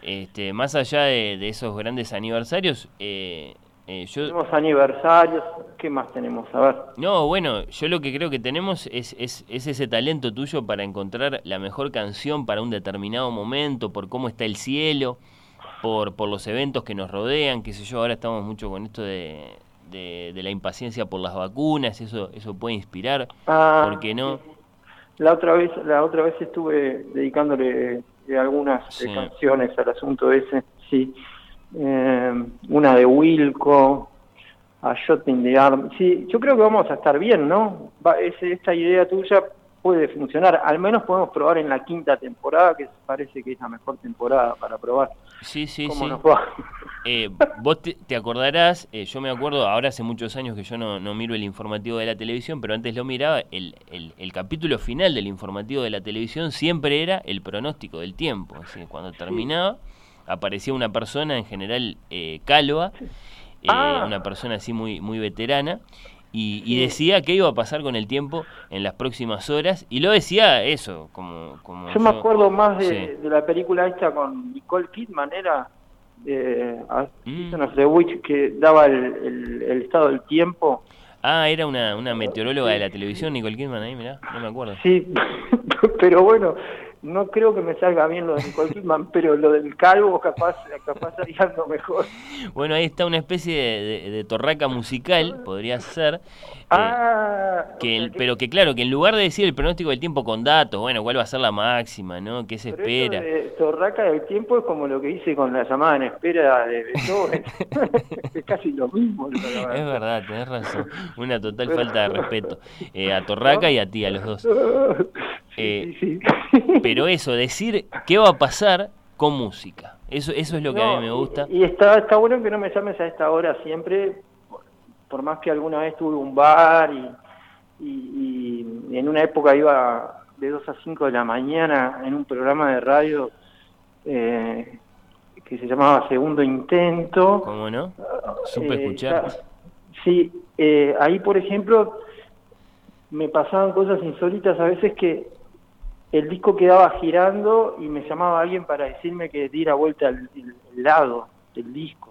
Este, más allá de, de esos grandes aniversarios, eh, eh, yo... Tenemos aniversarios, ¿qué más tenemos? A ver. No, bueno, yo lo que creo que tenemos es, es, es ese talento tuyo para encontrar la mejor canción para un determinado momento, por cómo está el cielo, por, por los eventos que nos rodean, qué sé yo, ahora estamos mucho con esto de, de, de la impaciencia por las vacunas, eso, eso puede inspirar, Ah, ¿por qué no? La otra vez, la otra vez estuve dedicándole eh, algunas eh, Sí. canciones al asunto ese, sí. Eh, una de Wilco, a Shot in the Arm. Sí, yo creo que vamos a estar bien, ¿no? Va, ese- esta idea tuya puede funcionar. Al menos podemos probar en la quinta temporada, que parece que es la mejor temporada para probar. Sí, sí, ¿Cómo sí. nos va? Eh, vos te, te acordarás, eh, yo me acuerdo, ahora hace muchos años que yo no, no miro el informativo de la televisión, pero antes lo miraba, el, el, el capítulo final del informativo de la televisión siempre era el pronóstico del tiempo. Es decir, cuando terminaba, aparecía una persona, en general eh, calva, eh, Ah. una persona así muy, muy veterana, y, y decía qué iba a pasar con el tiempo en las próximas horas, y lo decía eso, como... como Yo me acuerdo más de, Sí. de la película esta con Nicole Kidman, era eh, Mm. Of the Witch, que daba el, el- el estado del tiempo. Ah, era una, una meteoróloga de la televisión, Nicole Kidman, ahí, mirá, no me acuerdo. Sí, pero bueno, no creo que me salga bien lo de Nicole Kidman, pero lo del calvo capaz, capaz algo mejor. Bueno, ahí está una especie de- de torraca musical, podría ser. Eh, Ah, que el- pero que claro, que en lugar de decir el pronóstico del tiempo con datos, bueno, cuál va a ser la máxima, ¿no? ¿Qué se pero eso espera? de Torraca del tiempo es como lo que hice con la llamada en espera de Beethoven. es casi lo mismo. Es verdad, tenés razón. Una total falta de respeto. Eh, a Torraca y a ti, a los dos. Eh, sí, Pero eso, decir qué va a pasar con música. Eso, eso es lo que a mí me gusta. Y, y está, está bueno que no me llames a esta hora siempre, por, más que alguna vez tuve un bar y, y- y en una época iba de 2 a 5 de la mañana en un programa de radio eh, que se llamaba Segundo Intento. ¿Cómo no? Supe Eh, escuchar. Sí, eh, ahí por ejemplo me pasaban cosas insólitas a veces que el disco quedaba girando y me llamaba alguien para decirme que diera vuelta el, el- el lado del disco.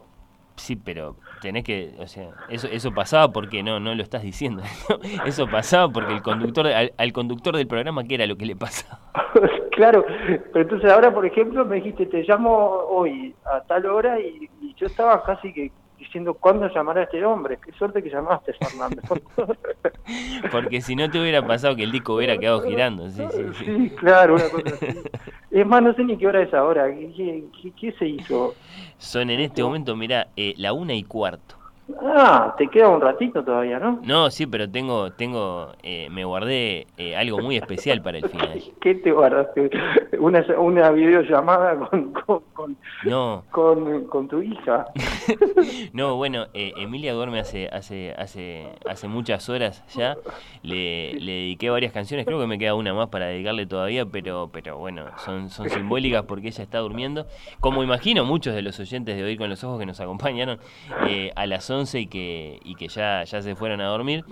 Sí, pero tenés que, o sea, eso, eso pasaba porque no, no lo estás diciendo. Eso pasaba porque el conductor, al, al conductor del programa, ¿qué era lo que le pasaba? claro, pero entonces ahora por ejemplo me dijiste te llamo hoy a tal hora y, y yo estaba casi que diciendo cuándo llamará a este hombre. Qué suerte que llamaste, Fernando. Porque si no te hubiera pasado que el disco hubiera quedado girando. Sí, sí, sí. Sí, claro, una cosa así. Es más, no sé ni qué hora es ahora. ¿Qué, qué- qué- qué se hizo? Son en este momento, mira, eh, la una y cuarto. Ah, te queda un ratito todavía, ¿no? No, sí, pero tengo, tengo, eh, me guardé eh, algo muy especial para el final. ¿Qué te guardaste? Una, una videollamada con, con, con, No, con, con tu hija. no, bueno, eh, Emilia duerme hace, hace, hace, hace muchas horas ya. Le, le dediqué varias canciones, creo que me queda una más para dedicarle todavía, pero, pero bueno, son, son simbólicas porque ella está durmiendo. Como imagino muchos de los oyentes de Oír con los Ojos que nos acompañaron eh, a las 11 y que, y que ya, ya se fueron a dormir.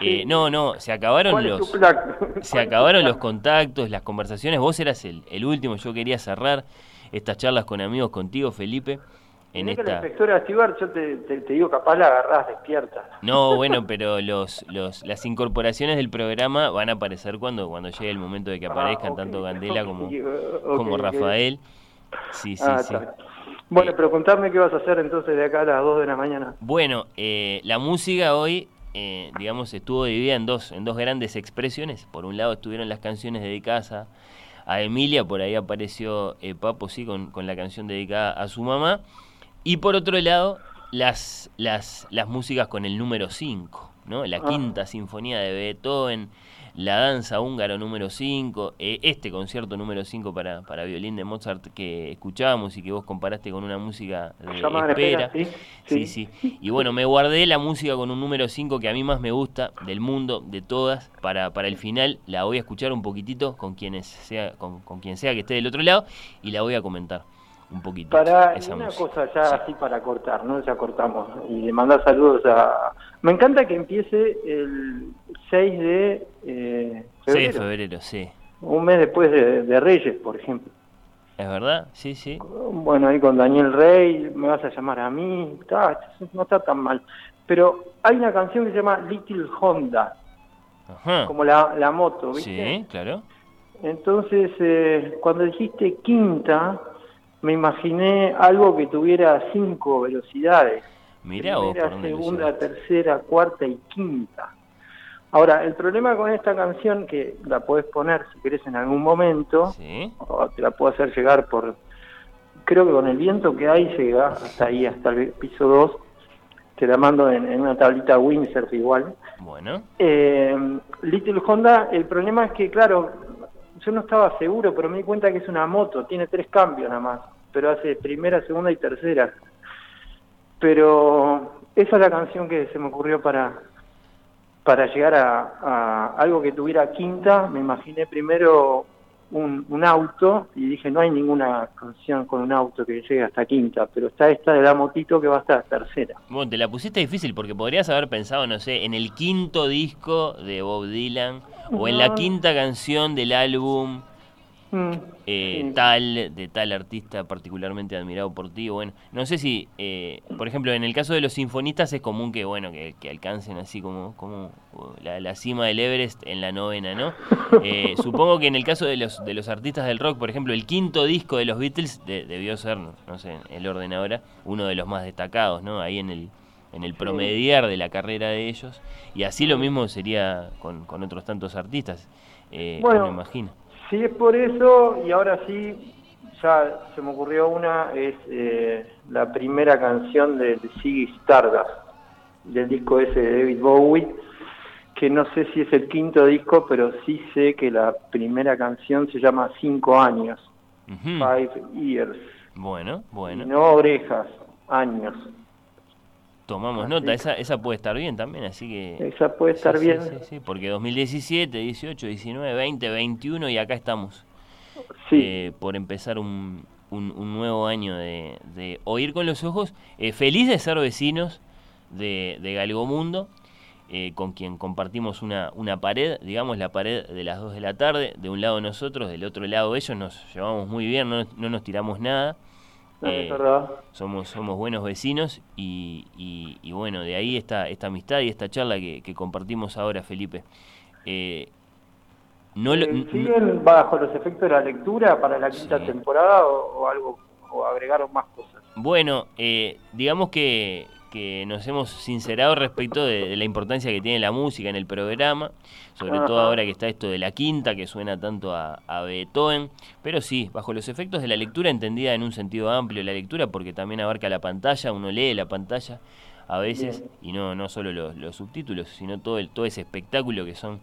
Eh, no, no, se acabaron ¿Cuál es los... Se acabaron los contactos, las conversaciones. Vos eras el, el último. Yo quería cerrar estas charlas con amigos contigo, Felipe. En Mirá que la esta. inspectora Stewart, yo te, te, te digo, capaz la agarrás despierta. No, bueno, pero los, los, las incorporaciones del programa van a aparecer cuando, cuando llegue el momento de que aparezcan Ah, ok, tanto Candela como, como. Rafael. Sí, sí, Ah, sí. está. Bueno, pero contame qué vas a hacer entonces de acá a las 2 de la mañana. Bueno, eh, la música hoy, eh, digamos, estuvo dividida en dos, en dos grandes expresiones. Por un lado estuvieron las canciones dedicadas a, a Emilia, por ahí apareció eh, Papo, sí, con, con la canción dedicada a su mamá. Y por otro lado, las, las, las músicas con el número 5, ¿no? La Ah. quinta sinfonía de Beethoven, la danza húngaro número 5, eh, este concierto número 5 para, para violín de Mozart que escuchábamos y que vos comparaste con una música de espera. espera, Sí, sí, sí. Y bueno, me guardé la música con un número 5 que a mí más me gusta del mundo, de todas, para, para el final. La voy a escuchar un poquitito con quienes sea, con, con quien sea que esté del otro lado y la voy a comentar un poquito. Para esa una música. cosa ya así para cortar, ¿no? Ya cortamos. Y le mandar saludos a... Me encanta que empiece el 6 de eh, 6 febrero. de febrero, sí. Un mes después de, de Reyes, por ejemplo. ¿Es verdad? Sí, sí. Bueno, ahí con Daniel Rey, me vas a llamar a mí, está, no está tan mal. Pero hay una canción que se llama Little Honda, Ajá. como la, la moto, ¿viste? Sí, claro. Entonces, eh, cuando dijiste quinta, me imaginé algo que tuviera cinco velocidades. Mirá vos por Primera, segunda, tercera, cuarta y quinta. Ahora, el problema con esta canción, que la podés poner si querés en algún momento, Sí. o te la puedo hacer llegar por... Creo que con el viento que hay llega hasta ahí, hasta el piso 2. Te la mando en, en una tablita Windsurf igual. Bueno. Eh, Little Honda, el problema es que, claro, yo no estaba seguro, pero me di cuenta que es una moto, tiene tres cambios nada más, pero hace primera, segunda y tercera. Pero esa es la canción que se me ocurrió para, para llegar a, a algo que tuviera quinta. Me imaginé primero un, un auto y dije, no hay ninguna canción con un auto que llegue hasta quinta, pero está esta de la motito que va hasta tercera. Bueno, te la pusiste difícil porque podrías haber pensado, no sé, en el quinto disco de Bob Dylan o en la quinta canción del álbum eh, sí. tal, de tal artista particularmente admirado por ti. Bueno, no sé si, eh, por ejemplo, en el caso de los sinfonistas es común que, bueno, que, que alcancen así como, como la, la cima del Everest en la novena, ¿no? Eh, supongo que en el caso de los, de los artistas del rock, por ejemplo, el quinto disco de los Beatles de- debió ser, no, no sé, el orden ahora, uno de los más destacados, ¿no? Ahí en el, en el promediar de la carrera de ellos. Y así lo mismo sería con, con otros tantos artistas, eh, Bueno. me imagino. Si es por eso, y ahora sí, ya se me ocurrió una, es eh, la primera canción de Ziggy Stardust, del disco ese de David Bowie, que no sé si es el quinto disco, pero sí sé que la primera canción se llama Cinco Años. Five Years, Bueno, bueno. no orejas, años. Tomamos Así nota, esa, esa puede estar bien también, así que... Esa puede Sí, estar sí, bien. Sí, sí, porque 2017, 18, 19, 20, 21 y acá estamos. Sí. eh, por empezar un, un- un nuevo año de, de Oír con los Ojos. Eh, feliz de ser vecinos de, de Galgomundo, eh, con quien compartimos una, una pared, digamos la pared de las 2 de la tarde, de un lado nosotros, del otro lado ellos, nos llevamos muy bien, no, no nos tiramos nada. Eh, somos, somos buenos vecinos y, y- y bueno, de ahí esta, esta amistad y esta charla que, que compartimos ahora, Felipe. Eh, no lo- Eh, n- ¿Siguen bajo los efectos de la lectura para la quinta Sí. temporada o, o algo, o agregaron más cosas? Bueno, eh, digamos que, que nos hemos sincerado respecto de, de la importancia que tiene la música en el programa, sobre todo ahora que está esto de la quinta, que suena tanto a, a Beethoven, pero sí, bajo los efectos de la lectura entendida en un sentido amplio, la lectura porque también abarca la pantalla, uno lee la pantalla a veces, y no, no solo los, los subtítulos, sino todo, el, todo ese espectáculo que son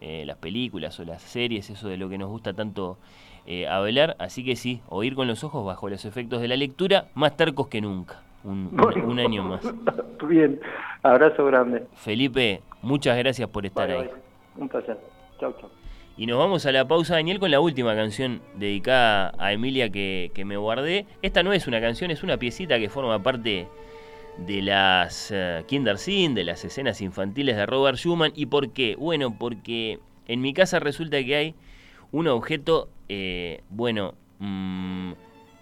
eh, las películas o las series, eso de lo que nos gusta tanto eh, hablar, así que sí, oír con los ojos bajo los efectos de la lectura, más tercos que nunca, un, año más. Bien, abrazo grande. Felipe, muchas gracias por estar ahí. Un placer. Chau, chau. Y nos vamos a la pausa, Daniel, con la última canción dedicada a Emilia que, que me guardé. Esta no es una canción, es una piecita que forma parte de las uh, Kinderseen, de las escenas infantiles de Robert Schumann. ¿Y por qué? Bueno, porque en mi casa resulta que hay un objeto, eh, bueno, mm,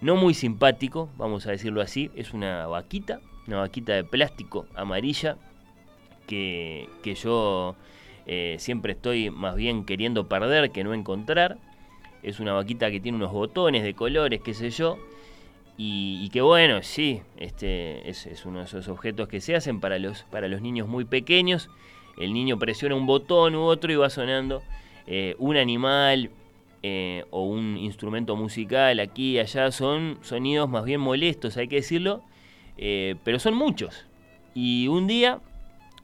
no muy simpático, vamos a decirlo así. Es una vaquita, una vaquita de plástico amarilla que, que yo eh, siempre estoy más bien queriendo perder que no encontrar. Es una vaquita que tiene unos botones de colores, qué sé yo. Y, que bueno, sí, este es, es uno de esos objetos que se hacen para los, para los niños muy pequeños. El niño presiona un botón u otro y va sonando eh, un animal eh, o un instrumento musical aquí y allá. Son sonidos más bien molestos, hay que decirlo. Eh, pero son muchos. Y un día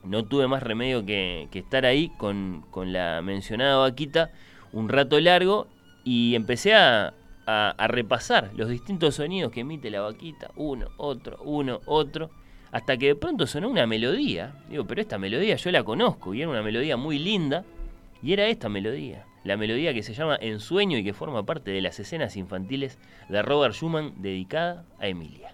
no tuve más remedio que, estar ahí con, la mencionada vaquita un rato largo y empecé a, a, repasar los distintos sonidos que emite la vaquita, uno, otro, uno, otro, hasta que de pronto sonó una melodía. Digo, pero esta melodía yo la conozco y era una melodía muy linda y era esta melodía la melodía que se llama Ensueño y que forma parte de las escenas infantiles de Robert Schumann dedicada a Emilia.